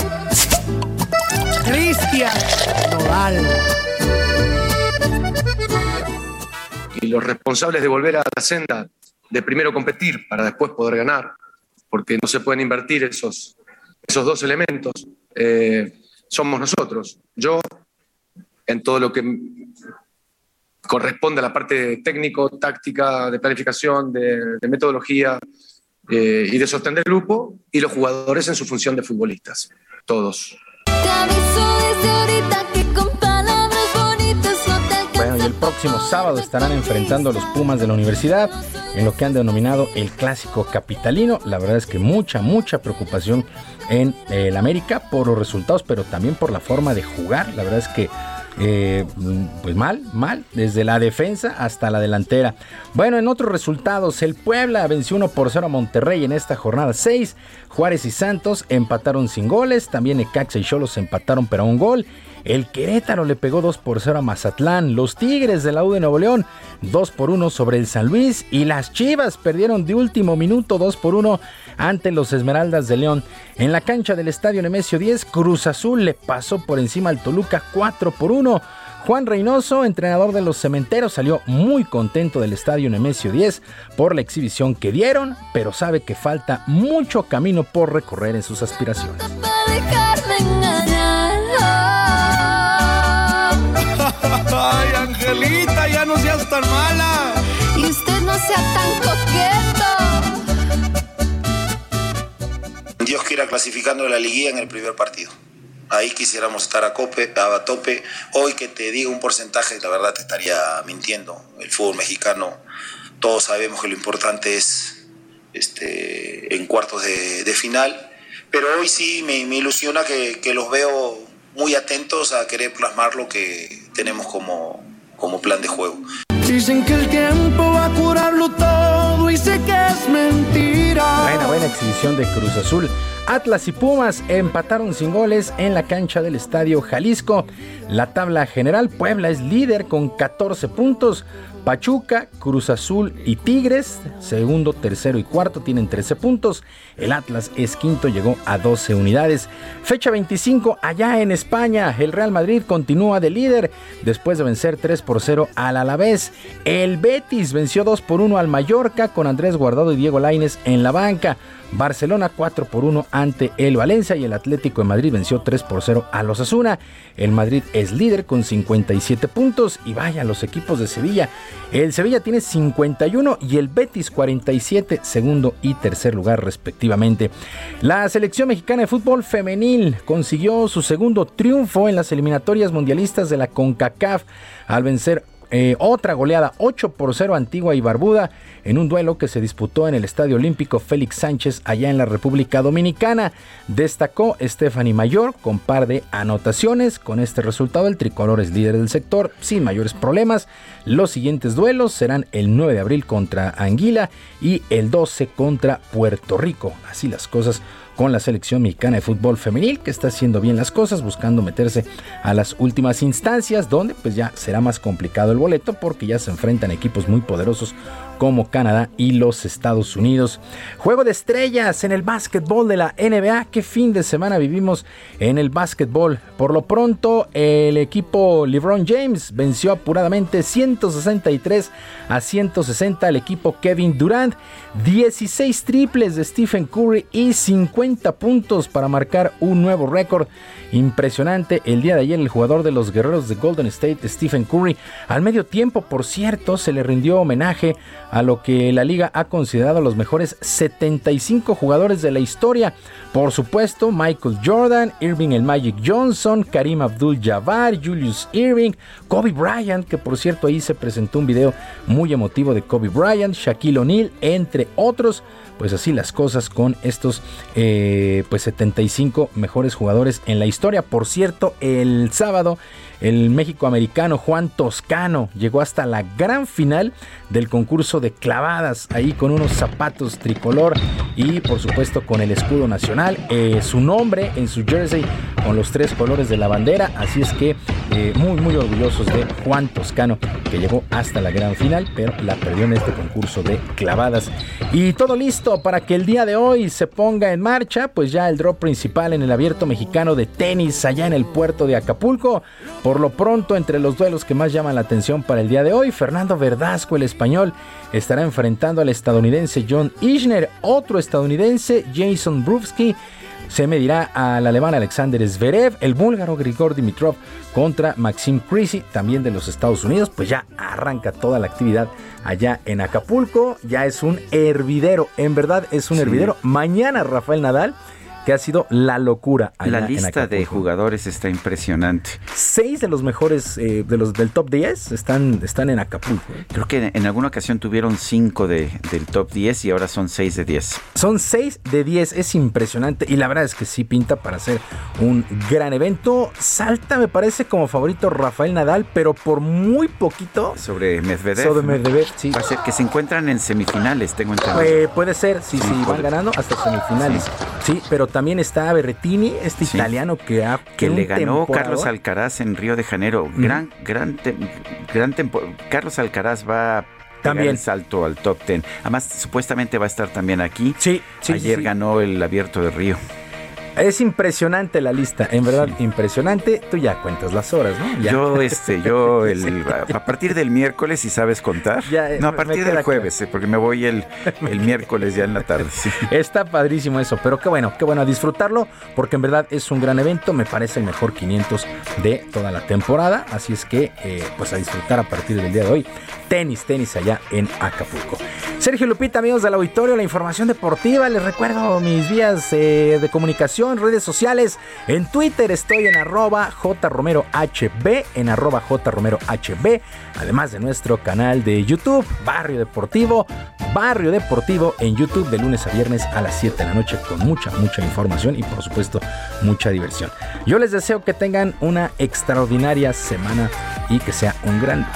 Cristian Nodal. Y los responsables de volver a la senda, de primero competir para después poder ganar, porque no se pueden invertir esos, esos dos elementos, eh, somos nosotros. Yo, en todo lo que corresponde a la parte técnico, táctica, de planificación, de, metodología eh, y de sostener el grupo, y los jugadores en su función de futbolistas, todos. Bueno, y el próximo sábado estarán enfrentando a los Pumas de la universidad en lo que han denominado el clásico capitalino. La verdad es que mucha, mucha preocupación en eh, el América por los resultados, pero también por la forma de jugar. La verdad es que eh, pues mal, mal, desde la defensa hasta la delantera. Bueno, en otros resultados, el Puebla venció 1 por 0 a Monterrey en esta jornada 6. Juárez y Santos empataron sin goles. También Ecaxa y Cholos empataron pero a un gol. El Querétaro le pegó 2 por 0 a Mazatlán. Los Tigres de la U de Nuevo León 2 por 1 sobre el San Luis. Y las Chivas perdieron de último minuto 2 por 1 ante los Esmeraldas de León. En la cancha del Estadio Nemesio 10, Cruz Azul le pasó por encima al Toluca 4 por 1. Juan Reynoso, entrenador de los cementeros, salió muy contento del estadio Nemesio 10 por la exhibición que dieron, pero sabe que falta mucho camino por recorrer en sus aspiraciones. Ay, Angelita, ya no seas tan mala. Y usted no sea tan coqueto. Dios quiera clasificando la liguilla en el primer partido. ahí quisiéramos estar a, cope, a tope. Hoy que te diga un porcentaje, la verdad te estaría mintiendo. El fútbol mexicano, todos sabemos que lo importante es este, en cuartos de, final, pero hoy sí me, ilusiona que, que, los veo muy atentos a querer plasmar lo que tenemos como, como plan de juego. Dicen que el tiempo va a curarlo todo y sé que es mentira. Buena, buena exhibición de Cruz Azul. Atlas y Pumas empataron sin goles en la cancha del Estadio Jalisco. La tabla general, Puebla es líder con 14 puntos. Pachuca, Cruz Azul y Tigres, segundo, tercero y cuarto, tienen 13 puntos. El Atlas es quinto, llegó a 12 unidades. Fecha 25, allá en España, el Real Madrid continúa de líder después de vencer 3 por 0 al Alavés. El Betis venció 2 por 1 al Mallorca con Andrés Guardado y Diego Laines en la banca. Barcelona 4 por 1 ante el Valencia y el Atlético de Madrid venció 3 por 0 a los Asuna. El Madrid es líder con 57 puntos y vaya los equipos de Sevilla. El Sevilla tiene 51 y el Betis 47, segundo y tercer lugar respectivamente. La selección mexicana de fútbol femenil consiguió su segundo triunfo en las eliminatorias mundialistas de la CONCACAF al vencer eh, otra goleada 8 por 0 Antigua y Barbuda en un duelo que se disputó en el Estadio Olímpico Félix Sánchez allá en la República Dominicana. Destacó Stephanie Mayor con par de anotaciones. Con este resultado el tricolor es líder del sector sin mayores problemas. Los siguientes duelos serán el 9 de abril contra Anguila y el 12 contra Puerto Rico. Así las cosas con la selección mexicana de fútbol femenil que está haciendo bien las cosas, buscando meterse a las últimas instancias donde pues ya será más complicado el boleto porque ya se enfrentan equipos muy poderosos como Canadá y los Estados Unidos. Juego de estrellas en el básquetbol de la NBA. ¿Qué fin de semana vivimos en el básquetbol? Por lo pronto, el equipo LeBron James venció apuradamente 163 a 160 al equipo Kevin Durant. 16 triples de Stephen Curry y 50 puntos para marcar un nuevo récord. Impresionante el día de ayer el jugador de los guerreros de Golden State, Stephen Curry. Al medio tiempo, por cierto, se le rindió homenaje a lo que la liga ha considerado los mejores 75 jugadores de la historia. Por supuesto, Michael Jordan, Irving el Magic Johnson, Karim Abdul-Jabbar, Julius Irving, Kobe Bryant, que por cierto ahí se presentó un video muy emotivo de Kobe Bryant, Shaquille O'Neal, entre otros. Pues así las cosas con estos eh, pues 75 mejores jugadores en la historia. Por cierto, el sábado el México americano Juan Toscano llegó hasta la gran final del concurso de clavadas, ahí con unos zapatos tricolor y por supuesto con el escudo nacional, eh, su nombre en su jersey con los tres colores de la bandera, así es que eh, muy muy orgullosos de Juan Toscano que llegó hasta la gran final, pero la perdió en este concurso de clavadas. Y todo listo para que el día de hoy se ponga en marcha, pues ya el drop principal en el abierto mexicano de tenis allá en el puerto de Acapulco. Por lo pronto, entre los duelos que más llaman la atención para el día de hoy, Fernando Verdasco, el español, estará enfrentando al estadounidense John Isner, otro estadounidense, Jason Brufsky, se medirá al alemán Alexander Zverev, el búlgaro Grigor Dimitrov contra Maxim Crisi, también de los Estados Unidos, pues ya arranca toda la actividad allá en Acapulco, ya es un hervidero, en verdad es un hervidero. Mañana Rafael Nadal que ha sido la locura. la lista de jugadores está impresionante. Seis de los mejores, eh, de los del top 10 están, están en Acapulco. Creo que en alguna ocasión tuvieron cinco de, del top 10 y ahora son seis de 10. Son seis de 10, es impresionante y la verdad es que sí pinta para ser un gran evento. Salta, me parece, como favorito Rafael Nadal, pero por muy poquito. Sobre Medvedev. Sobre Medvedev, sí. Va a ser que se encuentran en semifinales, tengo entendido. Eh, puede ser, sí, sí, van ganando hasta semifinales. Sí, pero también está Berrettini, este italiano que ha que le ganó Carlos Alcaraz en Río de Janeiro. Gran, gran, gran Carlos Alcaraz va a también el salto al top ten. Además, supuestamente va a estar también aquí. Sí, sí Ayer ganó el Abierto de Río. Es impresionante la lista, en verdad, impresionante. Tú ya cuentas las horas, ¿no? Yo, este, yo, el, a partir del miércoles, si sabes contar. Eh, no, a partir del jueves, eh, porque me voy el, el miércoles ya en la tarde. Está padrísimo eso, pero qué bueno, qué bueno a disfrutarlo, porque en verdad es un gran evento. Me parece el mejor 500 de toda la temporada. Así es que, eh, pues a disfrutar a partir del día de hoy. Tenis, tenis allá en Acapulco. Sergio Lupita, amigos del auditorio, la información deportiva. Les recuerdo mis vías de comunicación información, redes sociales. En Twitter estoy en arroba jromerohb, en arroba jromerohb, además de nuestro canal de YouTube, Barrio Deportivo, Barrio Deportivo en YouTube de lunes a viernes a las 7 de la noche con mucha, mucha información y por supuesto mucha diversión. Yo les deseo que tengan una extraordinaria semana y que sea un gran.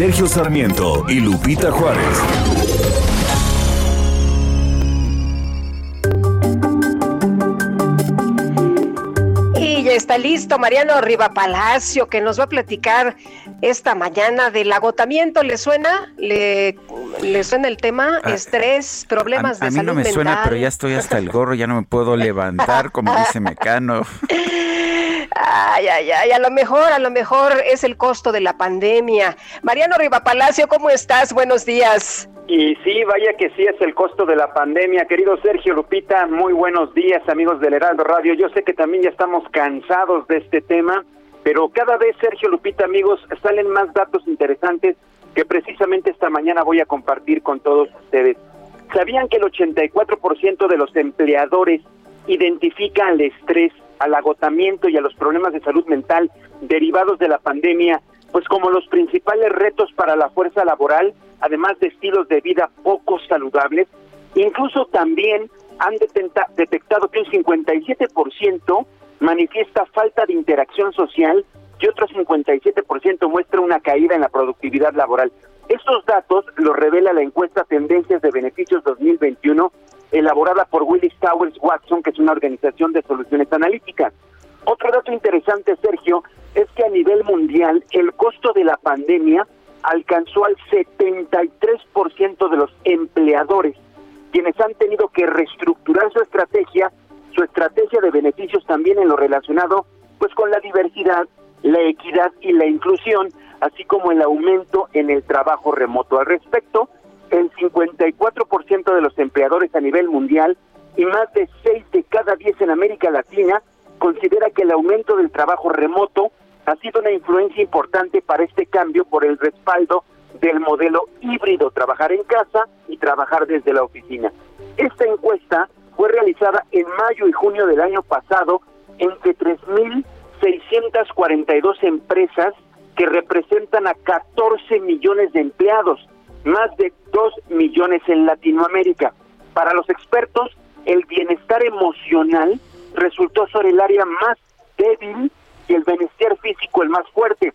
Sergio Sarmiento y Lupita Juárez. Y ya está listo Mariano Riva Palacio que nos va a platicar esta mañana del agotamiento. ¿Le suena? ¿Le, le suena el tema? Ah, Estrés, problemas de salud A mí no me suena, pero ya estoy hasta el gorro, ya no me puedo levantar, como dice Mecano. Ay, ay, ay, a lo mejor, a lo mejor es el costo de la pandemia. Mariano Riva Palacio, ¿cómo estás? Buenos días. Y sí, vaya que sí es el costo de la pandemia. Querido Sergio Lupita, muy buenos días, amigos del Heraldo Radio. Yo sé que también ya estamos cansados de este tema, pero cada vez, Sergio Lupita, amigos, salen más datos interesantes que precisamente esta mañana voy a compartir con todos ustedes. ¿Sabían que el 84% de los empleadores identifican el estrés al agotamiento y a los problemas de salud mental derivados de la pandemia, pues como los principales retos para la fuerza laboral, además de estilos de vida poco saludables, incluso también han detectado que un 57% manifiesta falta de interacción social y otro 57% muestra una caída en la productividad laboral. Estos datos los revela la encuesta Tendencias de Beneficios 2021 elaborada por Willis Towers Watson, que es una organización de soluciones analíticas. Otro dato interesante, Sergio, es que a nivel mundial el costo de la pandemia alcanzó al 73% de los empleadores, quienes han tenido que reestructurar su estrategia, su estrategia de beneficios también en lo relacionado pues con la diversidad, la equidad y la inclusión, así como el aumento en el trabajo remoto. Al respecto, el 54% de los empleadores a nivel mundial y más de 6 de cada 10 en América Latina considera que el aumento del trabajo remoto ha sido una influencia importante para este cambio por el respaldo del modelo híbrido, trabajar en casa y trabajar desde la oficina. Esta encuesta fue realizada en mayo y junio del año pasado entre 3.642 empresas que representan a 14 millones de empleados más de 2 millones en Latinoamérica. Para los expertos, el bienestar emocional resultó ser el área más débil y el bienestar físico el más fuerte.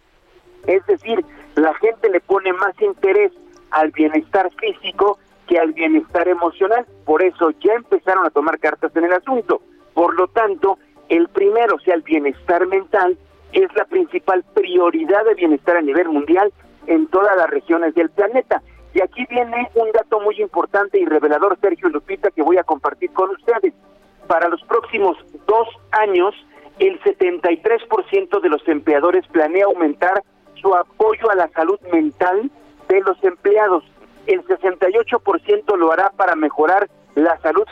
Es decir, la gente le pone más interés al bienestar físico que al bienestar emocional. Por eso ya empezaron a tomar cartas en el asunto. Por lo tanto, el primero, o sea, el bienestar mental, es la principal prioridad de bienestar a nivel mundial en todas las regiones del planeta. Y aquí viene un dato muy importante y revelador, Sergio Lupita, que voy a compartir con ustedes. Para los próximos dos años, el 73% de los empleadores planea aumentar su apoyo a la salud mental de los empleados. El 68% lo hará para mejorar la salud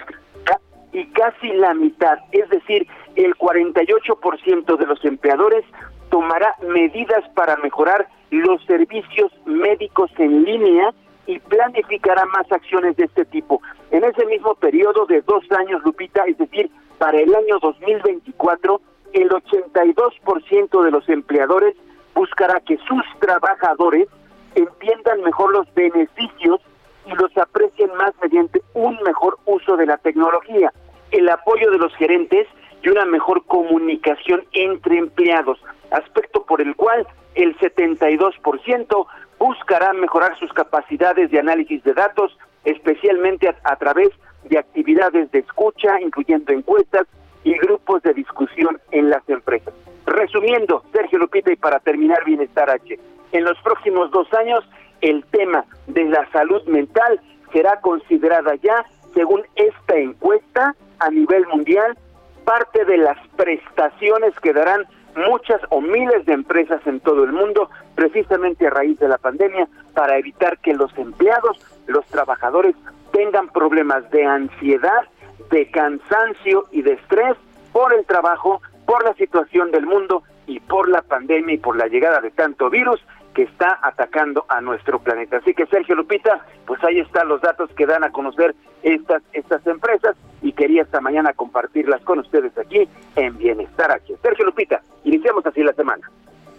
y casi la mitad, es decir, el 48% de los empleadores tomará medidas para mejorar los servicios médicos en línea y planificará más acciones de este tipo. En ese mismo periodo de dos años, Lupita, es decir, para el año 2024, el 82% de los empleadores buscará que sus trabajadores entiendan mejor los beneficios y los aprecien más mediante un mejor uso de la tecnología, el apoyo de los gerentes y una mejor comunicación entre empleados, aspecto por el cual el 72% buscará mejorar sus capacidades de análisis de datos, especialmente a, través de actividades de escucha, incluyendo encuestas y grupos de discusión en las empresas. Resumiendo, Sergio Lupita, y para terminar Bienestar H, en los próximos dos años el tema de la salud mental será considerada ya, según esta encuesta a nivel mundial, parte de las prestaciones que darán muchas o miles de empresas en todo el mundo, precisamente a raíz de la pandemia, para evitar que los empleados, los trabajadores, tengan problemas de ansiedad, de cansancio y de estrés por el trabajo, por la situación del mundo y por la pandemia y por la llegada de tanto virus que está atacando a nuestro planeta. Así que Sergio Lupita, pues ahí están los datos que dan a conocer estas, estas empresas y quería esta mañana compartirlas con ustedes aquí en Bienestar H. Sergio Lupita, iniciamos así la semana.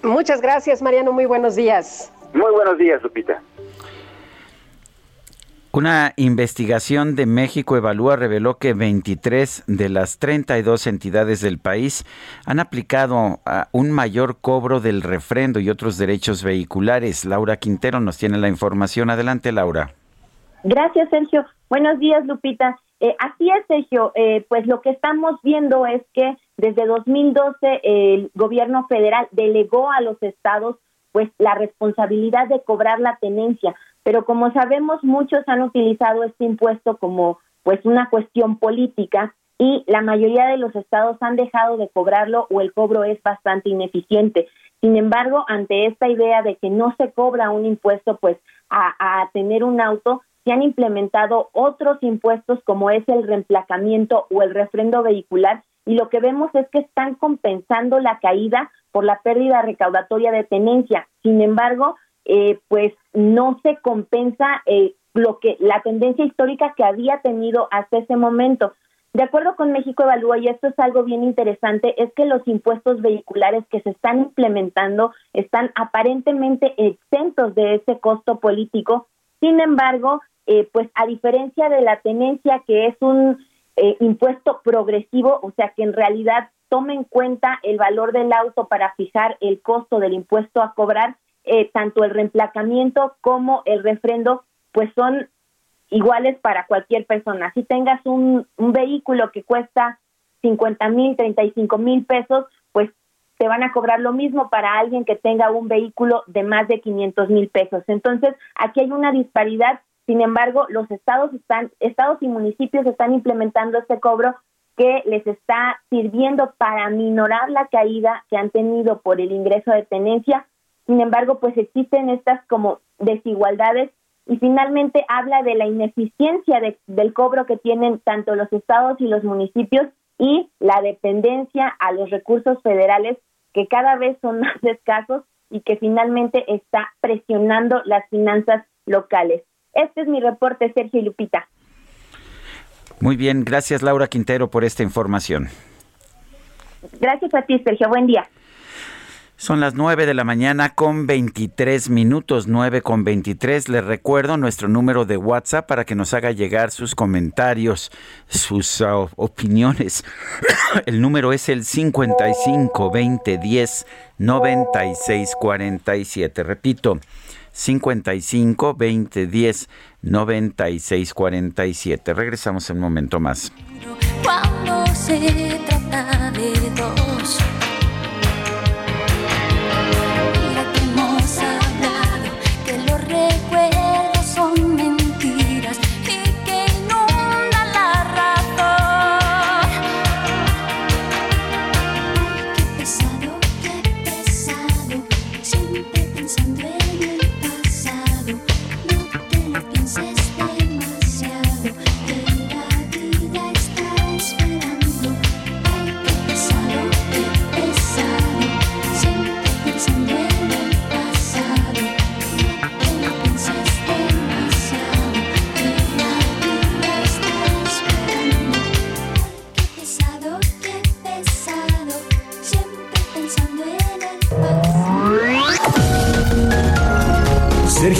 Muchas gracias, Mariano. Muy buenos días. Muy buenos días, Lupita. Una investigación de México Evalúa reveló que 23 de las 32 entidades del país han aplicado un mayor cobro del refrendo y otros derechos vehiculares. Laura Quintero nos tiene la información. Adelante, Laura. Gracias, Sergio. Buenos días, Lupita. Eh, así es, Sergio. Eh, pues lo que estamos viendo es que desde 2012 el gobierno federal delegó a los estados pues la responsabilidad de cobrar la tenencia pero como sabemos, muchos han utilizado este impuesto como pues una cuestión política y la mayoría de los estados han dejado de cobrarlo o el cobro es bastante ineficiente. Sin embargo, ante esta idea de que no se cobra un impuesto pues a, a tener un auto, se han implementado otros impuestos como es el reemplacamiento o el refrendo vehicular y lo que vemos es que están compensando la caída por la pérdida recaudatoria de tenencia. Sin embargo, eh, pues no se compensa eh, lo que la tendencia histórica que había tenido hasta ese momento. De acuerdo con México Evalúa, y esto es algo bien interesante, es que los impuestos vehiculares que se están implementando están aparentemente exentos de ese costo político. Sin embargo, eh, pues a diferencia de la tenencia, que es un impuesto progresivo, o sea que en realidad toma en cuenta el valor del auto para fijar el costo del impuesto a cobrar, eh, tanto el reemplacamiento como el refrendo, pues son iguales para cualquier persona. Si tengas un, vehículo que cuesta 50 mil, 35 mil pesos, pues te van a cobrar lo mismo para alguien que tenga un vehículo de más de 500 mil pesos. Entonces, aquí hay una disparidad. Sin embargo, los estados están, estados y municipios están implementando este cobro que les está sirviendo para minorar la caída que han tenido por el ingreso de tenencia sin embargo, pues existen estas como desigualdades y finalmente habla de la ineficiencia del cobro que tienen tanto los estados y los municipios y la dependencia a los recursos federales que cada vez son más escasos y que finalmente está presionando las finanzas locales. Este es mi reporte, Sergio y Lupita. Muy bien, gracias Laura Quintero por esta información. Gracias a ti, Sergio. Buen día. Son las 9 de la mañana con 23 minutos, 9 con 23. Les recuerdo nuestro número de WhatsApp para que nos haga llegar sus comentarios, sus uh, opiniones. el número es el 55 20 10 96 47. Repito, 55 20 10 96 47. Regresamos en un momento más. Cuando se trata de dos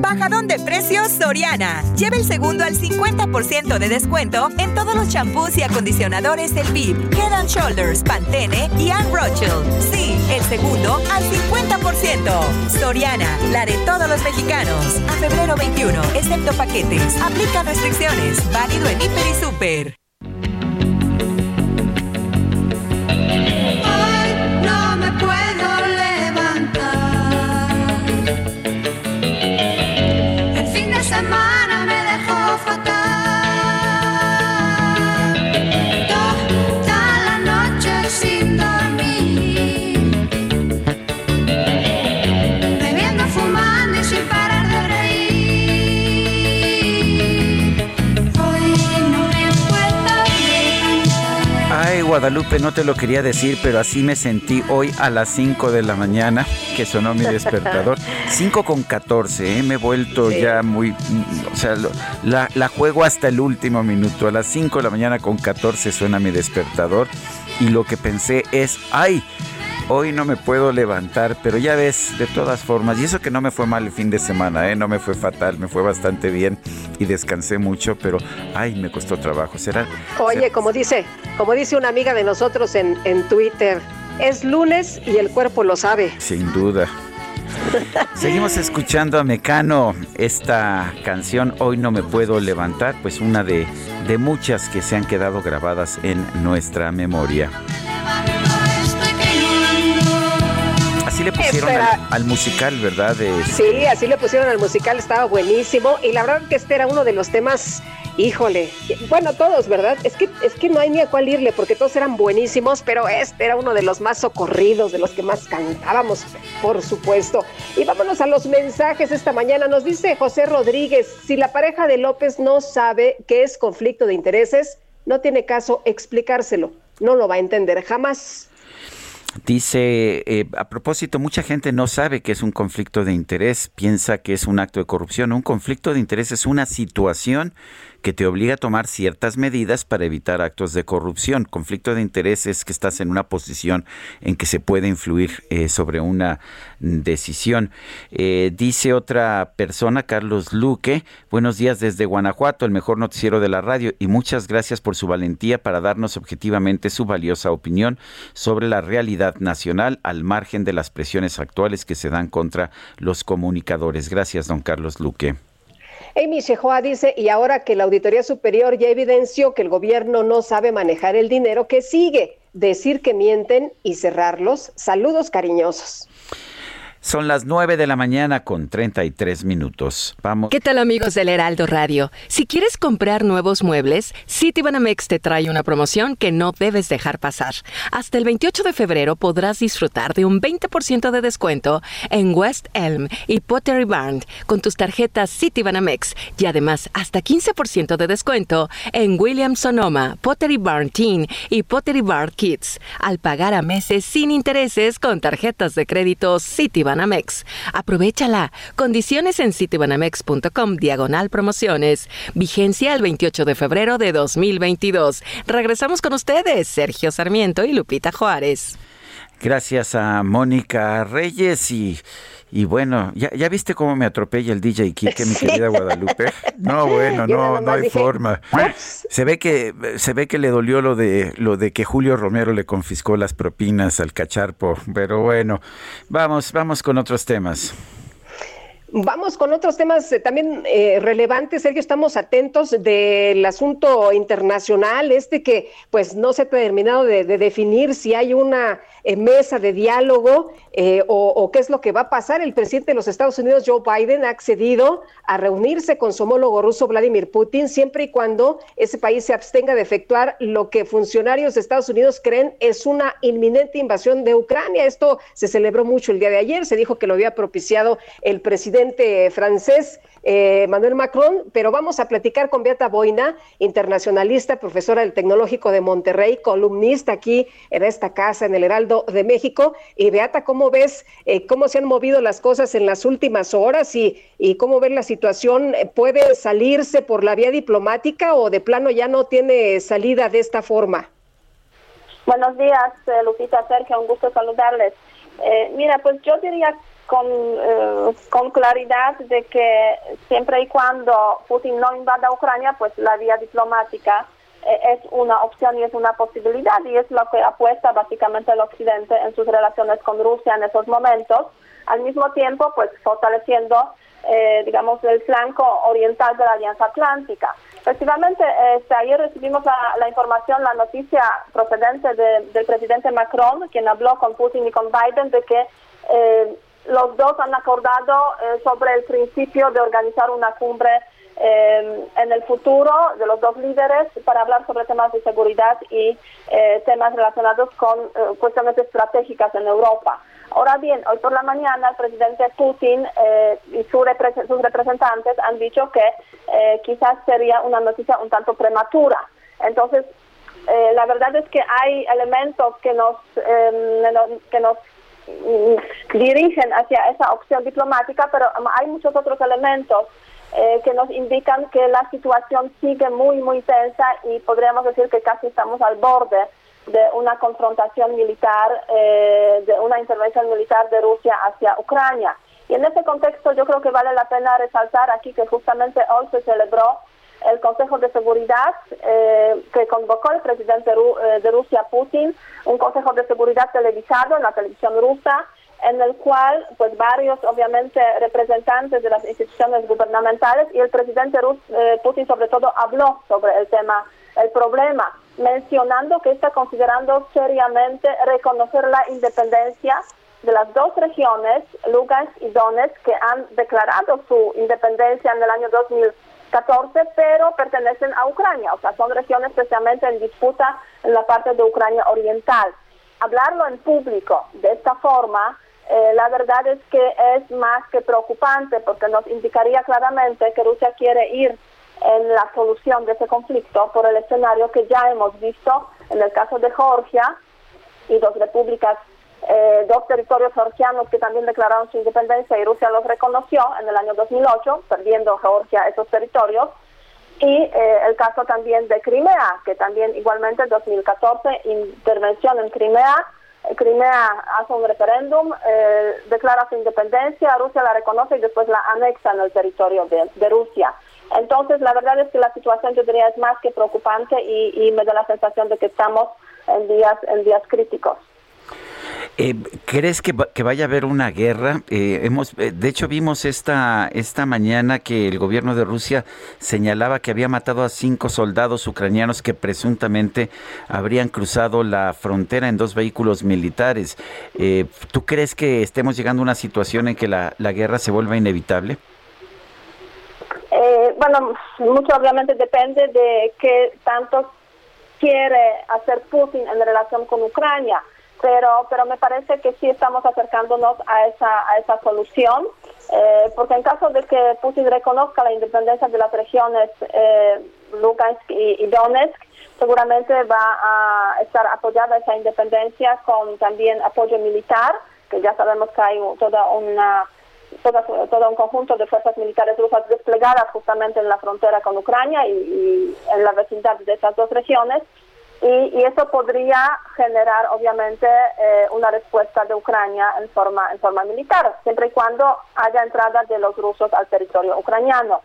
Bajadón de precios Soriana. Lleva el segundo al 50% de descuento en todos los champús y acondicionadores del VIP, Head and Shoulders, Pantene y Anne Rothschild. Sí, el segundo al 50%. Soriana, la de todos los mexicanos. A febrero 21, excepto paquetes. Aplica restricciones. Válido en Hiper y Super. Guadalupe, no te lo quería decir, pero así me sentí hoy a las 5 de la mañana que sonó mi despertador. 5 con 14, ¿eh? me he vuelto ya muy... O sea, la, la juego hasta el último minuto. A las 5 de la mañana con 14 suena mi despertador y lo que pensé es, ay, hoy no me puedo levantar, pero ya ves, de todas formas, y eso que no me fue mal el fin de semana, ¿eh? no me fue fatal, me fue bastante bien y descansé mucho, pero ay, me costó trabajo. ¿Será? Oye, como dice, como dice una amiga de nosotros en, en Twitter, es lunes y el cuerpo lo sabe. Sin duda. Seguimos escuchando a Mecano, esta canción Hoy no me puedo levantar, pues una de, de muchas que se han quedado grabadas en nuestra memoria. Así le pusieron al, musical, ¿verdad? Sí, así le pusieron al musical, estaba buenísimo. Y la verdad que este era uno de los temas, híjole, bueno, todos, ¿verdad? Es que, es que no hay ni a cuál irle, porque todos eran buenísimos, pero este era uno de los más socorridos, de los que más cantábamos, por supuesto. Y vámonos a los mensajes esta mañana. Nos dice José Rodríguez, si la pareja de López no sabe qué es conflicto de intereses, no tiene caso explicárselo. No lo va a entender jamás. Dice, eh, a propósito, mucha gente no sabe que es un conflicto de interés, piensa que es un acto de corrupción. Un conflicto de interés es una situación que te obliga a tomar ciertas medidas para evitar actos de corrupción. Conflicto de interés es que estás en una posición en que se puede influir eh, sobre una decisión. Eh, dice otra persona, Carlos Luque, buenos días desde Guanajuato, el mejor noticiero de la radio, y muchas gracias por su valentía para darnos objetivamente su valiosa opinión sobre la realidad nacional al margen de las presiones actuales que se dan contra los comunicadores. Gracias, don Carlos Luque. Amy Shehoa dice, y ahora que la Auditoría Superior ya evidenció que el gobierno no sabe manejar el dinero, ¿qué sigue? Decir que mienten y cerrarlos. Saludos cariñosos. Son las 9 de la mañana con 33 minutos. Vamos. ¿Qué tal amigos del Heraldo Radio? Si quieres comprar nuevos muebles, Citibanamex te trae una promoción que no debes dejar pasar. Hasta el 28 de febrero podrás disfrutar de un 20% de descuento en West Elm y Pottery Barn con tus tarjetas Citibanamex y además hasta 15% de descuento en Williams Sonoma, Pottery Barn Teen y Pottery Barn Kids al pagar a meses sin intereses con tarjetas de crédito Citibanamex. Citibanamex. Aprovechala. Condiciones en citibanamex.com diagonal promociones. Vigencia el 28 de febrero de 2022. Regresamos con ustedes, Sergio Sarmiento y Lupita Juárez. Gracias a Mónica Reyes y y bueno, ¿ya, ¿ya viste cómo me atropella el DJ Kike, mi querida Guadalupe? No, bueno, no, no hay forma. Se ve que se ve que le dolió lo de lo de que Julio Romero le confiscó las propinas al cacharpo, pero bueno, vamos, vamos con otros temas. Vamos con otros temas eh, también eh, relevantes, Sergio. Estamos atentos del asunto internacional, este que pues no se ha terminado de, definir si hay una mesa de diálogo o, qué es lo que va a pasar. El presidente de los Estados Unidos, Joe Biden, ha accedido a reunirse con su homólogo ruso, Vladimir Putin, siempre y cuando ese país se abstenga de efectuar lo que funcionarios de Estados Unidos creen es una inminente invasión de Ucrania. Esto se celebró mucho el día de ayer. Se dijo que lo había propiciado el presidente francés eh, Manuel Macron, pero vamos a platicar con Beata Boina, internacionalista, profesora del Tecnológico de Monterrey, columnista aquí en esta casa, en el Heraldo de México. Y Beata, ¿cómo ves eh, cómo se han movido las cosas en las últimas horas y, y cómo ves la situación? ¿Puede salirse por la vía diplomática o de plano ya no tiene salida de esta forma? Buenos días, eh, Lupita, Sergio, un gusto saludarles. mira, pues yo diría con, eh, con claridad de que siempre y cuando Putin no invada Ucrania, pues la vía diplomática eh, es una opción y es una posibilidad y es lo que apuesta básicamente el Occidente en sus relaciones con Rusia en esos momentos, al mismo tiempo pues fortaleciendo eh, digamos el flanco oriental de la Alianza Atlántica. Efectivamente, este, ayer recibimos la, información, la noticia procedente del presidente Macron, quien habló con Putin y con Biden de que los dos han acordado eh, sobre el principio de organizar una cumbre eh, en el futuro de los dos líderes para hablar sobre temas de seguridad y eh, temas relacionados con cuestiones estratégicas en Europa. Ahora bien, hoy por la mañana el presidente Putin y sus representantes han dicho que quizás sería una noticia un tanto prematura. Entonces, Eh, la verdad es que hay elementos que nos, em, que nos mm, dirigen hacia esa opción diplomática, pero hay muchos otros elementos eh, que nos indican que la situación sigue muy, muy tensa y podríamos decir que casi estamos al borde de una confrontación militar, eh, de una intervención militar de Rusia hacia Ucrania. Y en ese contexto yo creo que vale la pena resaltar aquí que justamente hoy se celebró el Consejo de Seguridad eh, que convocó el presidente de Rusia, Putin, un Consejo de Seguridad televisado en la televisión rusa, en el cual pues varios obviamente representantes de las instituciones gubernamentales y el presidente Rus, eh, Putin sobre todo habló sobre el tema, el problema, mencionando que está considerando seriamente reconocer la independencia de las dos regiones, Lugansk y Donetsk, que han declarado su independencia en el año 2014, pero pertenecen a Ucrania, o sea, son regiones especialmente en disputa en la parte de Ucrania oriental. Hablarlo en público de esta forma eh, la verdad es que es más que preocupante porque nos indicaría claramente que Rusia quiere ir en la solución de ese conflicto por el escenario que ya hemos visto en el caso de Georgia y dos repúblicas, eh, dos territorios georgianos que también declararon su independencia y Rusia los reconoció en el año 2008, perdiendo Georgia esos territorios. Y eh, el caso también de Crimea, que también igualmente en 2014 intervención en Crimea Crimea hace un referéndum, eh, declara su independencia, Rusia la reconoce y después la anexa en el territorio de, Rusia. Entonces, la verdad es que la situación, yo diría, es más que preocupante y, y me da la sensación de que estamos en días, en días críticos. Eh, ¿Crees que, vaya a haber una guerra? Eh, hemos, eh, de hecho, vimos esta, esta mañana que el gobierno de Rusia señalaba que había matado a cinco soldados ucranianos que presuntamente habrían cruzado la frontera en dos vehículos militares. ¿Tú crees que estemos llegando a una situación en que la, la guerra se vuelva inevitable? bueno, mucho obviamente depende de qué tanto quiere hacer Putin en relación con Ucrania pero pero me parece que sí estamos acercándonos a esa a esa solución eh, porque en caso de que Putin reconozca la independencia de las regiones eh, Lugansk y, Donetsk seguramente va a estar apoyada esa independencia con también apoyo militar que ya sabemos que hay toda una todo un conjunto de fuerzas militares rusas desplegadas justamente en la frontera con Ucrania y en la vecindad de esas dos regiones y, eso podría generar obviamente eh, una respuesta de Ucrania en forma en forma militar siempre y cuando haya entrada de los rusos al territorio ucraniano.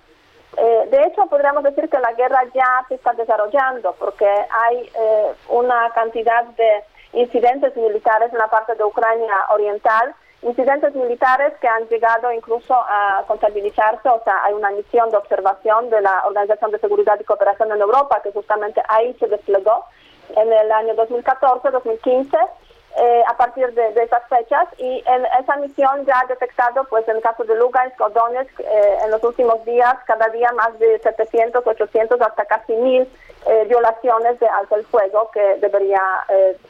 Eh, de hecho podríamos decir que la guerra ya se está desarrollando porque hay eh, una cantidad de incidentes militares en la parte de Ucrania oriental incidentes militares que han llegado incluso a contabilizarse, o sea, hay una misión de observación de la Organización de Seguridad y Cooperación en Europa que justamente ahí se desplegó en el año 2014, 2015, eh, a partir de, esas fechas y en esa misión ya ha detectado, pues en el caso de Lugansk o Donetsk, eh, en los últimos días, cada día más de 700, 800, hasta casi 1000 eh, violaciones de alto el fuego que debería,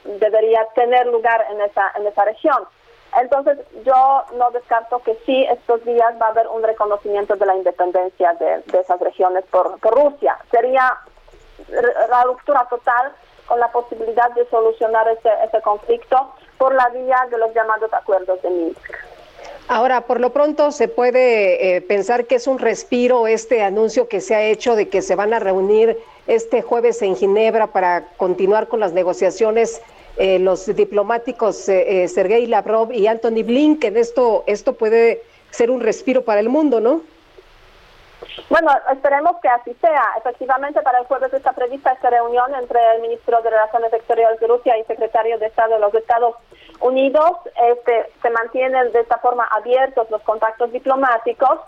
debería tener lugar en esa, en esa región. Entonces, yo no descarto que sí, estos días va a haber un reconocimiento de la independencia de, esas regiones por, Rusia. Sería la ruptura total con la posibilidad de solucionar ese, ese conflicto por la vía de los llamados acuerdos de Minsk. Ahora, por lo pronto se puede eh, pensar que es un respiro este anuncio que se ha hecho de que se van a reunir este jueves en Ginebra para continuar con las negociaciones eh, los diplomáticos eh, Sergei Lavrov y Anthony Blinken. Esto, esto puede ser un respiro para el mundo, ¿no? Bueno, esperemos que así sea. Efectivamente, para el jueves está prevista esta reunión entre el ministro de Relaciones Exteriores de Rusia y secretario de Estado de los Estados Unidos. Este, se mantienen de esta forma abiertos los contactos diplomáticos,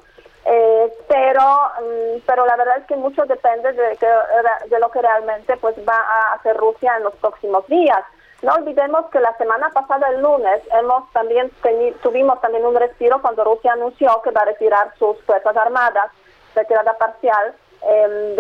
eh, pero, mm, pero la verdad es que mucho depende de, de lo que realmente pues va a hacer Rusia en los próximos días. No olvidemos que la semana pasada, el lunes, hemos también tuvimos también un respiro cuando Rusia anunció que va a retirar sus fuerzas armadas retirada parcial em,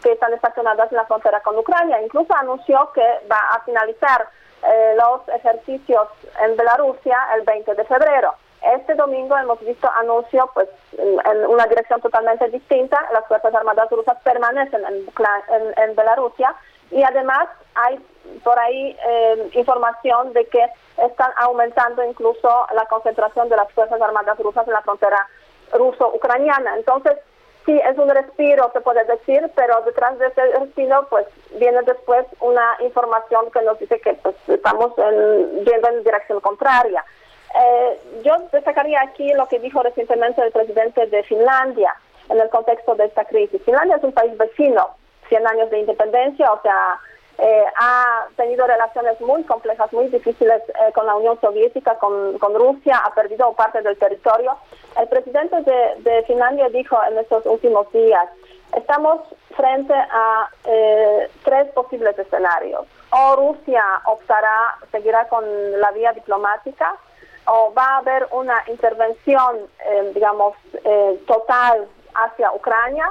que están estacionadas en la frontera con Ucrania. Incluso anunció que va a finalizar eh, los ejercicios en Bielorrusia el 20 de febrero. Este domingo hemos visto anuncio pues, en, una dirección totalmente distinta. Las Fuerzas Armadas rusas permanecen en, en, en Bielorrusia y además hay por ahí eh, información de que están aumentando incluso la concentración de las Fuerzas Armadas rusas en la frontera ruso-ucraniana. Entonces, sí, es un respiro, se puede decir, pero detrás de ese respiro, pues viene después una información que nos dice que pues, estamos en, yendo en dirección contraria. Eh, yo destacaría aquí lo que dijo recientemente el presidente de Finlandia en el contexto de esta crisis. Finlandia es un país vecino, 100 años de independencia, o sea, eh, ha tenido relaciones muy complejas, muy difíciles eh, con la Unión Soviética, con, Rusia, ha perdido parte del territorio. El presidente de, Finlandia dijo en estos últimos días, estamos frente a eh, tres posibles escenarios. O Rusia optará, seguirá con la vía diplomática, o va a haber una intervención, digamos, total hacia Ucrania,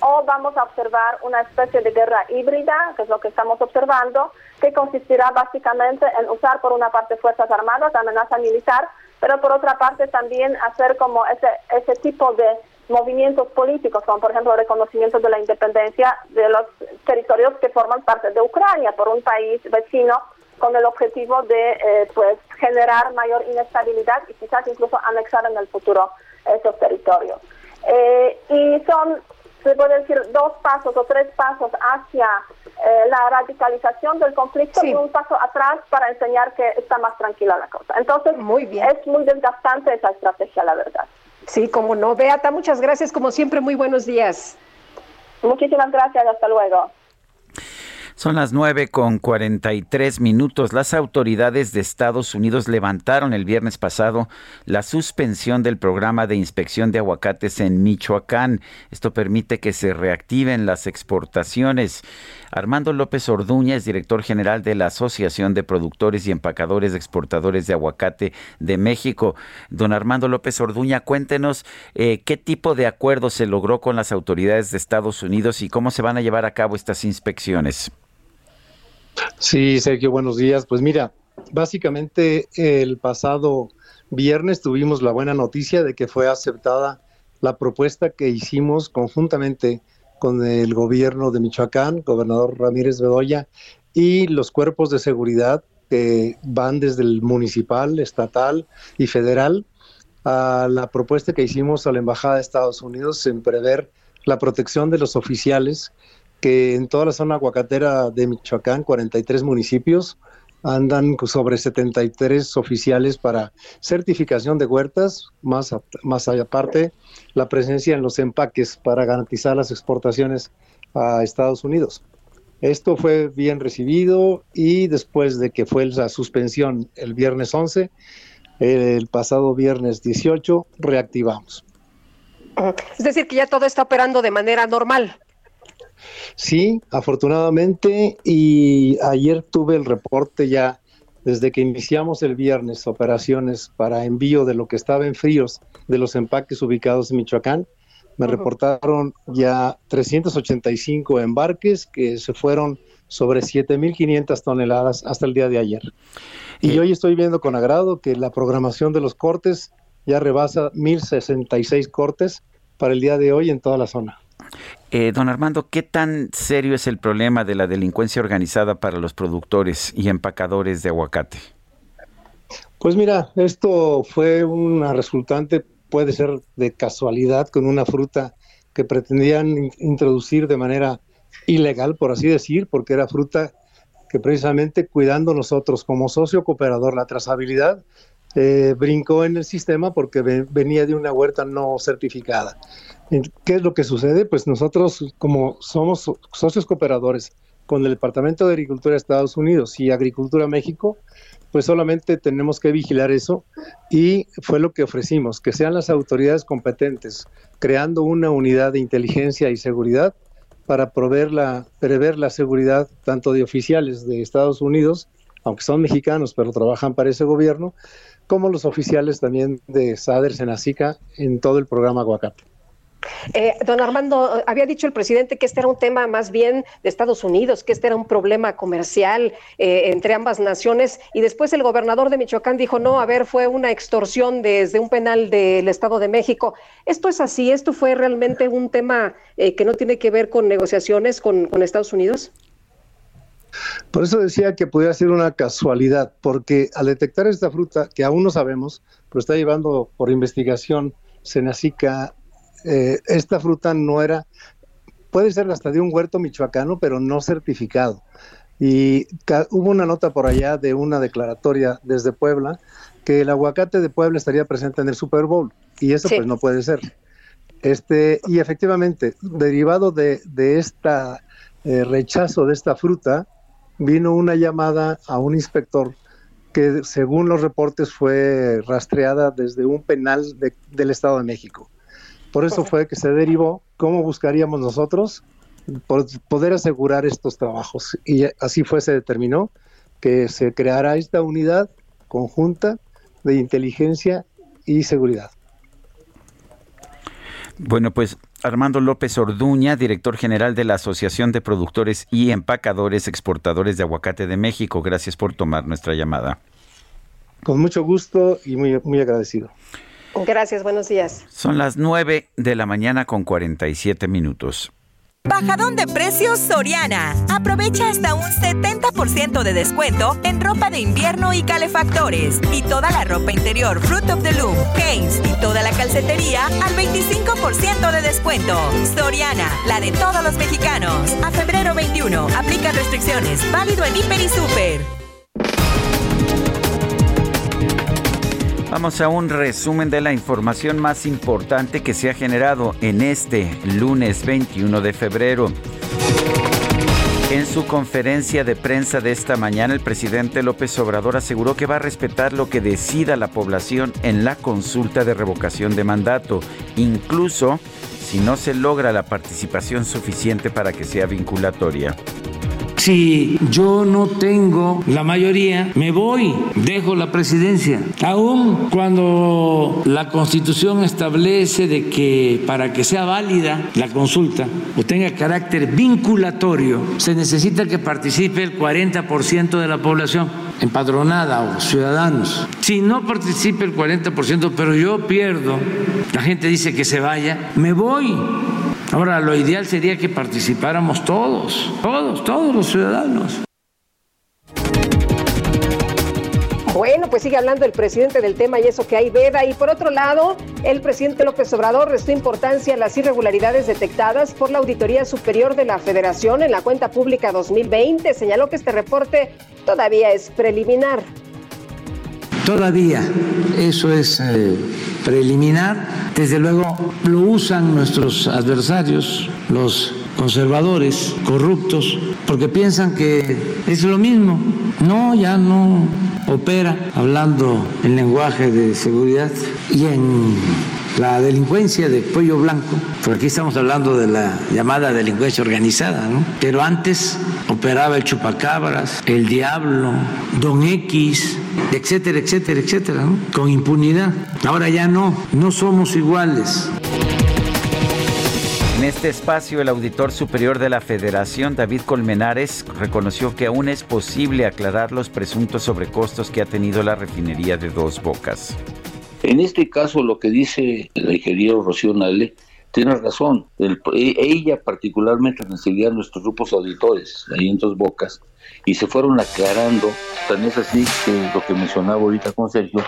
o vamos a observar una especie de guerra híbrida, que es lo que estamos observando, que consistirá básicamente en usar por una parte Fuerzas Armadas, amenaza militar, pero por otra parte también hacer como ese, ese tipo de movimientos políticos, como por ejemplo el reconocimiento de la independencia de los territorios que forman parte de Ucrania por un país vecino con el objetivo de eh, pues generar mayor inestabilidad y quizás incluso anexar en el futuro esos territorios. Eh, y son se puede decir, dos pasos o tres pasos hacia eh, la radicalización del conflicto y un paso atrás para enseñar que está más tranquila la cosa. Entonces, muy bien. es muy desgastante esa estrategia, la verdad. Sí, como no. Beata, muchas gracias. Como siempre, muy buenos días. Muchísimas gracias. Hasta luego. Son las 9 con 43 minutos. Las autoridades de Estados Unidos levantaron el viernes pasado la suspensión del programa de inspección de aguacates en Michoacán. Esto permite que se reactiven las exportaciones. Armando López Orduña es director general de la Asociación de Productores y Empacadores de Exportadores de Aguacate de México. Don Armando López Orduña, cuéntenos eh, qué tipo de acuerdo se logró con las autoridades de Estados Unidos y cómo se van a llevar a cabo estas inspecciones. Sí, Sergio, buenos días. Pues mira, básicamente el pasado viernes tuvimos la buena noticia de que fue aceptada la propuesta que hicimos conjuntamente con el gobierno de Michoacán, gobernador Ramírez Bedoya, y los cuerpos de seguridad que van desde el municipal, estatal y federal a la propuesta que hicimos a la Embajada de Estados Unidos en prever la protección de los oficiales que en toda la zona aguacatera de Michoacán, 43 municipios, andan sobre 73 oficiales para certificación de huertas, más, más aparte la presencia en los empaques para garantizar las exportaciones a Estados Unidos. Esto fue bien recibido y después de que fue la suspensión el viernes 11, el pasado viernes 18 reactivamos. Es decir, que ya todo está operando de manera normal. Sí, afortunadamente, y ayer tuve el reporte ya desde que iniciamos el viernes operaciones para envío de lo que estaba en fríos de los empaques ubicados en Michoacán. Me reportaron ya 385 embarques que se fueron sobre 7.500 toneladas hasta el día de ayer. Y eh. hoy estoy viendo con agrado que la programación de los cortes ya rebasa 1.066 cortes para el día de hoy en toda la zona. Eh, don Armando, ¿qué tan serio es el problema de la delincuencia organizada para los productores y empacadores de aguacate? Pues mira, esto fue una resultante, puede ser de casualidad, con una fruta que pretendían introducir de manera ilegal, por así decir, porque era fruta que precisamente cuidando nosotros como socio cooperador la trazabilidad, eh, brincó en el sistema porque venía de una huerta no certificada. ¿Qué es lo que sucede? Pues nosotros, como somos socios cooperadores con el Departamento de Agricultura de Estados Unidos y Agricultura México, pues solamente tenemos que vigilar eso y fue lo que ofrecimos, que sean las autoridades competentes creando una unidad de inteligencia y seguridad para proveer la, prever la seguridad tanto de oficiales de Estados Unidos, aunque son mexicanos pero trabajan para ese gobierno, como los oficiales también de SADER, Senacica en todo el programa Aguacate. Eh, don Armando, había dicho el presidente que este era un tema más bien de Estados Unidos, que este era un problema comercial eh, entre ambas naciones, y después el gobernador de Michoacán dijo, no, a ver, fue una extorsión desde un penal del Estado de México. ¿Esto es así? ¿Esto fue realmente un tema eh, que no tiene que ver con negociaciones con, Estados Unidos? Por eso decía que podría ser una casualidad, porque al detectar esta fruta, que aún no sabemos, pero está llevando por investigación Senacica, eh, esta fruta no era, puede ser hasta de un huerto michoacano, pero no certificado. Y hubo una nota por allá de una declaratoria desde Puebla que el aguacate de Puebla estaría presente en el Super Bowl y eso pues no puede ser. Este, y efectivamente, derivado de, de esta eh, rechazo de esta fruta, vino una llamada a un inspector que según los reportes fue rastreada desde un penal del Estado de México. Por eso fue que se derivó cómo buscaríamos nosotros poder asegurar estos trabajos. Y así fue, se determinó que se creará esta unidad conjunta de inteligencia y seguridad. Bueno, pues Armando López Orduña, director general de la Asociación de Productores y Empacadores Exportadores de Aguacate de México. Gracias por tomar nuestra llamada. Con mucho gusto y muy, muy agradecido. Gracias, buenos días. Son las 9 de la mañana con 47 minutos. Bajadón de precios Soriana. Aprovecha hasta un 70% de descuento en ropa de invierno y calefactores. Y toda la ropa interior Fruit of the Loom, Hanes y toda la calcetería al 25% de descuento. Soriana, la de todos los mexicanos. A febrero 21. Aplica restricciones. Válido en Hiper y Super. Vamos a un resumen de la información más importante que se ha generado en este lunes 21 de febrero. En su conferencia de prensa de esta mañana, el presidente López Obrador aseguró que va a respetar lo que decida la población en la consulta de revocación de mandato, incluso si no se logra la participación suficiente para que sea vinculatoria. Si yo no tengo la mayoría, me voy, dejo la presidencia. Aún cuando la constitución establece de que para que sea válida la consulta o tenga carácter vinculatorio, se necesita que participe el 40% de la población empadronada o ciudadanos. Si no participe el 40%, pero yo pierdo, la gente dice que se vaya, me voy Ahora, lo ideal sería que participáramos todos, todos, todos los ciudadanos. Bueno, pues sigue hablando el presidente del tema y eso que hay veda. Y por otro lado, el presidente López Obrador restó importancia a las irregularidades detectadas por la Auditoría Superior de la Federación en la cuenta pública 2020. Señaló que este reporte todavía es preliminar. Todavía eso es eh, preliminar. Desde luego lo usan nuestros adversarios, los conservadores, corruptos, porque piensan que es lo mismo. No, ya no opera hablando en lenguaje de seguridad y en la delincuencia de cuello blanco, porque aquí estamos hablando de la llamada delincuencia organizada, ¿no? Pero antes operaba el chupacabras, el diablo, Don X, etcétera, etcétera, etcétera, ¿no? Con impunidad. Ahora ya no, no somos iguales. En este espacio, el auditor superior de la Federación, David Colmenares, reconoció que aún es posible aclarar los presuntos sobrecostos que ha tenido la refinería de Dos Bocas. En este caso, lo que dice el ingeniero Rocío Nale tiene razón. E, ella particularmente recibía a nuestros grupos auditores ahí en Dos Bocas y se fueron aclarando. Tan es así que lo que mencionaba ahorita con Sergio,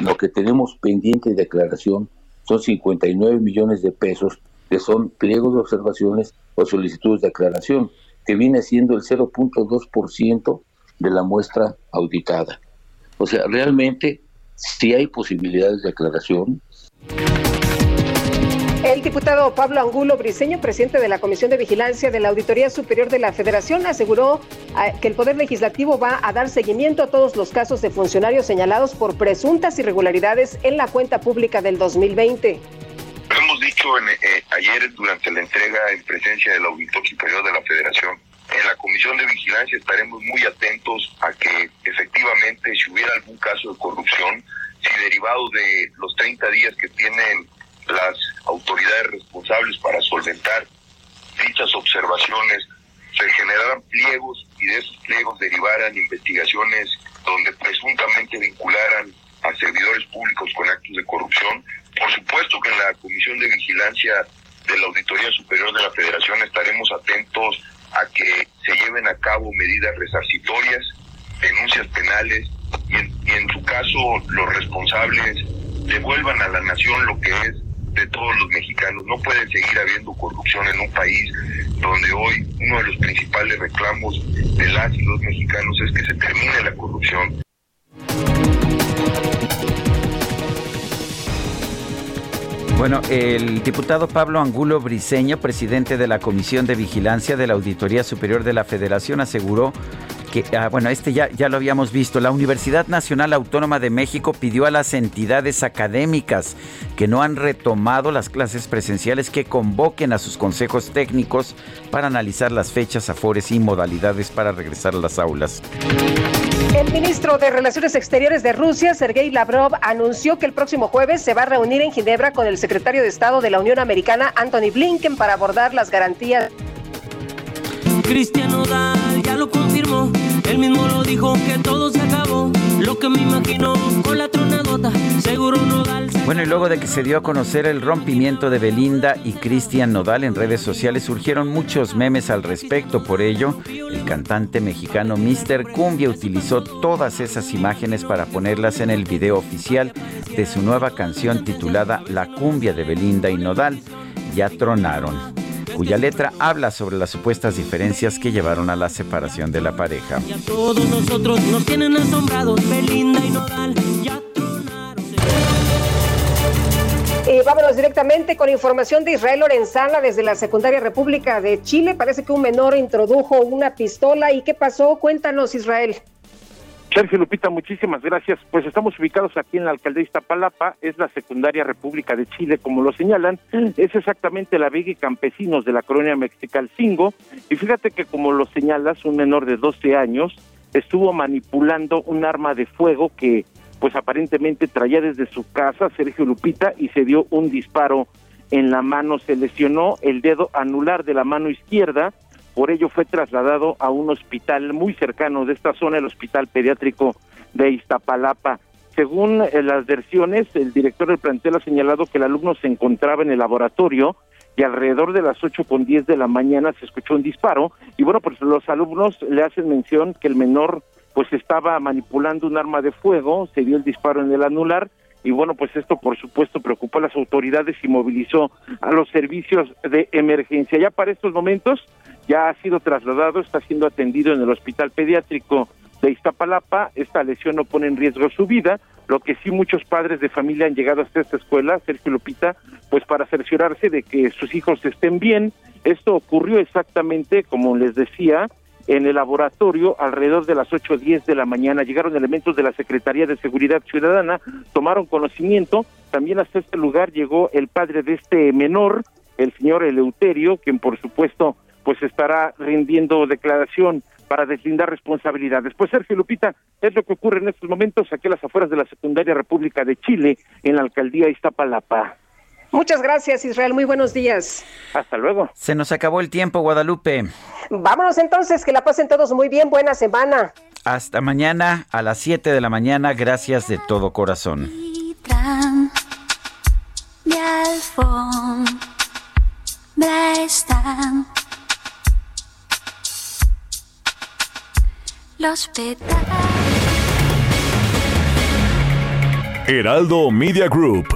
lo que tenemos pendiente de aclaración son 59 millones de pesos, que son pliegos de observaciones o solicitudes de aclaración, que viene siendo el 0.2% de la muestra auditada. O sea, realmente si hay posibilidades de aclaración. El diputado Pablo Angulo Briceño, presidente de la Comisión de Vigilancia de la Auditoría Superior de la Federación, aseguró ah, que el Poder Legislativo va a dar seguimiento a todos los casos de funcionarios señalados por presuntas irregularidades en la cuenta pública del 2020. Lo hemos dicho eh, ayer durante la entrega en presencia del Auditor Superior de la Federación en la Comisión de Vigilancia estaremos muy atentos a que efectivamente si hubiera algún caso de corrupción, si derivado de los 30 días que tienen las autoridades responsables para solventar dichas observaciones, se generaran pliegos y de esos pliegos derivaran investigaciones donde presuntamente vincularan a servidores públicos con actos de corrupción. Por supuesto que en la Comisión de Vigilancia de la Auditoría Superior de la Federación estaremos atentos a que se cabo medidas resarcitorias, denuncias penales y en, y en su caso los responsables devuelvan a la nación lo que es de todos los mexicanos. No puede seguir habiendo corrupción en un país donde hoy uno de los principales reclamos de las y los mexicanos es que se termine la corrupción. Bueno, el diputado Pablo Angulo Briceño, presidente de la Comisión de Vigilancia de la Auditoría Superior de la Federación, aseguró que, ah, bueno, este ya, ya lo habíamos visto, la Universidad Nacional Autónoma de México pidió a las entidades académicas que no han retomado las clases presenciales que convoquen a sus consejos técnicos para analizar las fechas, afores y modalidades para regresar a las aulas. El ministro de Relaciones Exteriores de Rusia, Sergei Lavrov, anunció que el próximo jueves se va a reunir en Ginebra con el secretario de Estado de la Unión Americana, Anthony Blinken, para abordar las garantías. Cristiano Dal ya lo confirmó, él mismo lo dijo que todo se acabó, lo que me imagino con la seguro Nodal. Bueno, y luego de que se dio a conocer el rompimiento de Belinda y Cristian Nodal en redes sociales, surgieron muchos memes al respecto. Por ello, el cantante mexicano Mr. Cumbia utilizó todas esas imágenes para ponerlas en el video oficial de su nueva canción titulada La cumbia de Belinda y Nodal. Ya tronaron cuya letra habla sobre las supuestas diferencias que llevaron a la separación de la pareja. Eh, vámonos directamente con información de Israel Lorenzana desde la Secundaria República de Chile. Parece que un menor introdujo una pistola. ¿Y qué pasó? Cuéntanos, Israel. Sergio Lupita, muchísimas gracias. Pues estamos ubicados aquí en la alcaldía de Iztapalapa, es la secundaria República de Chile, como lo señalan, es exactamente la Vega y Campesinos de la colonia Mexicalcingo. Y fíjate que como lo señalas, un menor de 12 años estuvo manipulando un arma de fuego que pues aparentemente traía desde su casa Sergio Lupita y se dio un disparo en la mano, se lesionó el dedo anular de la mano izquierda, por ello fue trasladado a un hospital muy cercano de esta zona, el Hospital Pediátrico de Iztapalapa. Según eh, las versiones, el director del plantel ha señalado que el alumno se encontraba en el laboratorio y alrededor de las ocho con diez de la mañana se escuchó un disparo. Y bueno, pues los alumnos le hacen mención que el menor pues estaba manipulando un arma de fuego, se dio el disparo en el anular y bueno, pues esto por supuesto preocupó a las autoridades y movilizó a los servicios de emergencia. Ya para estos momentos ya ha sido trasladado, está siendo atendido en el Hospital Pediátrico de Iztapalapa. Esta lesión no pone en riesgo su vida, lo que sí muchos padres de familia han llegado hasta esta escuela, Sergio Lupita, pues para cerciorarse de que sus hijos estén bien. Esto ocurrió exactamente, como les decía, en el laboratorio alrededor de las ocho o diez de la mañana. Llegaron elementos de la Secretaría de Seguridad Ciudadana, tomaron conocimiento. También hasta este lugar llegó el padre de este menor, el señor Eleuterio, quien por supuesto pues estará rindiendo declaración para deslindar responsabilidades. Pues Sergio Lupita, es lo que ocurre en estos momentos aquí a las afueras de la Secundaria República de Chile, en la alcaldía Iztapalapa. Muchas gracias, Israel. Muy buenos días. Hasta luego. Se nos acabó el tiempo, Guadalupe. Vámonos entonces, que la pasen todos muy bien. Buena semana. Hasta mañana a las 7 de la mañana. Gracias de todo corazón. De alfombra están los. Heraldo Media Group